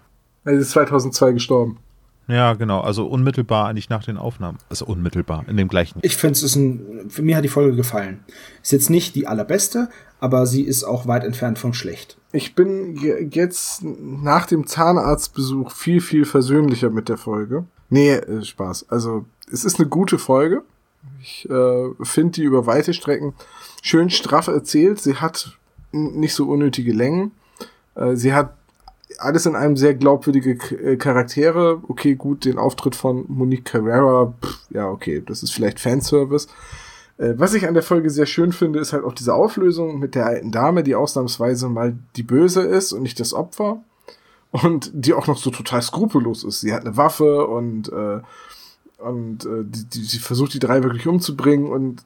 Er ist 2002 gestorben. Ja, genau. Also unmittelbar eigentlich nach den Aufnahmen. Also unmittelbar, in dem gleichen. Ich finde, es ist ein, für mir hat die Folge gefallen. Ist jetzt nicht die allerbeste, aber sie ist auch weit entfernt von schlecht. Ich bin je- jetzt nach dem Zahnarztbesuch viel, viel versöhnlicher mit der Folge. Nee, äh, Spaß. Also, es ist eine gute Folge. Ich äh, finde die über weite Strecken schön straff erzählt. Sie hat nicht so unnötige Längen. Äh, sie hat alles in einem sehr glaubwürdige äh, Charaktere. Okay, gut, den Auftritt von Monique Carrera, pff, ja, okay, das ist vielleicht Fanservice. Äh, was ich an der Folge sehr schön finde, ist halt auch diese Auflösung mit der alten Dame, die ausnahmsweise mal die Böse ist und nicht das Opfer. Und die auch noch so total skrupellos ist. Sie hat eine Waffe und, äh, und äh, die, die, sie versucht, die drei wirklich umzubringen. Und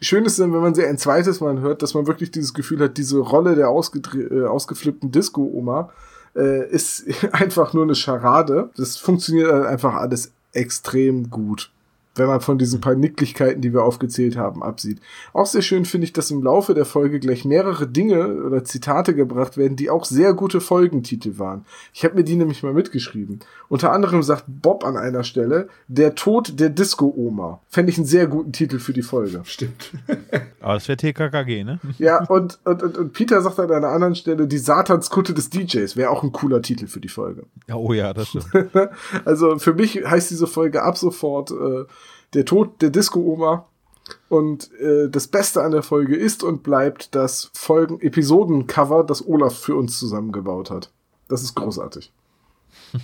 schön ist dann, wenn man sie ein zweites Mal hört, dass man wirklich dieses Gefühl hat, diese Rolle der ausgedre- äh, ausgeflippten Disco-Oma äh, ist einfach nur eine Scharade. Das funktioniert halt einfach alles extrem gut wenn man von diesen paar Nicklichkeiten, die wir aufgezählt haben, absieht. Auch sehr schön finde ich, dass im Laufe der Folge gleich mehrere Dinge oder Zitate gebracht werden, die auch sehr gute Folgentitel waren. Ich habe mir die nämlich mal mitgeschrieben. Unter anderem sagt Bob an einer Stelle, der Tod der Disco-Oma. Fände ich einen sehr guten Titel für die Folge. Stimmt. Aber das wäre TKKG, ne? Ja, und, und, und, und Peter sagt an einer anderen Stelle, die Satanskutte des DJs. Wäre auch ein cooler Titel für die Folge. Ja, oh ja, das stimmt. Also für mich heißt diese Folge ab sofort äh, der Tod der Disco-Oma. Und äh, das Beste an der Folge ist und bleibt das Folgen-Episoden-Cover, das Olaf für uns zusammengebaut hat. Das ist großartig.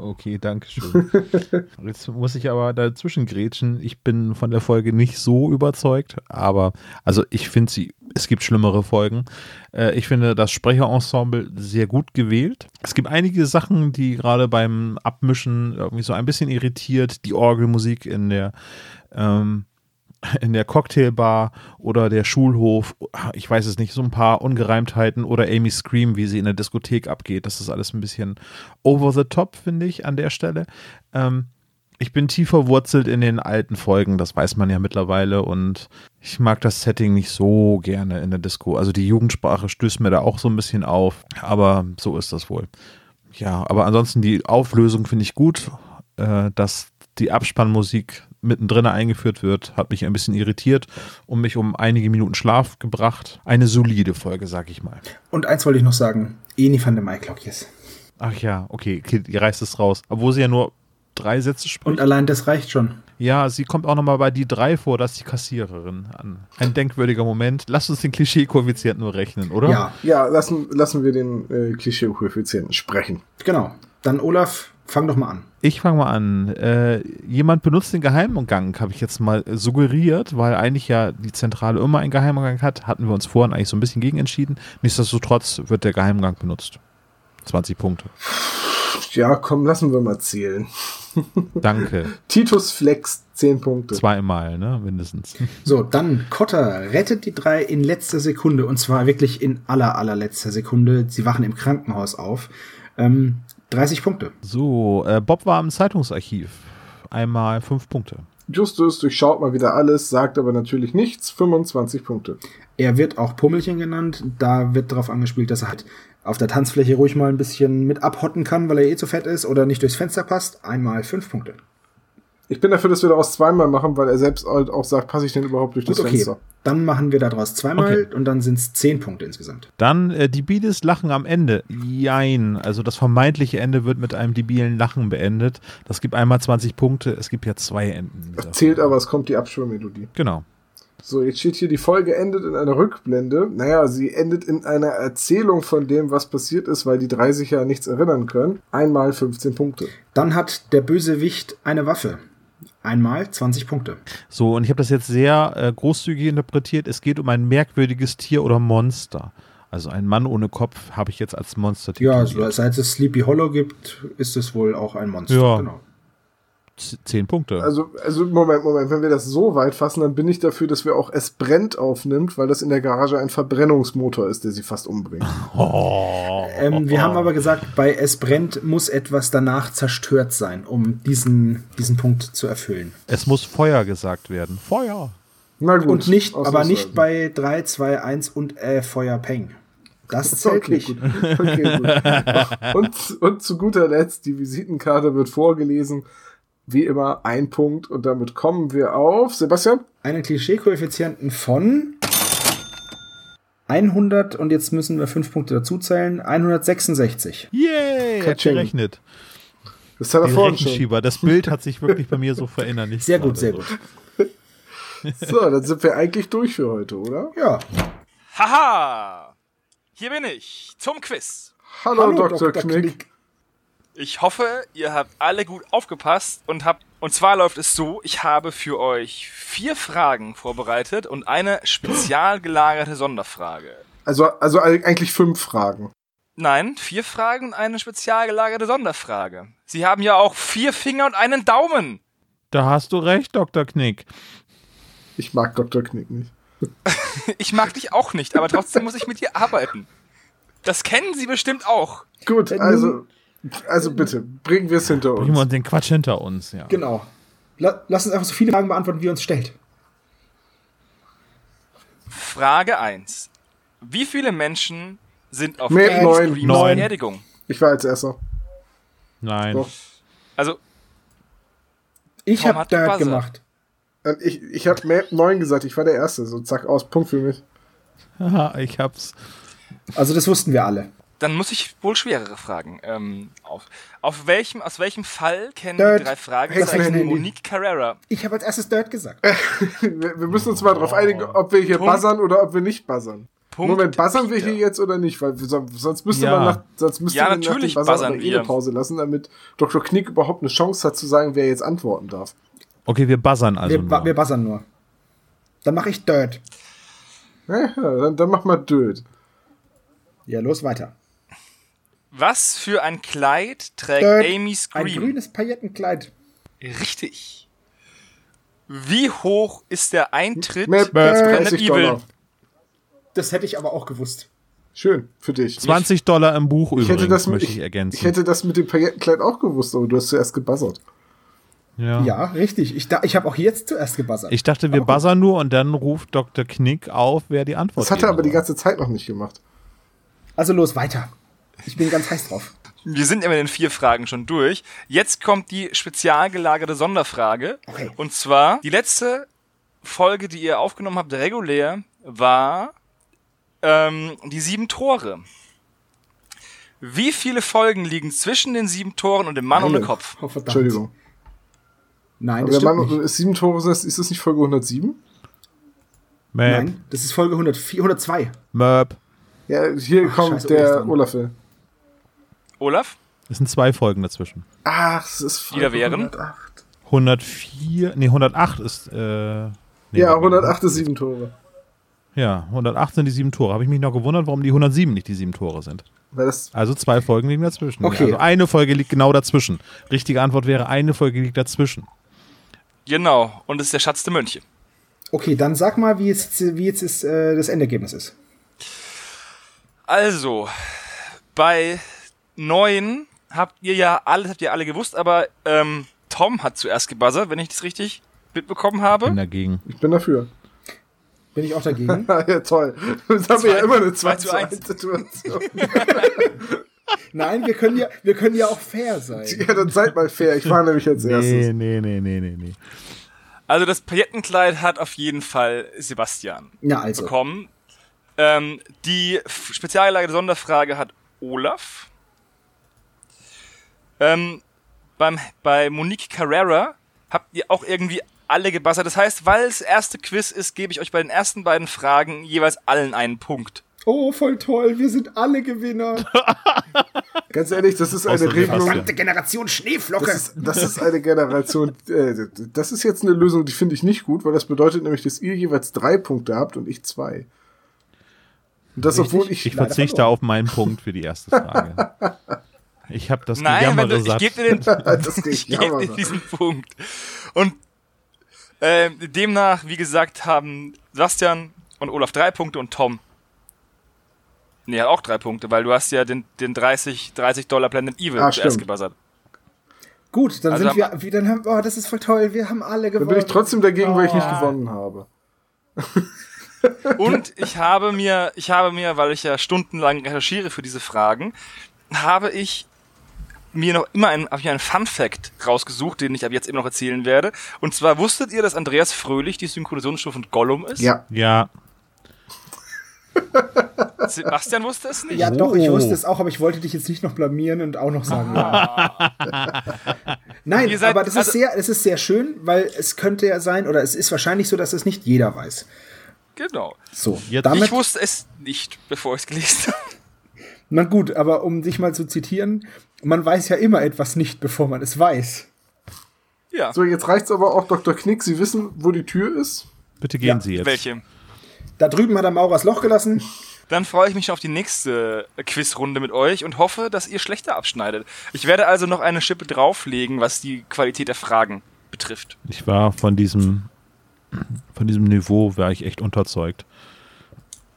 Okay, danke schön. Jetzt muss ich aber dazwischen grätschen. Ich bin von der Folge nicht so überzeugt, aber also ich finde sie, es gibt schlimmere Folgen. Äh, ich finde das Sprecherensemble sehr gut gewählt. Es gibt einige Sachen, die gerade beim Abmischen irgendwie so ein bisschen irritiert. Die Orgelmusik in der ähm, in der Cocktailbar oder der Schulhof, ich weiß es nicht, so ein paar Ungereimtheiten oder Amy Scream, wie sie in der Diskothek abgeht. Das ist alles ein bisschen over the top, finde ich, an der Stelle. Ähm, ich bin tief verwurzelt in den alten Folgen, das weiß man ja mittlerweile und ich mag das Setting nicht so gerne in der Disco. Also die Jugendsprache stößt mir da auch so ein bisschen auf, aber so ist das wohl. Ja, aber ansonsten die Auflösung finde ich gut, äh, dass die Abspannmusik mittendrin eingeführt wird, hat mich ein bisschen irritiert und mich um einige Minuten Schlaf gebracht. Eine solide Folge, sag ich mal. Und eins wollte ich noch sagen. Eni van der Maiklokjes. Ach ja, okay, okay, ihr reißt es raus. Obwohl sie ja nur drei Sätze spricht. Und allein das reicht schon. Ja, sie kommt auch nochmal bei die drei vor, das ist die Kassiererin an. Ein denkwürdiger Moment. Lass uns den Klischee-Koeffizient nur rechnen, oder? Ja, Ja, lassen, lassen wir den äh, Klischee-Koeffizienten sprechen. genau. Dann Olaf, fang doch mal an. Ich fange mal an. Äh, jemand benutzt den Geheimgang, habe ich jetzt mal suggeriert, weil eigentlich ja die Zentrale immer einen Geheimgang hat. Hatten wir uns vorhin eigentlich so ein bisschen gegen entschieden. Nichtsdestotrotz wird der Geheimgang benutzt. 20 Punkte. Ja, komm, lassen wir mal zählen. Danke. Titus Flex Zehn Punkte. Zweimal, ne? Mindestens. So, dann Cotter rettet die drei in letzter Sekunde und zwar wirklich in aller, allerletzter Sekunde. Sie wachen im Krankenhaus auf. Ähm, 30 Punkte. So, äh, Bob war im Zeitungsarchiv. Einmal fünf Punkte. Justus durchschaut mal wieder alles, sagt aber natürlich nichts. 25 Punkte. Er wird auch Pummelchen genannt. Da wird darauf angespielt, dass er halt auf der Tanzfläche ruhig mal ein bisschen mit abhotten kann, weil er eh zu fett ist oder nicht durchs Fenster passt. Einmal fünf Punkte. Ich bin dafür, dass wir daraus zweimal machen, weil er selbst halt auch sagt, passe ich denn überhaupt durch das okay. Fenster? Dann machen wir daraus zweimal Okay. und dann sind es zehn Punkte insgesamt. Dann äh, debiles Lachen am Ende. Jein. Also das vermeintliche Ende wird mit einem debilen Lachen beendet. Das gibt einmal 20 Punkte. Es gibt ja zwei Enden. Zählt Folge. aber, es kommt die Abschwörmelodie. Genau. So, jetzt steht hier, die Folge endet in einer Rückblende. Naja, sie endet in einer Erzählung von dem, was passiert ist, weil die drei sich ja an nichts erinnern können. Einmal 15 Punkte. Dann hat der Bösewicht eine Waffe. Einmal 20 Punkte. So, und ich habe das jetzt sehr äh, großzügig interpretiert. Es geht um ein merkwürdiges Tier oder Monster. Also ein Mann ohne Kopf habe ich jetzt als Monster Ja, tituliert. so, seit es Sleepy Hollow gibt, ist es wohl auch ein Monster. Ja. Genau. Zehn Punkte. Also, also, Moment, Moment, wenn wir das so weit fassen, dann bin ich dafür, dass wir auch Es brennt aufnimmt, weil das in der Garage ein Verbrennungsmotor ist, der sie fast umbringt. oh. Ähm, wir haben aber gesagt, bei Es brennt muss etwas danach zerstört sein, um diesen, diesen Punkt zu erfüllen. Es muss Feuer gesagt werden. Feuer. Na gut. Und nicht, aber nicht bei 3, 2, 1 und äh, Feuer Peng. Das zählt Okay, nicht. gut. Okay, gut. Und, und zu guter Letzt, die Visitenkarte wird vorgelesen. Wie immer ein Punkt und damit kommen wir auf. Sebastian? Einen Klischee-Koeffizienten von 100 und jetzt müssen wir 5 Punkte dazu zählen. 166. Yay, hat Katsching. gerechnet. Das hat er vorhin schon. Das Bild hat sich wirklich bei mir so verinnerlicht. Sehr gut, sehr gut. So, dann sind wir eigentlich durch für heute, oder? Ja. Haha! Hier bin ich zum Quiz. Hallo, Dr. Knick. Ich hoffe, ihr habt alle gut aufgepasst und habt. Und zwar läuft es so: Ich habe für euch vier Fragen vorbereitet und eine spezial gelagerte Sonderfrage. Also, also eigentlich fünf Fragen. Nein, vier Fragen und eine spezial gelagerte Sonderfrage. Sie haben ja auch vier Finger und einen Daumen. Da hast du recht, Dr. Knick. Ich mag Dr. Knick nicht. Ich mag dich auch nicht, aber trotzdem muss ich mit dir arbeiten. Das kennen Sie bestimmt auch. Gut, also, also bitte, bringen wir es hinter Bringen wir uns. uns den Quatsch hinter uns, ja. Genau. La lass uns einfach so viele Fragen beantworten, wie ihr uns stellt. Frage 1. Wie viele Menschen sind auf Mehr Amy neun. Neun. Beerdigung? Ich war als erster. Nein. Doch. Also, Ich habe Buzzer. gemacht. Ähm, Ich, ich habe neun gesagt, ich war der Erste. So, zack, aus, Punkt für mich. Haha, ich hab's. Also das wussten wir alle. Dann muss ich wohl schwerere Fragen. Ähm, auf, auf welchem, aus welchem Fall kennen Dirt. die drei. Fragezeichen Monique Carrera? Ich habe als erstes Dirt gesagt. Wir, wir müssen uns mal darauf einigen, ob wir hier Punkt. buzzern oder ob wir nicht buzzern. Punkt Moment, buzzern wir Peter. hier jetzt oder nicht? Weil wir, son- sonst müsste Ja. man nach, sonst müsste Ja, man nach dem buzzern aber eh wir. eine Pause lassen, damit Dr. Knick überhaupt eine Chance hat zu sagen, wer jetzt antworten darf. Okay, wir buzzern also wir, ba- nur. wir buzzern nur. Dann mache ich Dirt. Ja, dann, dann mach mal Död. Ja, los weiter. Was für ein Kleid trägt Dirt. Amy Ein Scream? grünes Paillettenkleid. Richtig. Wie hoch ist der Eintritt Planet 30 Evil? Dollar. Das hätte ich aber auch gewusst. Schön, für dich. 20 Dollar im Buch Ich hätte, übrigens, das, möchte ich, ich ergänzen. ich hätte das mit dem Paillettenkleid auch gewusst, aber du hast zuerst gebuzzert. ja. Ja, richtig. Ich, da- ich habe auch jetzt zuerst gebuzzert. Ich dachte, wir buzzern nur und dann ruft Dr. Knick auf, wer die Antwort Das hat er aber die soll. ganze Zeit noch nicht gemacht. also los, weiter. Ich bin ganz heiß drauf. Wir sind ja mit den vier Fragen schon durch. Jetzt kommt die spezial gelagerte Sonderfrage. Okay. Und zwar, die letzte Folge, die ihr aufgenommen habt, regulär, war ähm, die sieben Tore. Wie viele Folgen liegen zwischen den sieben Toren und dem Mann ohne Eine. Kopf? Oh, verdammt. Entschuldigung. Nein, Aber das der stimmt Mann nicht. ist sieben Tore, ist ist das nicht Folge 107? Möp, Nein, das ist Folge 104, 102. Möp. Ja, hier Ach, kommt scheiße, der. Olaf. Olaf? Es sind zwei Folgen dazwischen. Ach, es ist Folge Die da wären? 108. 104, nee, 108 ist, äh, nee, Ja, warte mal. 108 ist sieben Tore. Ja, 108 sind die sieben Tore. Habe ich mich noch gewundert, warum die 107 nicht die sieben Tore sind. Weil das, Also zwei Folgen liegen dazwischen. Okay. Also eine Folge liegt genau dazwischen. Richtige Antwort wäre, eine Folge liegt dazwischen. Genau, und es ist der Schatz der Mönche. Okay, dann sag mal, wie jetzt, wie jetzt ist, äh, das Endergebnis ist. Also, bei neun habt ihr ja alle, habt ihr alle gewusst, aber ähm, Tom hat zuerst gebuzzert, wenn ich das richtig mitbekommen habe. Bin dagegen. Ich bin dafür. Bin ich auch dagegen? ja, toll. Das haben wir ja immer eine 2 zu 1 1. Situation. Nein, wir können ja, wir können ja auch fair sein. ja, dann seid mal fair. Ich war nämlich als erstes. Nee, nee, nee, nee, nee, nee. Also das Paillettenkleid hat auf jeden Fall Sebastian Na also. bekommen. Ähm, die f- spezialgelagerte Sonderfrage hat Olaf. Ähm, beim, bei Monique Carrera habt ihr auch irgendwie alle gebassert. Das heißt, weil es erste Quiz ist, gebe ich euch bei den ersten beiden Fragen jeweils allen einen Punkt. Oh, voll toll, wir sind alle Gewinner. Ganz ehrlich, das ist eine Regelung. Verdammte Generation Schneeflocke. Das ist, das ist eine Generation. Äh, das ist jetzt eine Lösung, die finde ich nicht gut, weil das bedeutet nämlich, dass ihr jeweils drei Punkte habt und ich zwei. Und das, Richtig. obwohl ich. Ich verzichte auf meinen Punkt für die erste Frage. Ich habe das Nein, wenn du, Gejammere ich gebe dir den, das ich geht gebe dir diesen Punkt. Und ähm, demnach, wie gesagt, haben Sebastian und Olaf drei Punkte und Tom. Nee, hat auch drei Punkte, weil du hast ja den, den 30, 30 Dollar Planet Evil Ah, zuerst stimmt. gebuzzert. Gut, dann Also sind wir, wir, dann haben, oh, das ist voll toll, wir haben alle Dann gewonnen. bin ich trotzdem dagegen, weil ich nicht Oh. gewonnen habe. Und ich habe mir, ich habe mir, weil ich ja stundenlang recherchiere für diese Fragen, habe ich mir noch immer einen, habe ich einen Fun Fact rausgesucht, den ich ab jetzt immer noch erzählen werde. Und zwar wusstet ihr, dass Andreas Fröhlich die Synchronisationsstufe von Gollum ist? Ja. Ja, Sebastian wusste es nicht. Ja, doch, ich Oh. wusste es auch, aber ich wollte dich jetzt nicht noch blamieren und auch noch sagen, ja. Nein, seid- aber das ist also- sehr, es ist sehr schön, weil es könnte ja sein, oder es ist wahrscheinlich so, dass es nicht jeder weiß. Genau. So, Jetzt- damit, ich wusste es nicht, bevor ich es gelesen habe. na gut, aber um dich mal zu zitieren, man weiß ja immer etwas nicht, bevor man es weiß. Ja. So, jetzt reicht's aber auch, Dr. Knick. Sie wissen, wo die Tür ist. bitte gehen Ja, Sie jetzt. Welche? Da drüben hat er Maurers Loch gelassen. Dann freue ich mich schon auf die nächste äh, Quizrunde mit euch und hoffe, dass ihr schlechter abschneidet. Ich werde also noch eine Schippe drauflegen, was die Qualität der Fragen betrifft. Ich war von diesem, von diesem Niveau, war ich echt unterzeugt.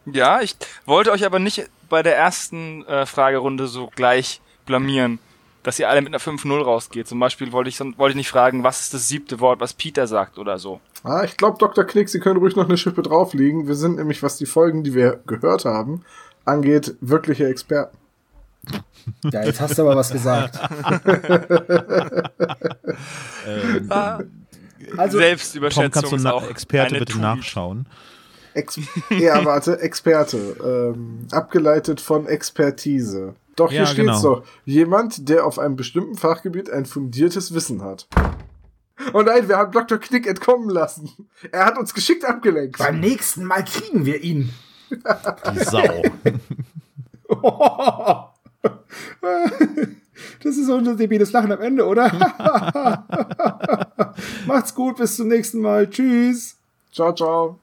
Ja, ich wollte euch aber nicht bei der ersten äh, Fragerunde so gleich blamieren, dass ihr alle mit einer 5-0 rausgeht. Zum Beispiel wollte ich, wollte ich nicht fragen, was ist das siebte Wort, was Peter sagt oder so. Ah, ich glaube, Dr. Knick, Sie können ruhig noch eine Schippe drauflegen. Wir sind nämlich, was die Folgen, die wir gehört haben, angeht, wirkliche Experten. Ja, jetzt hast du aber was gesagt. Ah, Also, Tom, Selbstüberschätzung kannst du ist auch Experte bitte Tugend. nachschauen? Ex ja, warte, Experte. Ähm, abgeleitet von Expertise. Doch, hier Ja, steht's genau. doch. Jemand, der auf einem bestimmten Fachgebiet ein fundiertes Wissen hat. Oh nein, wir haben Dr. Knick entkommen lassen. Er hat uns geschickt abgelenkt. beim nächsten Mal kriegen wir ihn. Die Sau. Das ist unser debiles Lachen am Ende, oder? Macht's gut, bis zum nächsten Mal. Tschüss. Ciao, ciao.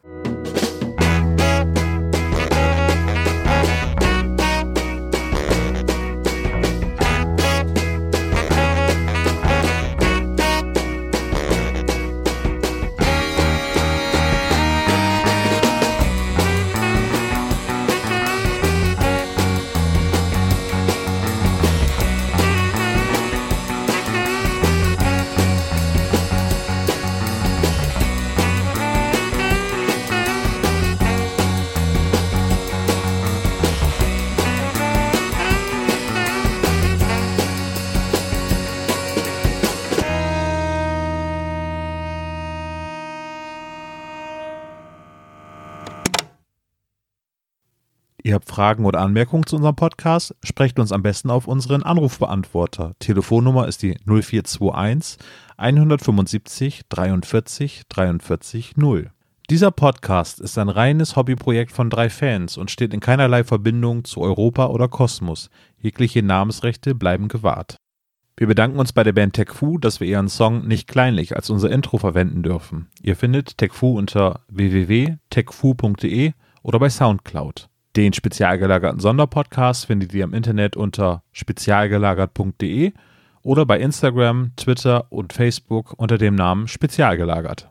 Ihr habt Fragen oder Anmerkungen zu unserem Podcast? Sprecht uns am besten auf unseren Anrufbeantworter. Telefonnummer ist die 0421 175 43 43 0. Dieser Podcast ist ein reines Hobbyprojekt von drei Fans und steht in keinerlei Verbindung zu Europa oder Kosmos. Jegliche Namensrechte bleiben gewahrt. Wir bedanken uns bei der Band Tech Fu, dass wir ihren Song nicht kleinlich als unser Intro verwenden dürfen. Ihr findet Tech Fu unter www.techfu.de oder bei Soundcloud. Den spezial gelagerten Sonderpodcast findet ihr im Internet unter spezialgelagert.de oder bei Instagram, Twitter und Facebook unter dem Namen Spezialgelagert.